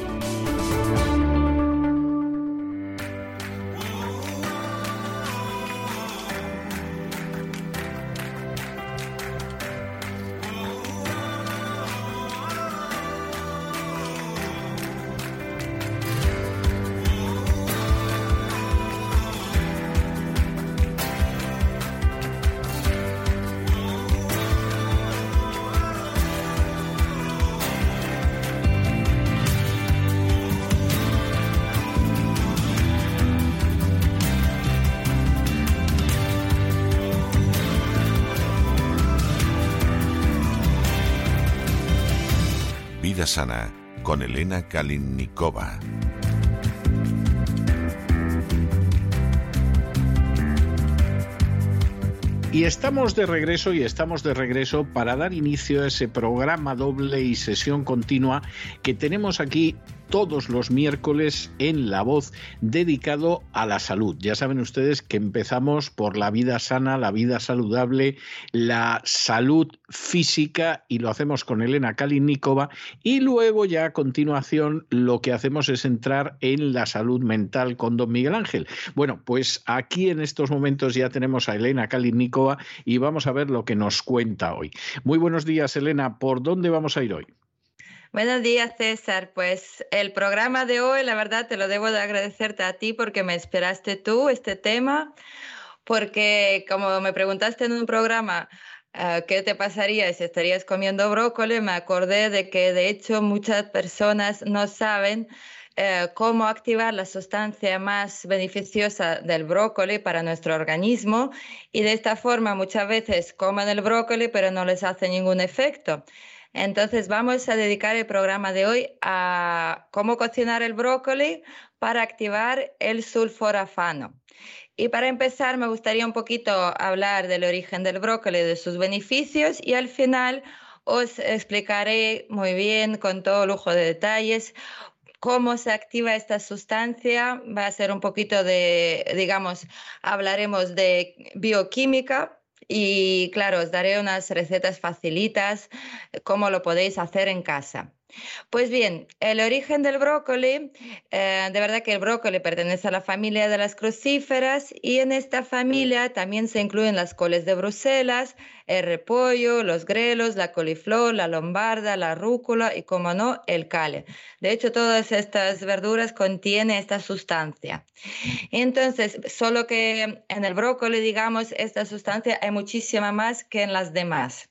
Kalinnikova. Y estamos de regreso y estamos de regreso para dar inicio a ese programa doble y sesión continua que tenemos aquí todos los miércoles en La Voz dedicado a la salud. Ya saben ustedes que empezamos por la vida sana, la vida saludable, la salud física y lo hacemos con Elena Kalinikova y luego ya a continuación lo que hacemos es entrar en la salud mental con don Miguel Ángel. Bueno, pues aquí en estos momentos ya tenemos a Elena Kalinikova y vamos a ver lo que nos cuenta hoy. Muy buenos días, Elena. ¿Por dónde vamos a ir hoy? Buenos días, César. Pues el programa de hoy, la verdad, te lo debo de agradecerte a ti porque me esperaste tú este tema, porque como me preguntaste en un programa uh, qué te pasaría si estarías comiendo brócoli, me acordé de que de hecho muchas personas no saben eh, cómo activar la sustancia más beneficiosa del brócoli para nuestro organismo y de esta forma muchas veces comen el brócoli pero no les hace ningún efecto. Entonces vamos a dedicar el programa de hoy a cómo cocinar el brócoli para activar el sulforafano. Y para empezar me gustaría un poquito hablar del origen del brócoli, de sus beneficios y al final os explicaré muy bien, con todo lujo de detalles, cómo se activa esta sustancia. Va a ser un poquito de, digamos, hablaremos de bioquímica y claro, os daré unas recetas facilitas, cómo lo podéis hacer en casa. Pues bien, el origen del brócoli, eh, de verdad que el brócoli pertenece a la familia de las crucíferas y en esta familia también se incluyen las coles de Bruselas, el repollo, los grelos, la coliflor, la lombarda, la rúcula y, como no, el cale. De hecho, todas estas verduras contienen esta sustancia. Entonces, solo que en el brócoli, digamos, esta sustancia hay muchísima más que en las demás.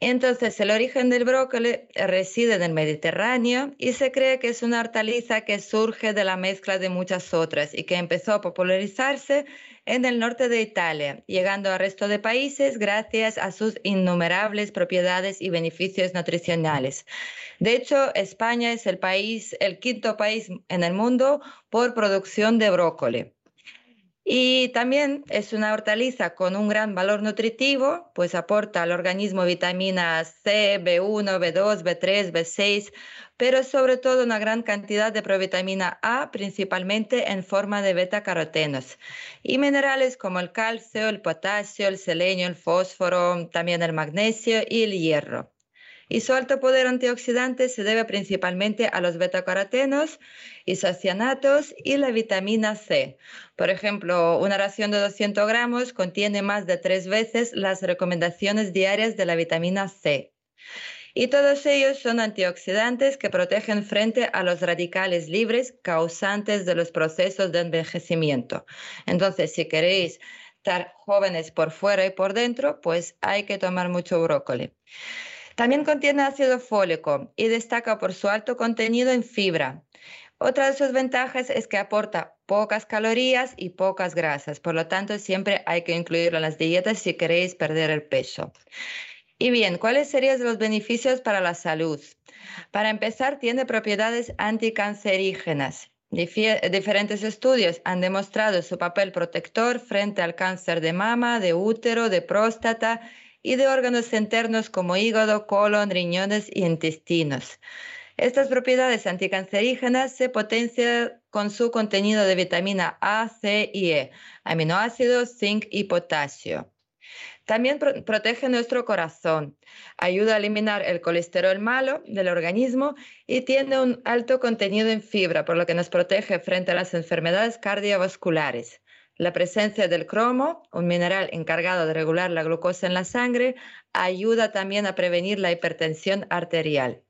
Entonces, el origen del brócoli reside en el Mediterráneo y se cree que es una hortaliza que surge de la mezcla de muchas otras y que empezó a popularizarse en el norte de Italia, llegando al resto de países gracias a sus innumerables propiedades y beneficios nutricionales. De hecho, España es el país, el quinto país en el mundo por producción de brócoli. Y también es una hortaliza con un gran valor nutritivo, pues aporta al organismo vitaminas C, B1, B2, B3, B6, pero sobre todo una gran cantidad de provitamina A, principalmente en forma de beta-carotenos, y minerales como el calcio, el potasio, el selenio, el fósforo, también el magnesio y el hierro y su alto poder antioxidante se debe principalmente a los betacarotenos, isocianatos y la vitamina C. Por ejemplo, una ración de 200 gramos contiene más de tres veces las recomendaciones diarias de la vitamina C. Y todos ellos son antioxidantes que protegen frente a los radicales libres causantes de los procesos de envejecimiento. Entonces, si queréis estar jóvenes por fuera y por dentro, pues hay que tomar mucho brócoli. También contiene ácido fólico y destaca por su alto contenido en fibra. Otra de sus ventajas es que aporta pocas calorías y pocas grasas, por lo tanto siempre hay que incluirlo en las dietas si queréis perder el peso. Y bien, ¿cuáles serían los beneficios para la salud? Para empezar, tiene propiedades anticancerígenas. diferentes estudios han demostrado su papel protector frente al cáncer de mama, de útero, de próstata y de órganos internos como hígado, colon, riñones y intestinos. Estas propiedades anticancerígenas se potencian con su contenido de vitamina A, C y E, aminoácidos, zinc y potasio. También protege nuestro corazón, ayuda a eliminar el colesterol malo del organismo y tiene un alto contenido en fibra, por lo que nos protege frente a las enfermedades cardiovasculares. La presencia del cromo, un mineral encargado de regular la glucosa en la sangre, ayuda también a prevenir la hipertensión arterial.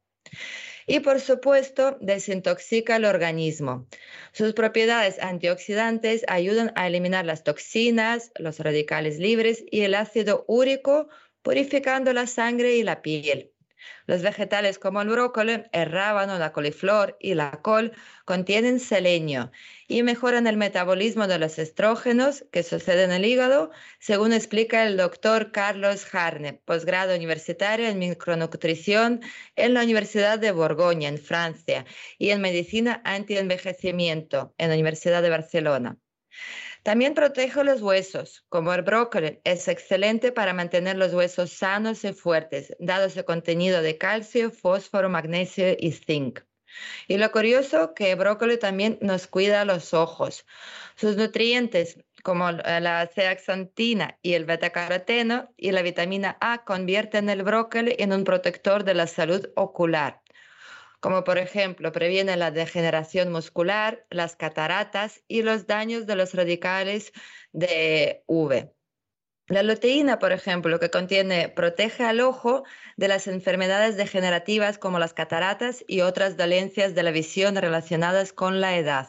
Y por supuesto, desintoxica el organismo. Sus propiedades antioxidantes ayudan a eliminar las toxinas, los radicales libres y el ácido úrico, purificando la sangre y la piel. Los vegetales como el brócoli, el rábano, la coliflor y la col contienen selenio y mejoran el metabolismo de los estrógenos que suceden en el hígado, según explica el doctor Carlos Harne, posgrado universitario en micronutrición en la Universidad de Borgoña, en Francia, y en medicina anti-envejecimiento en la Universidad de Barcelona. También protege los huesos, como el brócoli. Es excelente para mantener los huesos sanos y fuertes, dado su contenido de calcio, fósforo, magnesio y zinc. Y lo curioso que el brócoli también nos cuida los ojos. Sus nutrientes, como la zeaxantina y el betacaroteno y la vitamina A, convierten el brócoli en un protector de la salud ocular como por ejemplo previene la degeneración muscular, las cataratas y los daños de los radicales de V. La luteína, por ejemplo, que contiene, protege al ojo de las enfermedades degenerativas como las cataratas y otras dolencias de la visión relacionadas con la edad.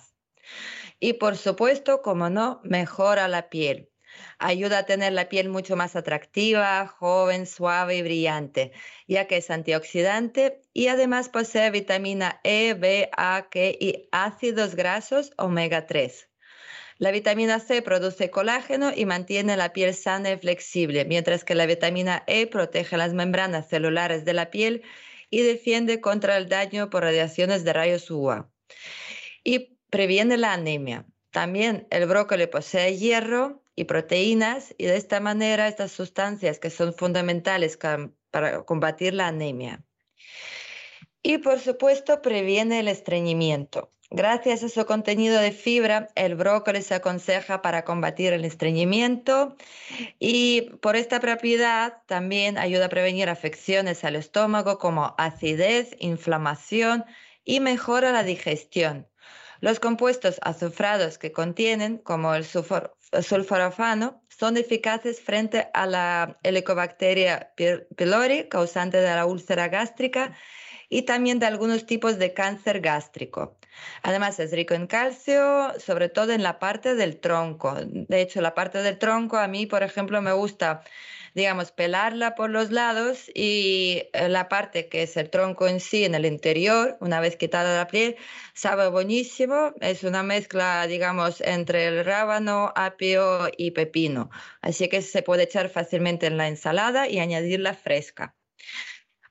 Y por supuesto, como no, mejora la piel ayuda a tener la piel mucho más atractiva, joven, suave y brillante, ya que es antioxidante y además posee vitamina E, B, A, K y ácidos grasos omega 3. La vitamina C produce colágeno y mantiene la piel sana y flexible, mientras que la vitamina E protege las membranas celulares de la piel y defiende contra el daño por radiaciones de rayos UVA. Y previene la anemia. También el brócoli posee hierro y proteínas y de esta manera estas sustancias que son fundamentales para combatir la anemia. Y por supuesto previene el estreñimiento. Gracias a su contenido de fibra, el brócoli se aconseja para combatir el estreñimiento y por esta propiedad también ayuda a prevenir afecciones al estómago como acidez, inflamación y mejora la digestión. Los compuestos azufrados que contienen, como el sulforafano, son eficaces frente a la Helicobacteria pylori, causante de la úlcera gástrica, y también de algunos tipos de cáncer gástrico. Además, es rico en calcio, sobre todo en la parte del tronco. De hecho, la parte del tronco a mí, por ejemplo, me gusta digamos, pelarla por los lados y eh, la parte que es el tronco en sí, en el interior, una vez quitada la piel, sabe buenísimo. Es una mezcla, digamos, entre el rábano, apio y pepino. Así que se puede echar fácilmente en la ensalada y añadirla fresca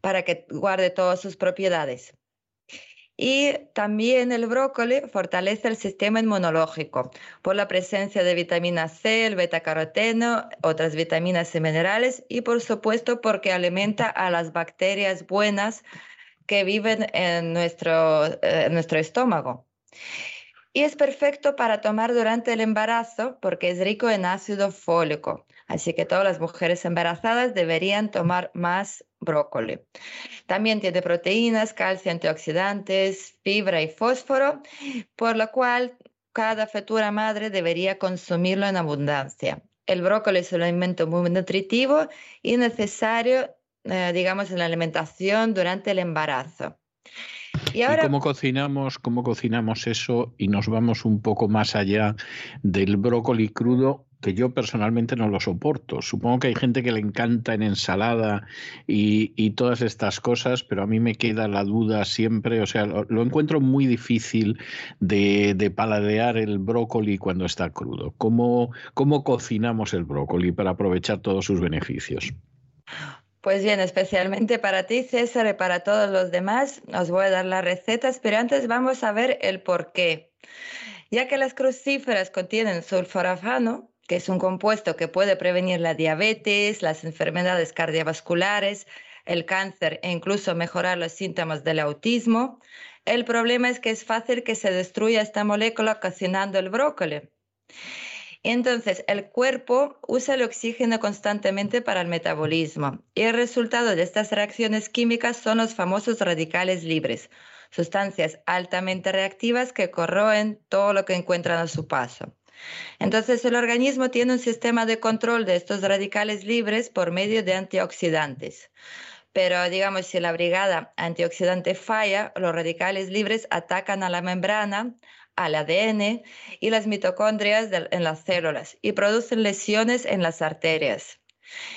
para que guarde todas sus propiedades. Y también el brócoli fortalece el sistema inmunológico por la presencia de vitamina C, el betacaroteno, otras vitaminas y minerales y por supuesto porque alimenta a las bacterias buenas que viven en nuestro, eh, en nuestro estómago. Y es perfecto para tomar durante el embarazo porque es rico en ácido fólico. Así que todas las mujeres embarazadas deberían tomar más brócoli. También tiene proteínas, calcio, antioxidantes, fibra y fósforo, por lo cual cada futura madre debería consumirlo en abundancia. El brócoli es un alimento muy nutritivo y necesario, eh, digamos, en la alimentación durante el embarazo. Y ahora... cómo cocinamos, cómo cocinamos eso y nos vamos un poco más allá del brócoli crudo? Que yo personalmente no lo soporto. Supongo que hay gente que le encanta en ensalada y, todas estas cosas, pero a mí me queda la duda siempre, o sea, lo, encuentro muy difícil de, de, paladear el brócoli cuando está crudo. ¿Cómo, ¿Cómo cocinamos el brócoli para aprovechar todos sus beneficios? Pues bien, especialmente para ti, César, y para todos los demás, os voy a dar las recetas, pero antes vamos a ver el por qué. Ya que las crucíferas contienen sulforafano, que es un compuesto que puede prevenir la diabetes, las enfermedades cardiovasculares, el cáncer e incluso mejorar los síntomas del autismo, el problema es que es fácil que se destruya esta molécula cocinando el brócoli. Entonces, el cuerpo usa el oxígeno constantemente para el metabolismo y el resultado de estas reacciones químicas son los famosos radicales libres, sustancias altamente reactivas que corroen todo lo que encuentran a su paso. Entonces, el organismo tiene un sistema de control de estos radicales libres por medio de antioxidantes. Pero digamos, si la brigada antioxidante falla, los radicales libres atacan a la membrana, al ADN y las mitocondrias en las células y producen lesiones en las arterias.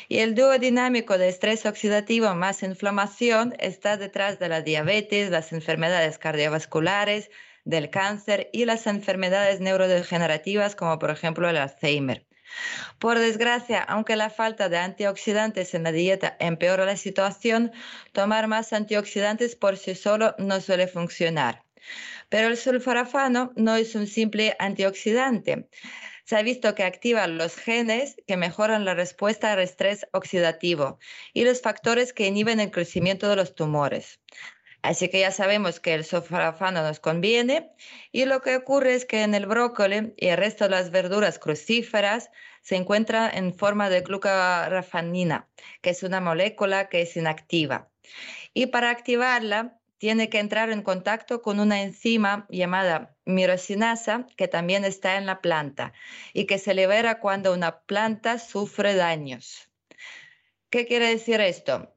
Y el dúo dinámico de estrés oxidativo más inflamación está detrás de la diabetes, las enfermedades cardiovasculares, del cáncer y las enfermedades neurodegenerativas como por ejemplo el Alzheimer. Por desgracia, aunque la falta de antioxidantes en la dieta empeora la situación, tomar más antioxidantes por sí solo no suele funcionar. Pero el sulforafano no es un simple antioxidante. Se ha visto que activa los genes que mejoran la respuesta al estrés oxidativo y los factores que inhiben el crecimiento de los tumores. Así que ya sabemos que el sulforafano nos conviene y lo que ocurre es que en el brócoli y el resto de las verduras crucíferas se encuentra en forma de glucarafanina, que es una molécula que es inactiva. Y para activarla tiene que entrar en contacto con una enzima llamada mirosinasa que también está en la planta y que se libera cuando una planta sufre daños. ¿Qué quiere decir esto?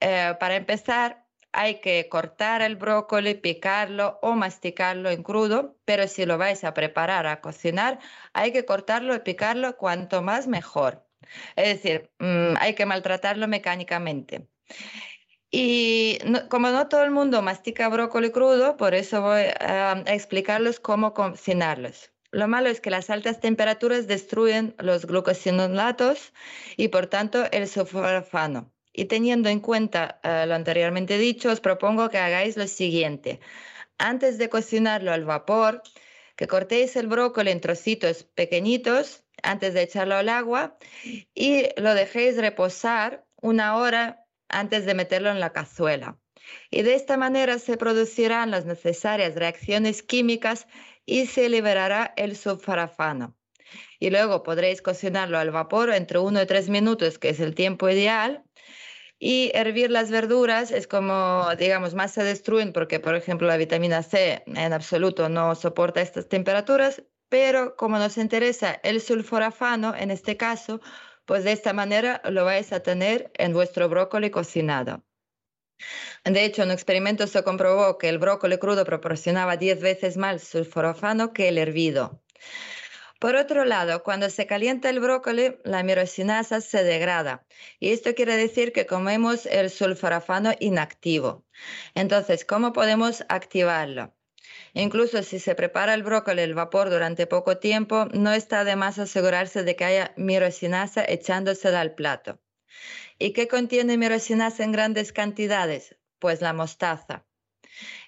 Eh, para empezar, hay que cortar el brócoli, picarlo o masticarlo en crudo, pero si lo vais a preparar a cocinar, hay que cortarlo y picarlo cuanto más mejor. Es decir, mm, hay que maltratarlo mecánicamente. Y como no todo el mundo mastica brócoli crudo, por eso voy a, explicarles cómo cocinarlos. Lo malo es que las altas temperaturas destruyen los glucosinolatos y por tanto el sulforafano. Y teniendo en cuenta eh, lo anteriormente dicho, os propongo que hagáis lo siguiente. Antes de cocinarlo al vapor, que cortéis el brócoli en trocitos pequeñitos antes de echarlo al agua y lo dejéis reposar una hora antes de meterlo en la cazuela. Y de esta manera se producirán las necesarias reacciones químicas y se liberará el sulforafano. Y luego podréis cocinarlo al vapor entre 1 y 3 minutos, que es el tiempo ideal. Y hervir las verduras es como, digamos, más se destruyen porque, por ejemplo, la vitamina C en absoluto no soporta estas temperaturas, pero como nos interesa el sulforafano, en este caso, pues de esta manera lo vais a tener en vuestro brócoli cocinado. De hecho, en un experimento se comprobó que el brócoli crudo proporcionaba 10 veces más sulforafano que el hervido. Por otro lado, cuando se calienta el brócoli, la mirosinasa se degrada y esto quiere decir que comemos el sulforafano inactivo. Entonces, ¿cómo podemos activarlo? Incluso si se prepara el brócoli al vapor durante poco tiempo, no está de más asegurarse de que haya mirosinasa echándosela al plato. ¿Y qué contiene mirosinasa en grandes cantidades? Pues la mostaza.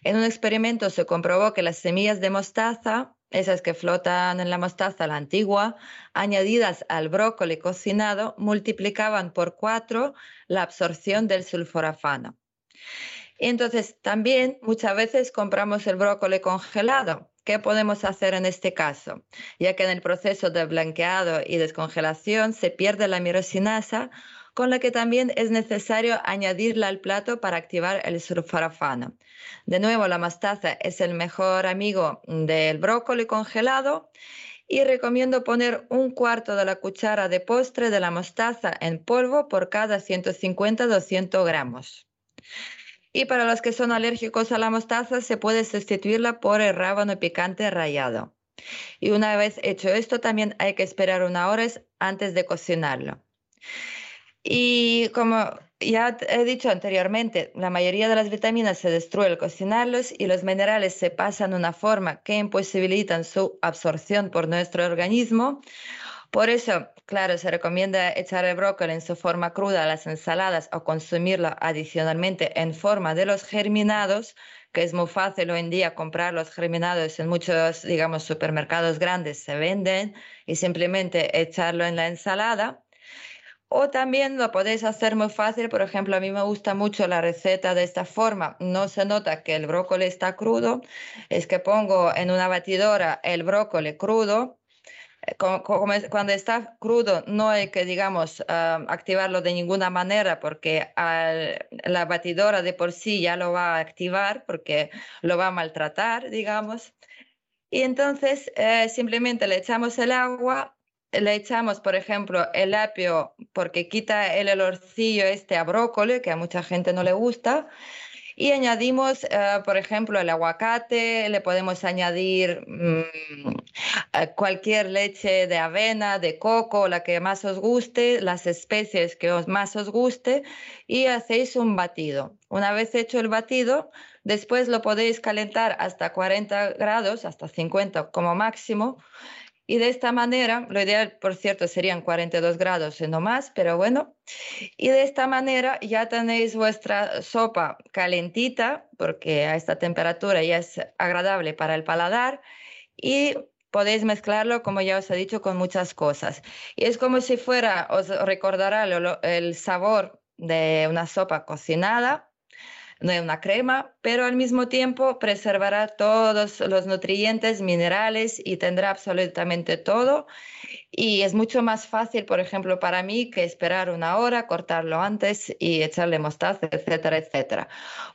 En un experimento se comprobó que las semillas de mostaza, esas que flotan en la mostaza, la antigua, añadidas al brócoli cocinado, multiplicaban por cuatro la absorción del sulforafano. Entonces, también muchas veces compramos el brócoli congelado. ¿Qué podemos hacer en este caso? Ya que en el proceso de blanqueado y descongelación se pierde la mirosinasa, con la que también es necesario añadirla al plato para activar el sulforafano. De nuevo, la mostaza es el mejor amigo del brócoli congelado y recomiendo poner un cuarto de la cuchara de postre de la mostaza en polvo por cada 150-200 gramos. Y para los que son alérgicos a la mostaza, se puede sustituirla por el rábano picante rallado. Y una vez hecho esto, también hay que esperar una hora antes de cocinarlo. Y como ya he dicho anteriormente, la mayoría de las vitaminas se destruye al cocinarlos y los minerales se pasan de una forma que imposibilitan su absorción por nuestro organismo. Por eso, claro, se recomienda echar el brócoli en su forma cruda a las ensaladas o consumirlo adicionalmente en forma de los germinados, que es muy fácil hoy en día comprar los germinados en muchos, digamos, supermercados grandes se venden y simplemente echarlo en la ensalada. O también lo podéis hacer muy fácil, por ejemplo, a mí me gusta mucho la receta de esta forma. No se nota que el brócoli está crudo, es que pongo en una batidora el brócoli crudo. Eh, cuando está crudo no hay que, digamos, ah, activarlo de ninguna manera porque la batidora de por sí ya lo va a activar porque lo va a maltratar, digamos. Y entonces eh, simplemente le echamos el agua, le echamos, por ejemplo, el apio porque quita el olorcillo este a brócoli, que a mucha gente no le gusta. Y añadimos, eh, por ejemplo, el aguacate, le podemos añadir mm, eh, cualquier leche de avena, de coco, la que más os guste, las especies que os más os guste, y hacéis un batido. Una vez hecho el batido, después lo podéis calentar hasta 40 grados, hasta 50 como máximo, y de esta manera, lo ideal, por cierto, serían 42 grados y no más, pero bueno. Y de esta manera ya tenéis vuestra sopa calentita, porque a esta temperatura ya es agradable para el paladar. Y podéis mezclarlo, como ya os he dicho, con muchas cosas. Y es como si fuera, os recordará el sabor de una sopa cocinada, no es una crema, pero al mismo tiempo preservará todos los nutrientes, minerales y tendrá absolutamente todo. Y es mucho más fácil, por ejemplo, para mí que esperar una hora, cortarlo antes y echarle mostaza, etcétera, etcétera.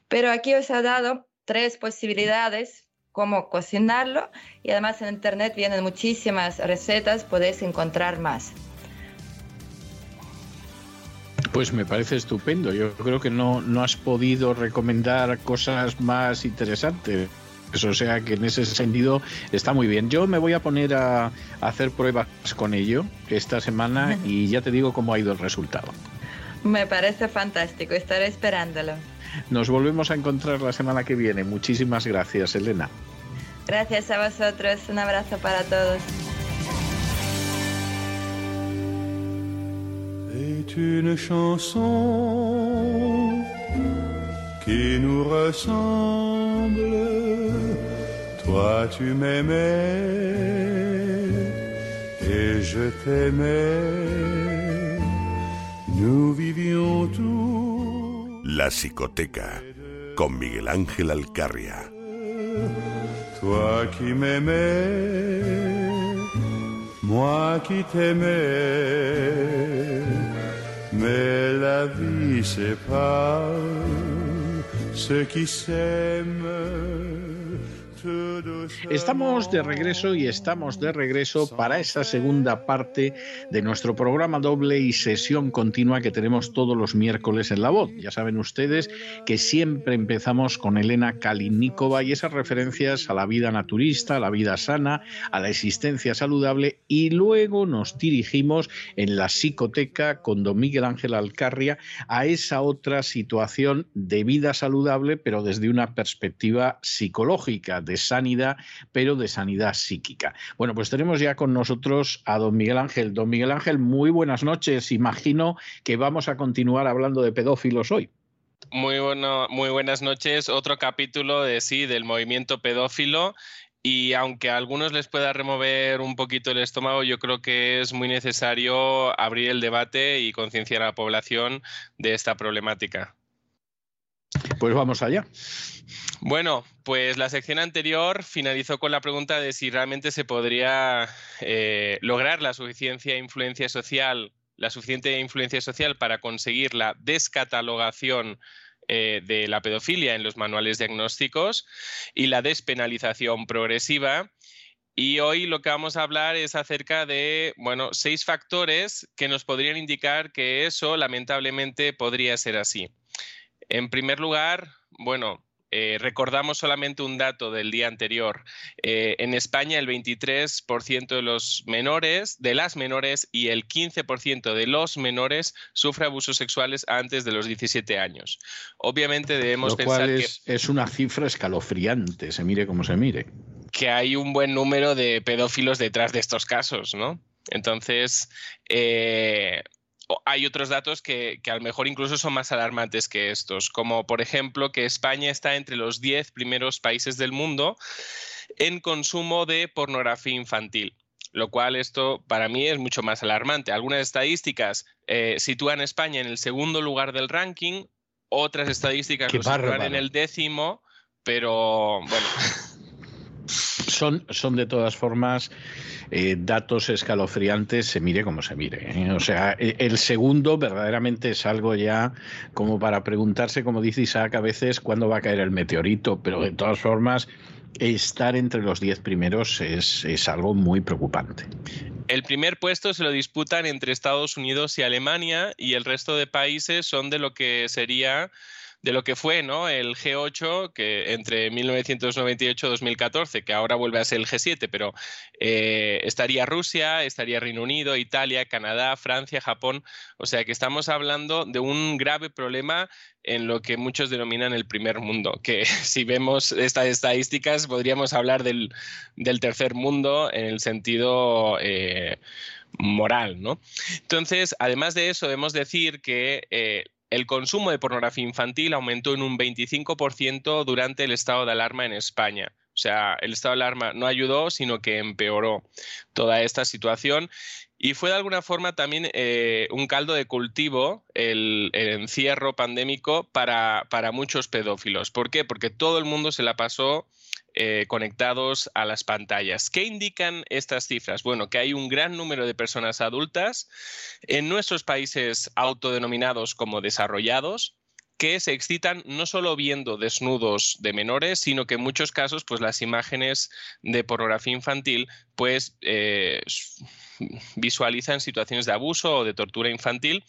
Pero aquí os he dado tres posibilidades cómo cocinarlo y además en internet vienen muchísimas recetas, podéis encontrar más. Pues me parece estupendo. Yo creo que no, no has podido recomendar cosas más interesantes. O sea que en ese sentido está muy bien. Yo me voy a poner a, hacer pruebas con ello esta semana y ya te digo cómo ha ido el resultado. Me parece fantástico, estaré esperándolo. Nos volvemos a encontrar la semana que viene. Muchísimas gracias, Elena. Gracias a vosotros. Un abrazo para todos. Une chanson qui nous ressemble. Toi tu m'aimais et je t'aimais. Nous vivions tout. La psicoteca con Miguel Ángel Alcarria. Toi qui m'aimais moi qui t'aimais, mais la vie sépare ceux qui s'aiment. Estamos de regreso y estamos de regreso para esta segunda parte de nuestro programa doble y sesión continua que tenemos todos los miércoles en La Voz. Ya saben ustedes que siempre empezamos con Elena Kalinikova y esas referencias a la vida naturista, a la vida sana, a la existencia saludable y luego nos dirigimos en la psicoteca con don Miguel Ángel Alcarria a esa otra situación de vida saludable pero desde una perspectiva psicológica, de sanidad, pero de sanidad psíquica. Bueno, pues tenemos ya con nosotros a don Miguel Ángel. Don Miguel Ángel, muy buenas noches. Imagino que vamos a continuar hablando de pedófilos hoy. Muy, bueno, muy buenas noches. Otro capítulo de sí, del movimiento pedófilo. Y aunque a algunos les pueda remover un poquito el estómago, yo creo que es muy necesario abrir el debate y concienciar a la población de esta problemática. Pues vamos allá. Bueno, pues la sección anterior finalizó con la pregunta de si realmente se podría eh, lograr la suficiencia influencia social, la suficiente influencia social para conseguir la descatalogación eh, de la pedofilia en los manuales diagnósticos y la despenalización progresiva. Y hoy lo que vamos a hablar es acerca de, bueno, seis factores que nos podrían indicar que eso lamentablemente podría ser así. En primer lugar, bueno, eh, recordamos solamente un dato del día anterior. Eh, en España, el 23% de los menores, de las menores y el 15% de los menores sufre abusos sexuales antes de los 17 años. Obviamente debemos pensar que es una cifra escalofriante, se mire como se mire. Que hay un buen número de pedófilos detrás de estos casos, ¿no? Entonces, eh, hay otros datos que, que, a lo mejor incluso son más alarmantes que estos, como por ejemplo que España está entre los 10 primeros países del mundo en consumo de pornografía infantil lo cual esto para mí es mucho más alarmante. Algunas estadísticas eh, sitúan a España en el segundo lugar del ranking, otras estadísticas lo sitúan en el décimo, pero bueno. Son, son de todas formas eh, datos escalofriantes, se mire como se mire. ¿eh? O sea, e, el segundo verdaderamente es algo ya como para preguntarse, como dice Isaac a veces, cuándo va a caer el meteorito, pero de todas formas estar entre los diez primeros es, es, algo muy preocupante. El primer puesto se lo disputan entre Estados Unidos y Alemania y el resto de países son de lo que sería de lo que fue ¿no? el G8 que entre 1998 y 2014, que ahora vuelve a ser el G7, pero eh, estaría Rusia, estaría Reino Unido, Italia, Canadá, Francia, Japón. O sea que estamos hablando de un grave problema en lo que muchos denominan el primer mundo, que si vemos estas estadísticas podríamos hablar del, tercer mundo en el sentido... Eh, moral, ¿no? Entonces, además de eso, debemos decir que eh, el consumo de pornografía infantil aumentó en un 25% durante el estado de alarma en España. O sea, el estado de alarma no ayudó, sino que empeoró toda esta situación. Y fue de alguna forma también eh, un caldo de cultivo el, encierro pandémico para, para, muchos pedófilos. ¿Por qué? Porque todo el mundo se la pasó eh, conectados a las pantallas. ¿Qué indican estas cifras? Bueno, que hay un gran número de personas adultas en nuestros países autodenominados como desarrollados que se excitan no solo viendo desnudos de menores, sino que en muchos casos, pues las imágenes de pornografía infantil, pues eh, visualizan situaciones de abuso o de tortura infantil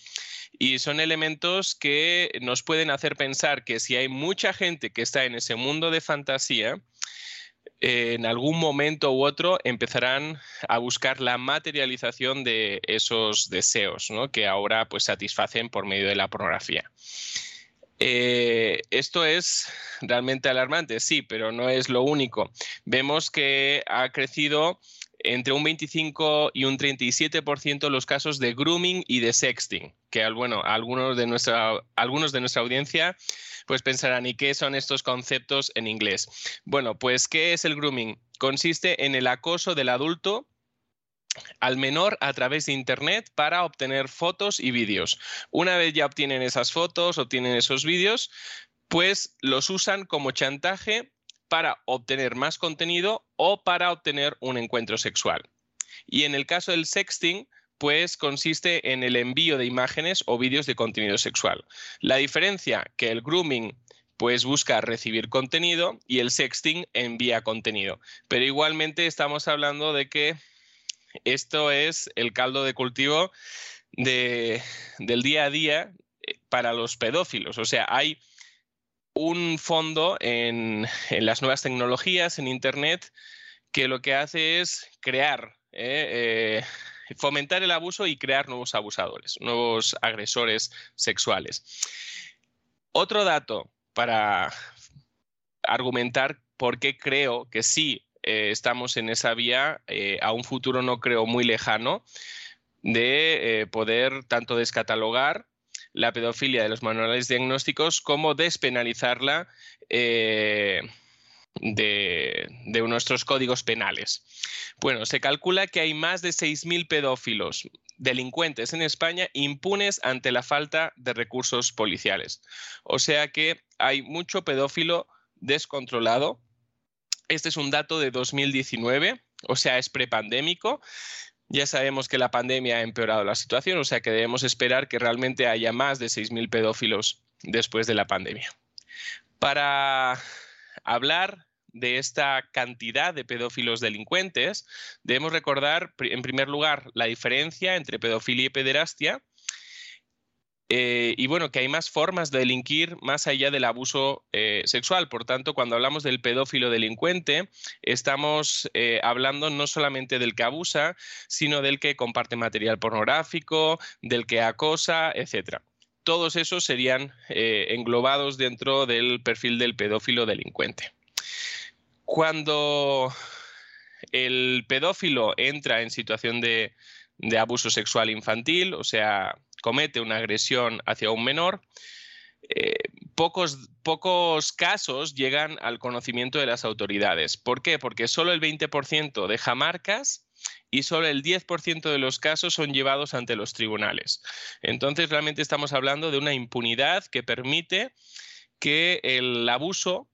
y son elementos que nos pueden hacer pensar que si hay mucha gente que está en ese mundo de fantasía, en algún momento u otro empezarán a buscar la materialización de esos deseos que ahora pues satisfacen por medio de la pornografía. Eh, esto es realmente alarmante, sí, pero no es lo único. Vemos que ha crecido entre un 25 y un 37% los casos de grooming y de sexting, que bueno, algunos de nuestra, algunos de nuestra audiencia pues pensarán, ¿y qué son estos conceptos en inglés? Bueno, pues ¿qué es el grooming? Consiste en el acoso del adulto al menor a través de Internet para obtener fotos y vídeos. Una vez ya obtienen esas fotos, obtienen esos vídeos, pues los usan como chantaje para obtener más contenido o para obtener un encuentro sexual. Y en el caso del sexting, pues consiste en el envío de imágenes o vídeos de contenido sexual. La diferencia que el grooming pues busca recibir contenido y el sexting envía contenido. Pero igualmente estamos hablando de que esto es el caldo de cultivo de, del día a día eh, para los pedófilos. O sea, hay un fondo en, las nuevas tecnologías, en Internet, que lo que hace es crear eh, eh, fomentar el abuso y crear nuevos abusadores, nuevos agresores sexuales. Otro dato para argumentar por qué creo que sí eh, estamos en esa vía a un futuro no creo muy lejano de poder tanto descatalogar la pedofilia de los manuales diagnósticos como despenalizarla de, nuestros códigos penales. Bueno, se calcula que hay más de 6.000 pedófilos delincuentes en España impunes ante la falta de recursos policiales. O sea que hay mucho pedófilo descontrolado. Este es un dato de 2019, o sea, es prepandémico. Ya sabemos que la pandemia ha empeorado la situación, o sea que debemos esperar que realmente haya más de 6.000 pedófilos después de la pandemia. Para hablar de esta cantidad de pedófilos delincuentes, debemos recordar, en primer lugar, la diferencia entre pedofilia y pederastia. Eh, y bueno, que hay más formas de delinquir más allá del abuso eh, sexual. Por tanto, cuando hablamos del pedófilo delincuente, estamos eh, hablando no solamente del que abusa, sino del que comparte material pornográfico, del que acosa, etc. Todos esos serían englobados dentro del perfil del pedófilo delincuente. Cuando el pedófilo entra en situación de abuso sexual infantil, o sea, comete una agresión hacia un menor, eh, pocos, pocos casos llegan al conocimiento de las autoridades. ¿Por qué? Porque solo el 20% deja marcas y solo el 10% de los casos son llevados ante los tribunales. Entonces, realmente estamos hablando de una impunidad que permite que el abuso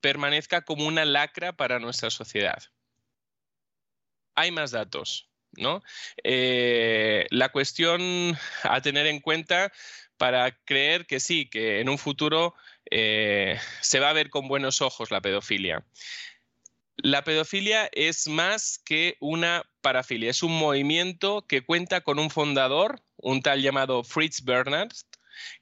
permanezca como una lacra para nuestra sociedad. Hay más datos, ¿no? Eh, la cuestión a tener en cuenta para creer que sí, que en un futuro eh, se va a ver con buenos ojos la pedofilia. La pedofilia es más que una parafilia, es un movimiento que cuenta con un fundador, un tal llamado Fritz Bernard,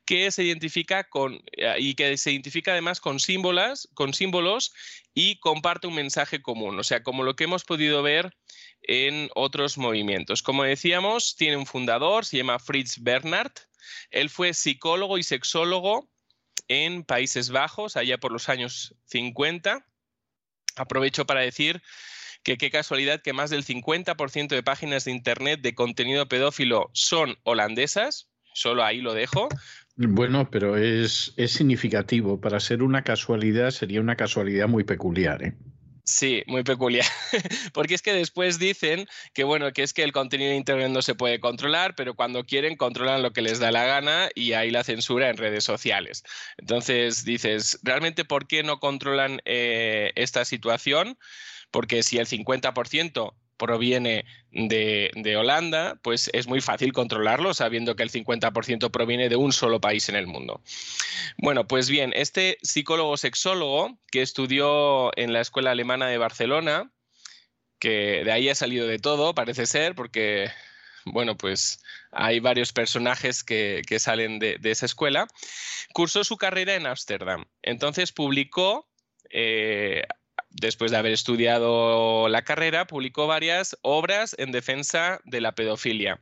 que se identifica con eh, y que se identifica además con símbolos, con símbolos y comparte un mensaje común, o sea, como lo que hemos podido ver en otros movimientos. Como decíamos, tiene un fundador, se llama Fritz Bernard. Él fue psicólogo y sexólogo en Países Bajos, allá por los años 50. Aprovecho para decir que qué casualidad que más del 50% de páginas de Internet de contenido pedófilo son holandesas. Solo ahí lo dejo. Bueno, pero es, significativo. Para ser una casualidad sería una casualidad muy peculiar. ¿eh? Sí, muy peculiar. Porque es que después dicen que bueno, que es que el contenido de internet no se puede controlar, pero cuando quieren controlan lo que les da la gana y hay la censura en redes sociales. Entonces dices, ¿realmente por qué no controlan eh, esta situación? Porque si el 50% proviene de, Holanda, pues es muy fácil controlarlo sabiendo que el 50% proviene de un solo país en el mundo. Bueno, pues bien, este psicólogo sexólogo que estudió en la Escuela Alemana de Barcelona, que de ahí ha salido de todo, parece ser, porque, bueno, pues hay varios personajes que, salen de, esa escuela, cursó su carrera en Ámsterdam. Entonces publicó eh, después de haber estudiado la carrera, publicó varias obras en defensa de la pedofilia.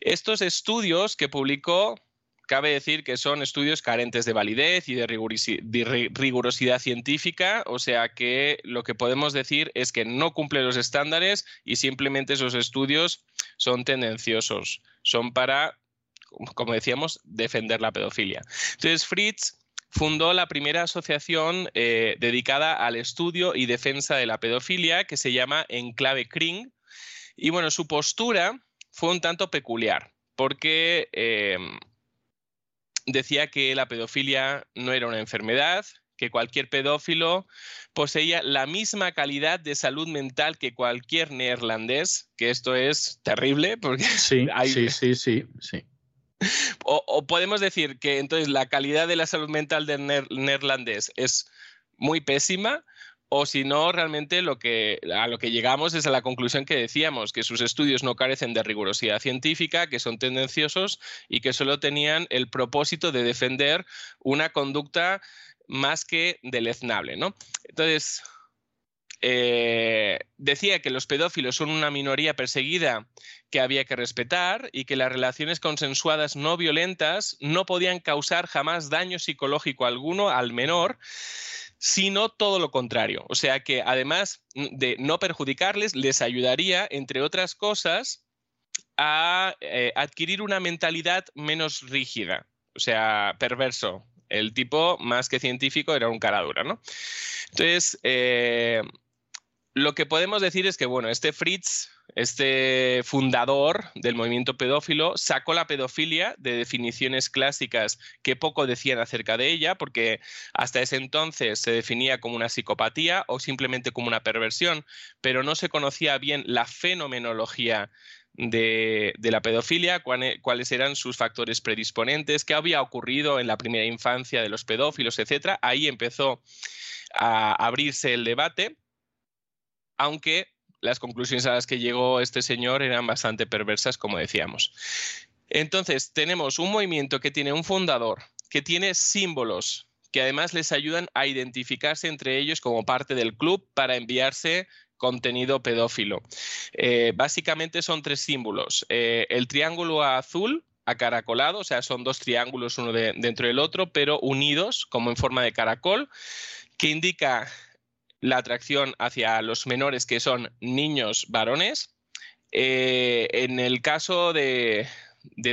Estos estudios que publicó, cabe decir que son estudios carentes de validez y de rigurosidad científica, o sea que lo que podemos decir es que no cumple los estándares y simplemente esos estudios son tendenciosos, son para, como decíamos, defender la pedofilia. Entonces, Fritz fundó la primera asociación eh, dedicada al estudio y defensa de la pedofilia que se llama Enclave Kring. Y bueno, su postura fue un tanto peculiar porque em, decía que la pedofilia no era una enfermedad, que cualquier pedófilo poseía la misma calidad de salud mental que cualquier neerlandés, que esto es terrible porque sí, sí, sí, sí, sí. O, podemos decir que entonces la calidad de la salud mental del neerlandés es muy pésima, o si no, realmente lo que, a lo que llegamos es a la conclusión que decíamos, que sus estudios no carecen de rigurosidad científica, que son tendenciosos y que solo tenían el propósito de defender una conducta más que deleznable. ¿no? Entonces, eh, decía que los pedófilos son una minoría perseguida que había que respetar y que las relaciones consensuadas no violentas no podían causar jamás daño psicológico alguno al menor, sino todo lo contrario. O sea que además de no perjudicarles, les ayudaría, entre otras cosas, a eh, adquirir una mentalidad menos rígida, o sea, perverso. El tipo, más que científico, era un cara dura, ¿no? Entonces, eh, lo que podemos decir es que, bueno, este Fritz, este fundador del movimiento pedófilo, sacó la pedofilia de definiciones clásicas que poco decían acerca de ella, porque hasta ese entonces se definía como una psicopatía o simplemente como una perversión, pero no se conocía bien la fenomenología de, la pedofilia, cuáles eran sus factores predisponentes, qué había ocurrido en la primera infancia de los pedófilos, etc. Ahí empezó a abrirse el debate aunque las conclusiones a las que llegó este señor eran bastante perversas, como decíamos. Entonces, tenemos un movimiento que tiene un fundador, que tiene símbolos que además les ayudan a identificarse entre ellos como parte del club para enviarse contenido pedófilo. Eh, básicamente son tres símbolos. Eh, el triángulo azul acaracolado, o sea, son dos triángulos uno dentro del otro, pero unidos como en forma de caracol, que indica la atracción hacia los menores que son niños varones Eh, en el caso de,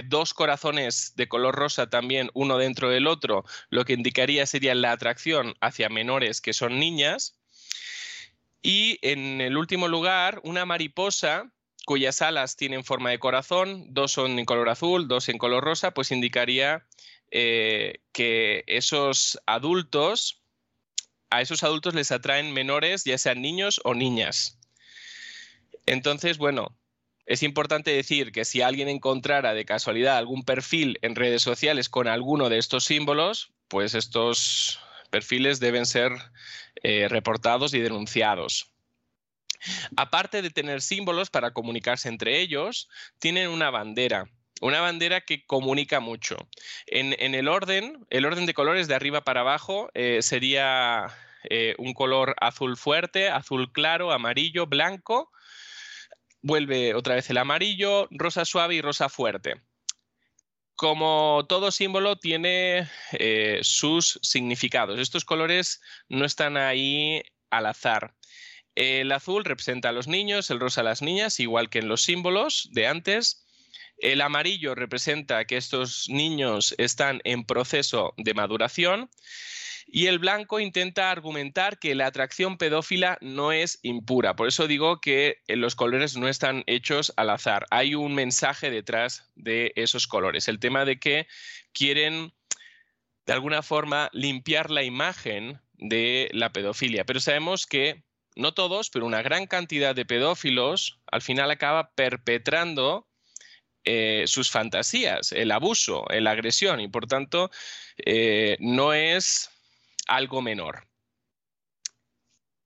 dos corazones de color rosa también, uno dentro del otro, lo que indicaría sería la atracción hacia menores que son niñas. Y en el último lugar, una mariposa cuyas alas tienen forma de corazón, dos son en color azul, dos en color rosa, pues indicaría eh, que esos adultos, a esos adultos les atraen menores, ya sean niños o niñas. Entonces, bueno, es importante decir que si alguien encontrara de casualidad algún perfil en redes sociales con alguno de estos símbolos, pues estos perfiles deben ser eh, reportados y denunciados. Aparte de tener símbolos para comunicarse entre ellos, tienen una bandera. Una bandera que comunica mucho. En, el orden, el orden de colores de arriba para abajo eh, sería eh, un color azul fuerte, azul claro, amarillo, blanco, vuelve otra vez el amarillo, rosa suave y rosa fuerte. Como todo símbolo tiene eh, sus significados. Estos colores no están ahí al azar. El azul representa a los niños, el rosa a las niñas, igual que en los símbolos de antes. El amarillo representa que estos niños están en proceso de maduración y el blanco intenta argumentar que la atracción pedófila no es impura. Por eso digo que eh, los colores no están hechos al azar. Hay un mensaje detrás de esos colores. El tema de que quieren, de alguna forma, limpiar la imagen de la pedofilia. Pero sabemos que no todos, pero una gran cantidad de pedófilos al final acaba perpetrando eh, sus fantasías, el abuso, la agresión, y por tanto eh, no es algo menor.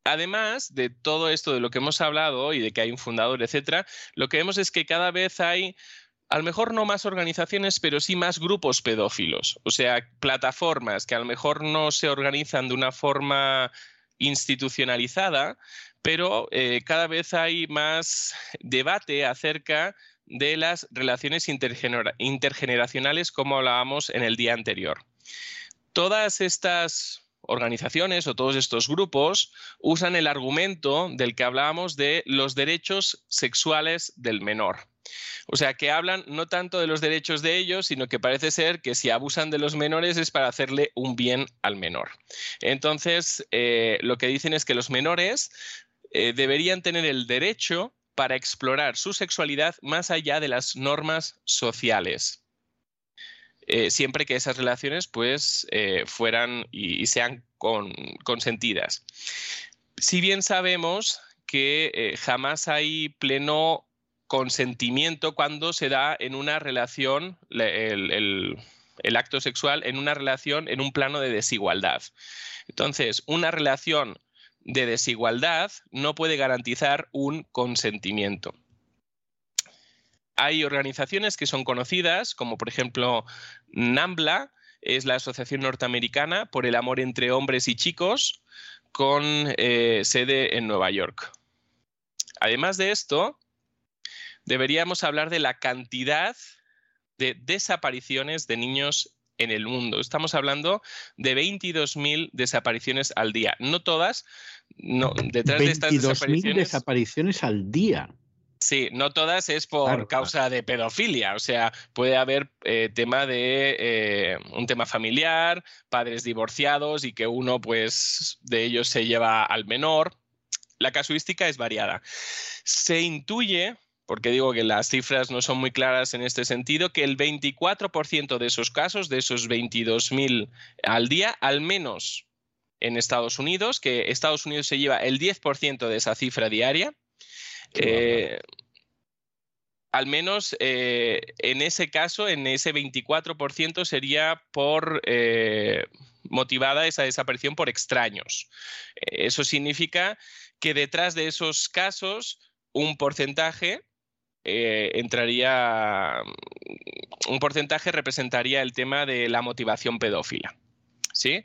Además de todo esto de lo que hemos hablado y de que hay un fundador, etcétera, lo que vemos es que cada vez hay a lo mejor no más organizaciones, pero sí más grupos pedófilos, o sea, plataformas que a lo mejor no se organizan de una forma institucionalizada, pero eh, cada vez hay más debate acerca de las relaciones intergeneracionales como hablábamos en el día anterior. Todas estas organizaciones o todos estos grupos usan el argumento del que hablábamos de los derechos sexuales del menor. O sea, que hablan no tanto de los derechos de ellos, sino que parece ser que si abusan de los menores es para hacerle un bien al menor. Entonces, eh, lo que dicen es que los menores eh, deberían tener el derecho para explorar su sexualidad más allá de las normas sociales. Eh, siempre que esas relaciones pues eh, fueran y, sean consentidas. Si bien sabemos que eh, jamás hay pleno consentimiento cuando se da en una relación, el, el acto sexual, en una relación, en un plano de desigualdad. Entonces, una relación de desigualdad no puede garantizar un consentimiento. Hay organizaciones que son conocidas, como por ejemplo NAMBLA, es la Asociación Norteamericana por el Amor entre Hombres y Chicos, con eh, sede en Nueva York. Además de esto, deberíamos hablar de la cantidad de desapariciones de niños en el mundo. Estamos hablando de 22.000 desapariciones al día. No todas, no, detrás de estas desapariciones. desapariciones al día. Sí, no todas es por causa de pedofilia, o sea, puede haber eh, tema de eh, un tema familiar, padres divorciados y que uno, pues, de ellos se lleva al menor. La casuística es variada. Se intuye, porque digo que las cifras no son muy claras en este sentido, que el 24% de esos casos, de esos 22.000 al día, al menos en Estados Unidos, que Estados Unidos se lleva el 10% de esa cifra diaria, eh, al menos eh, en ese caso, en ese 24% sería por eh, motivada esa desaparición por extraños. Eso significa que detrás de esos casos un porcentaje entraría, un porcentaje representaría el tema de la motivación pedófila. ¿Sí?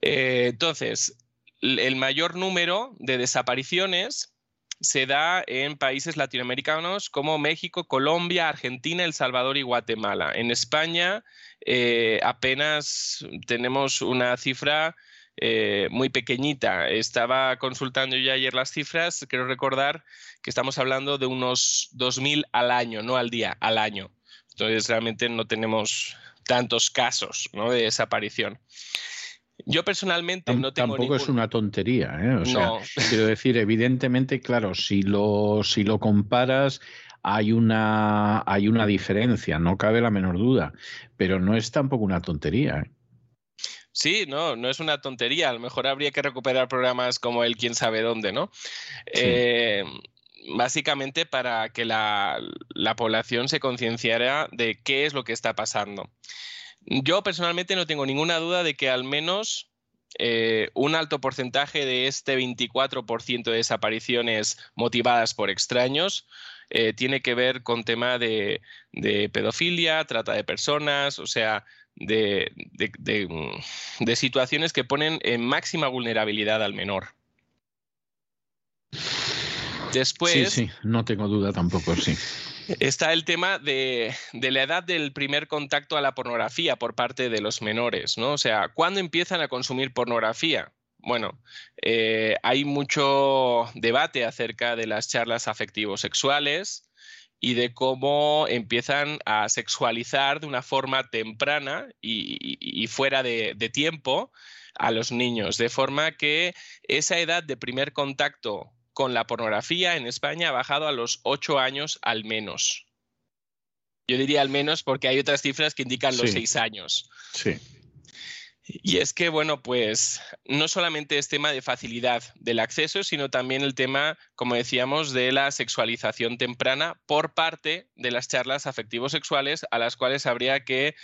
entonces, el mayor número de desapariciones se da en países latinoamericanos como México, Colombia, Argentina, El Salvador y Guatemala. En España eh, apenas tenemos una cifra eh, muy pequeñita. Estaba consultando yo ayer las cifras, quiero recordar que estamos hablando de unos 2.000 al año, no al día, al año. Entonces realmente no tenemos tantos casos ¿no? de desaparición. Yo personalmente no tengo Tampoco es una tontería, ¿eh? O sea, quiero decir, evidentemente, claro, si lo, si lo comparas, hay una, hay una diferencia, no cabe la menor duda, pero no es tampoco una tontería. ¿eh? Sí, no, no es una tontería. A lo mejor habría que recuperar programas como el Quién sabe dónde, ¿no? Eh, básicamente para que la, la población se concienciara de qué es lo que está pasando. Yo personalmente no tengo ninguna duda de que al menos eh, un alto porcentaje de este 24% de desapariciones motivadas por extraños eh, tiene que ver con tema de, pedofilia, trata de personas, o sea, de, de, situaciones que ponen en máxima vulnerabilidad al menor. Después. Sí, sí, no tengo duda tampoco, sí. Está el tema de, la edad del primer contacto a la pornografía por parte de los menores, ¿no? O sea, ¿cuándo empiezan a consumir pornografía? Bueno, eh, hay mucho debate acerca de las charlas afectivos sexuales y de cómo empiezan a sexualizar de una forma temprana y, fuera de, de tiempo a los niños, de forma que esa edad de primer contacto con la pornografía en España ha bajado a los ocho años al menos. Yo diría al menos porque hay otras cifras que indican los seis años. Sí. Y es que, bueno, pues no solamente es tema de facilidad del acceso, sino también el tema, como decíamos, de la sexualización temprana por parte de las charlas afectivos sexuales a las cuales habría que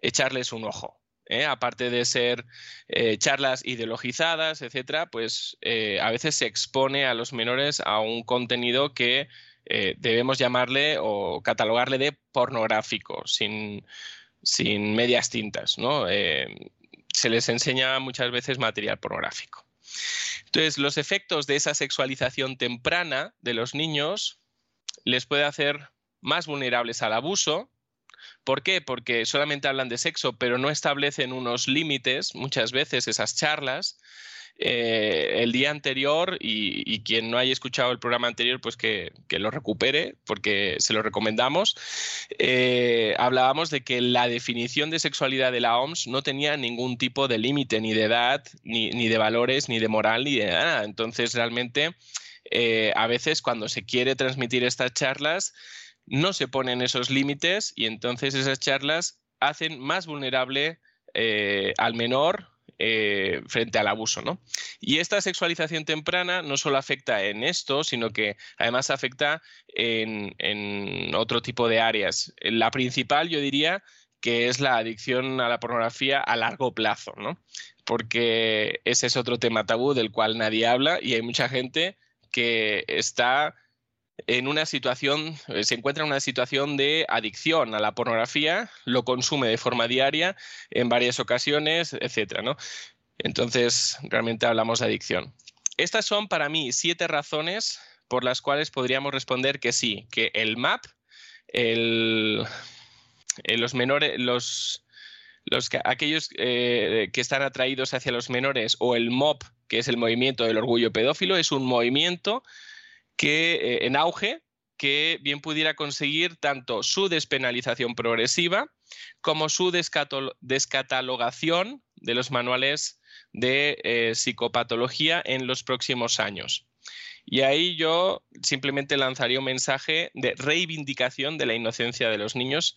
echarles un ojo. ¿eh? aparte de ser eh, charlas ideologizadas, etcétera, pues eh, a veces se expone a los menores a un contenido que debemos llamarle o catalogarle de pornográfico, sin, sin medias tintas, ¿no? Se les enseña muchas veces material pornográfico. Entonces, los efectos de esa sexualización temprana de los niños les puede hacer más vulnerables al abuso, ¿Por qué? Porque solamente hablan de sexo, pero no establecen unos límites, muchas veces esas charlas. Eh, el día anterior y, quien no haya escuchado el programa anterior, pues que, lo recupere porque se lo recomendamos. Eh, hablábamos de que la definición de sexualidad de la OMS no tenía ningún tipo de límite, ni de edad, ni, de valores, ni de moral, ni de nada. Entonces, realmente, eh, a veces cuando se quiere transmitir estas charlas, no se ponen esos límites y entonces esas charlas hacen más vulnerable al menor eh, frente al abuso. ¿no? Y esta sexualización temprana no solo afecta en esto, sino que además afecta en, en otro tipo de áreas. La principal, yo diría, que es la adicción a la pornografía a largo plazo, ¿no? porque ese es otro tema tabú del cual nadie habla y hay mucha gente que está en una situación, eh, se encuentra en una situación de adicción a la pornografía, lo consume de forma diaria en varias ocasiones, etcétera, ¿no? Entonces, realmente hablamos de adicción. Estas son para mí siete razones por las cuales podríamos responder que sí, que el MAP, el, eh, los menores, los, los aquellos eh, que están atraídos hacia los menores o el MOP, que es el movimiento del orgullo pedófilo, es un movimiento que eh, en auge que bien pudiera conseguir tanto su despenalización progresiva como su descatalogación de los manuales de eh, psicopatología en los próximos años. Y ahí yo simplemente lanzaría un mensaje de reivindicación de la inocencia de los niños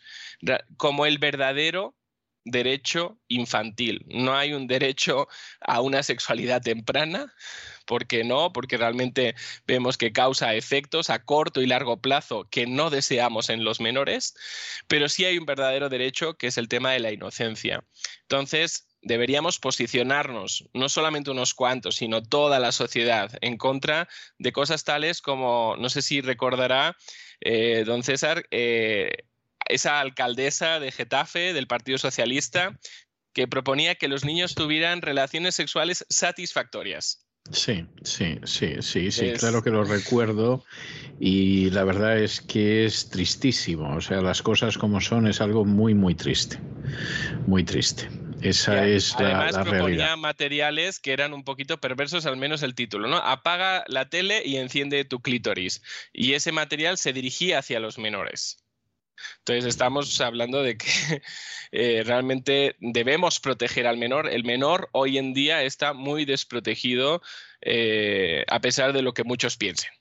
como el verdadero derecho infantil. No hay un derecho a una sexualidad temprana, ¿Por qué no? Porque realmente vemos que causa efectos a corto y largo plazo que no deseamos en los menores, pero sí hay un verdadero derecho que es el tema de la inocencia. Entonces, deberíamos posicionarnos, no solamente unos cuantos, sino toda la sociedad, en contra de cosas tales como, no sé si recordará, eh, don César, eh, esa alcaldesa de Getafe del Partido Socialista que proponía que los niños tuvieran relaciones sexuales satisfactorias. Sí, sí, sí, sí, sí, claro que lo recuerdo y la verdad es que es tristísimo, o sea, las cosas como son es algo muy, muy triste, muy triste. Esa es la, Además la proponía realidad. materiales que eran un poquito perversos, al menos el título, ¿no? Apaga la tele y enciende tu clítoris. Y ese material se dirigía hacia los menores. Entonces estamos hablando de que eh, realmente debemos proteger al menor. El menor hoy en día está muy desprotegido eh, a pesar de lo que muchos piensen.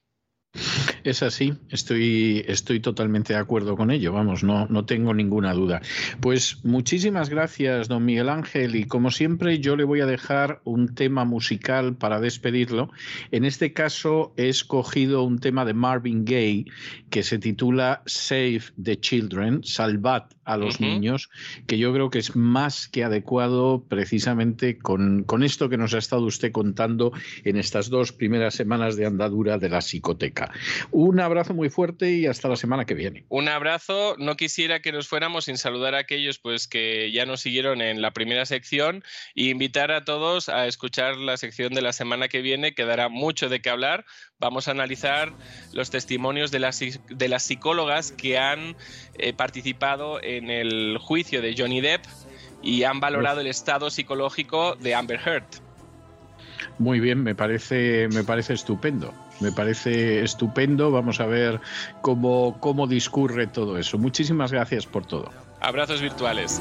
Es así, estoy, estoy totalmente de acuerdo con ello, vamos, no, no tengo ninguna duda. Pues muchísimas gracias, don Miguel Ángel, y como siempre yo le voy a dejar un tema musical para despedirlo. En este caso he escogido un tema de Marvin Gaye que se titula Save the Children, Salvad a los niños, que yo creo que es más que adecuado precisamente con, con esto que nos ha estado usted contando en estas dos primeras semanas de andadura de la psicoteca. Un abrazo muy fuerte y hasta la semana que viene. Un abrazo. No quisiera que nos fuéramos sin saludar a aquellos pues, que ya nos siguieron en la primera sección e invitar a todos a escuchar la sección de la semana que viene, que dará mucho de qué hablar. Vamos a analizar los testimonios de las, de las psicólogas que han eh, participado en el juicio de Johnny Depp y han valorado el estado psicológico de Amber Heard. Muy bien, me parece, me parece estupendo. Me parece estupendo. Vamos a ver cómo, cómo discurre todo eso. Muchísimas gracias por todo. Abrazos virtuales.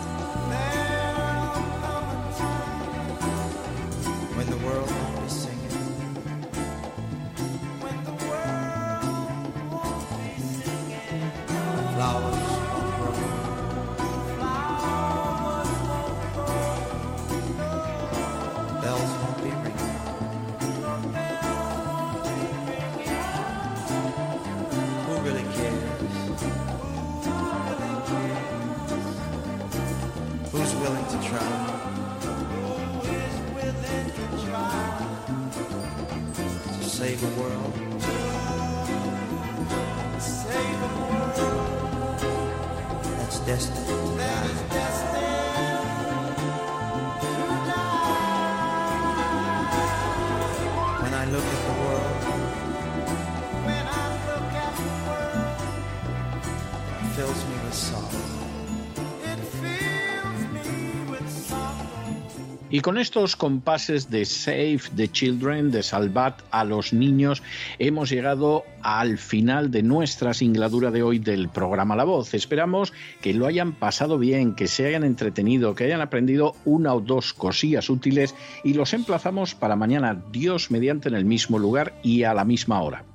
Con estos compases de Save the Children, de Salvad a los niños, hemos llegado al final de nuestra singladura de hoy del programa La Voz. Esperamos que lo hayan pasado bien, que se hayan entretenido, que hayan aprendido una o dos cosillas útiles y los emplazamos para mañana, Dios mediante en el mismo lugar y a la misma hora.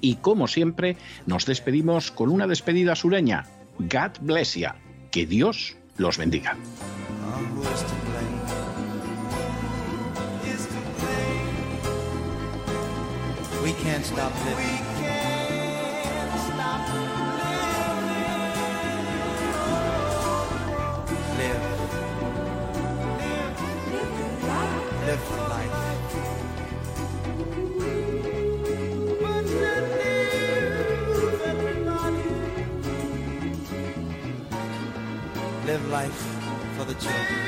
Y como siempre, nos despedimos con una despedida sureña. God bless ya. Que Dios los bendiga. We can't stop living. Live. Live for life. Live life for the children.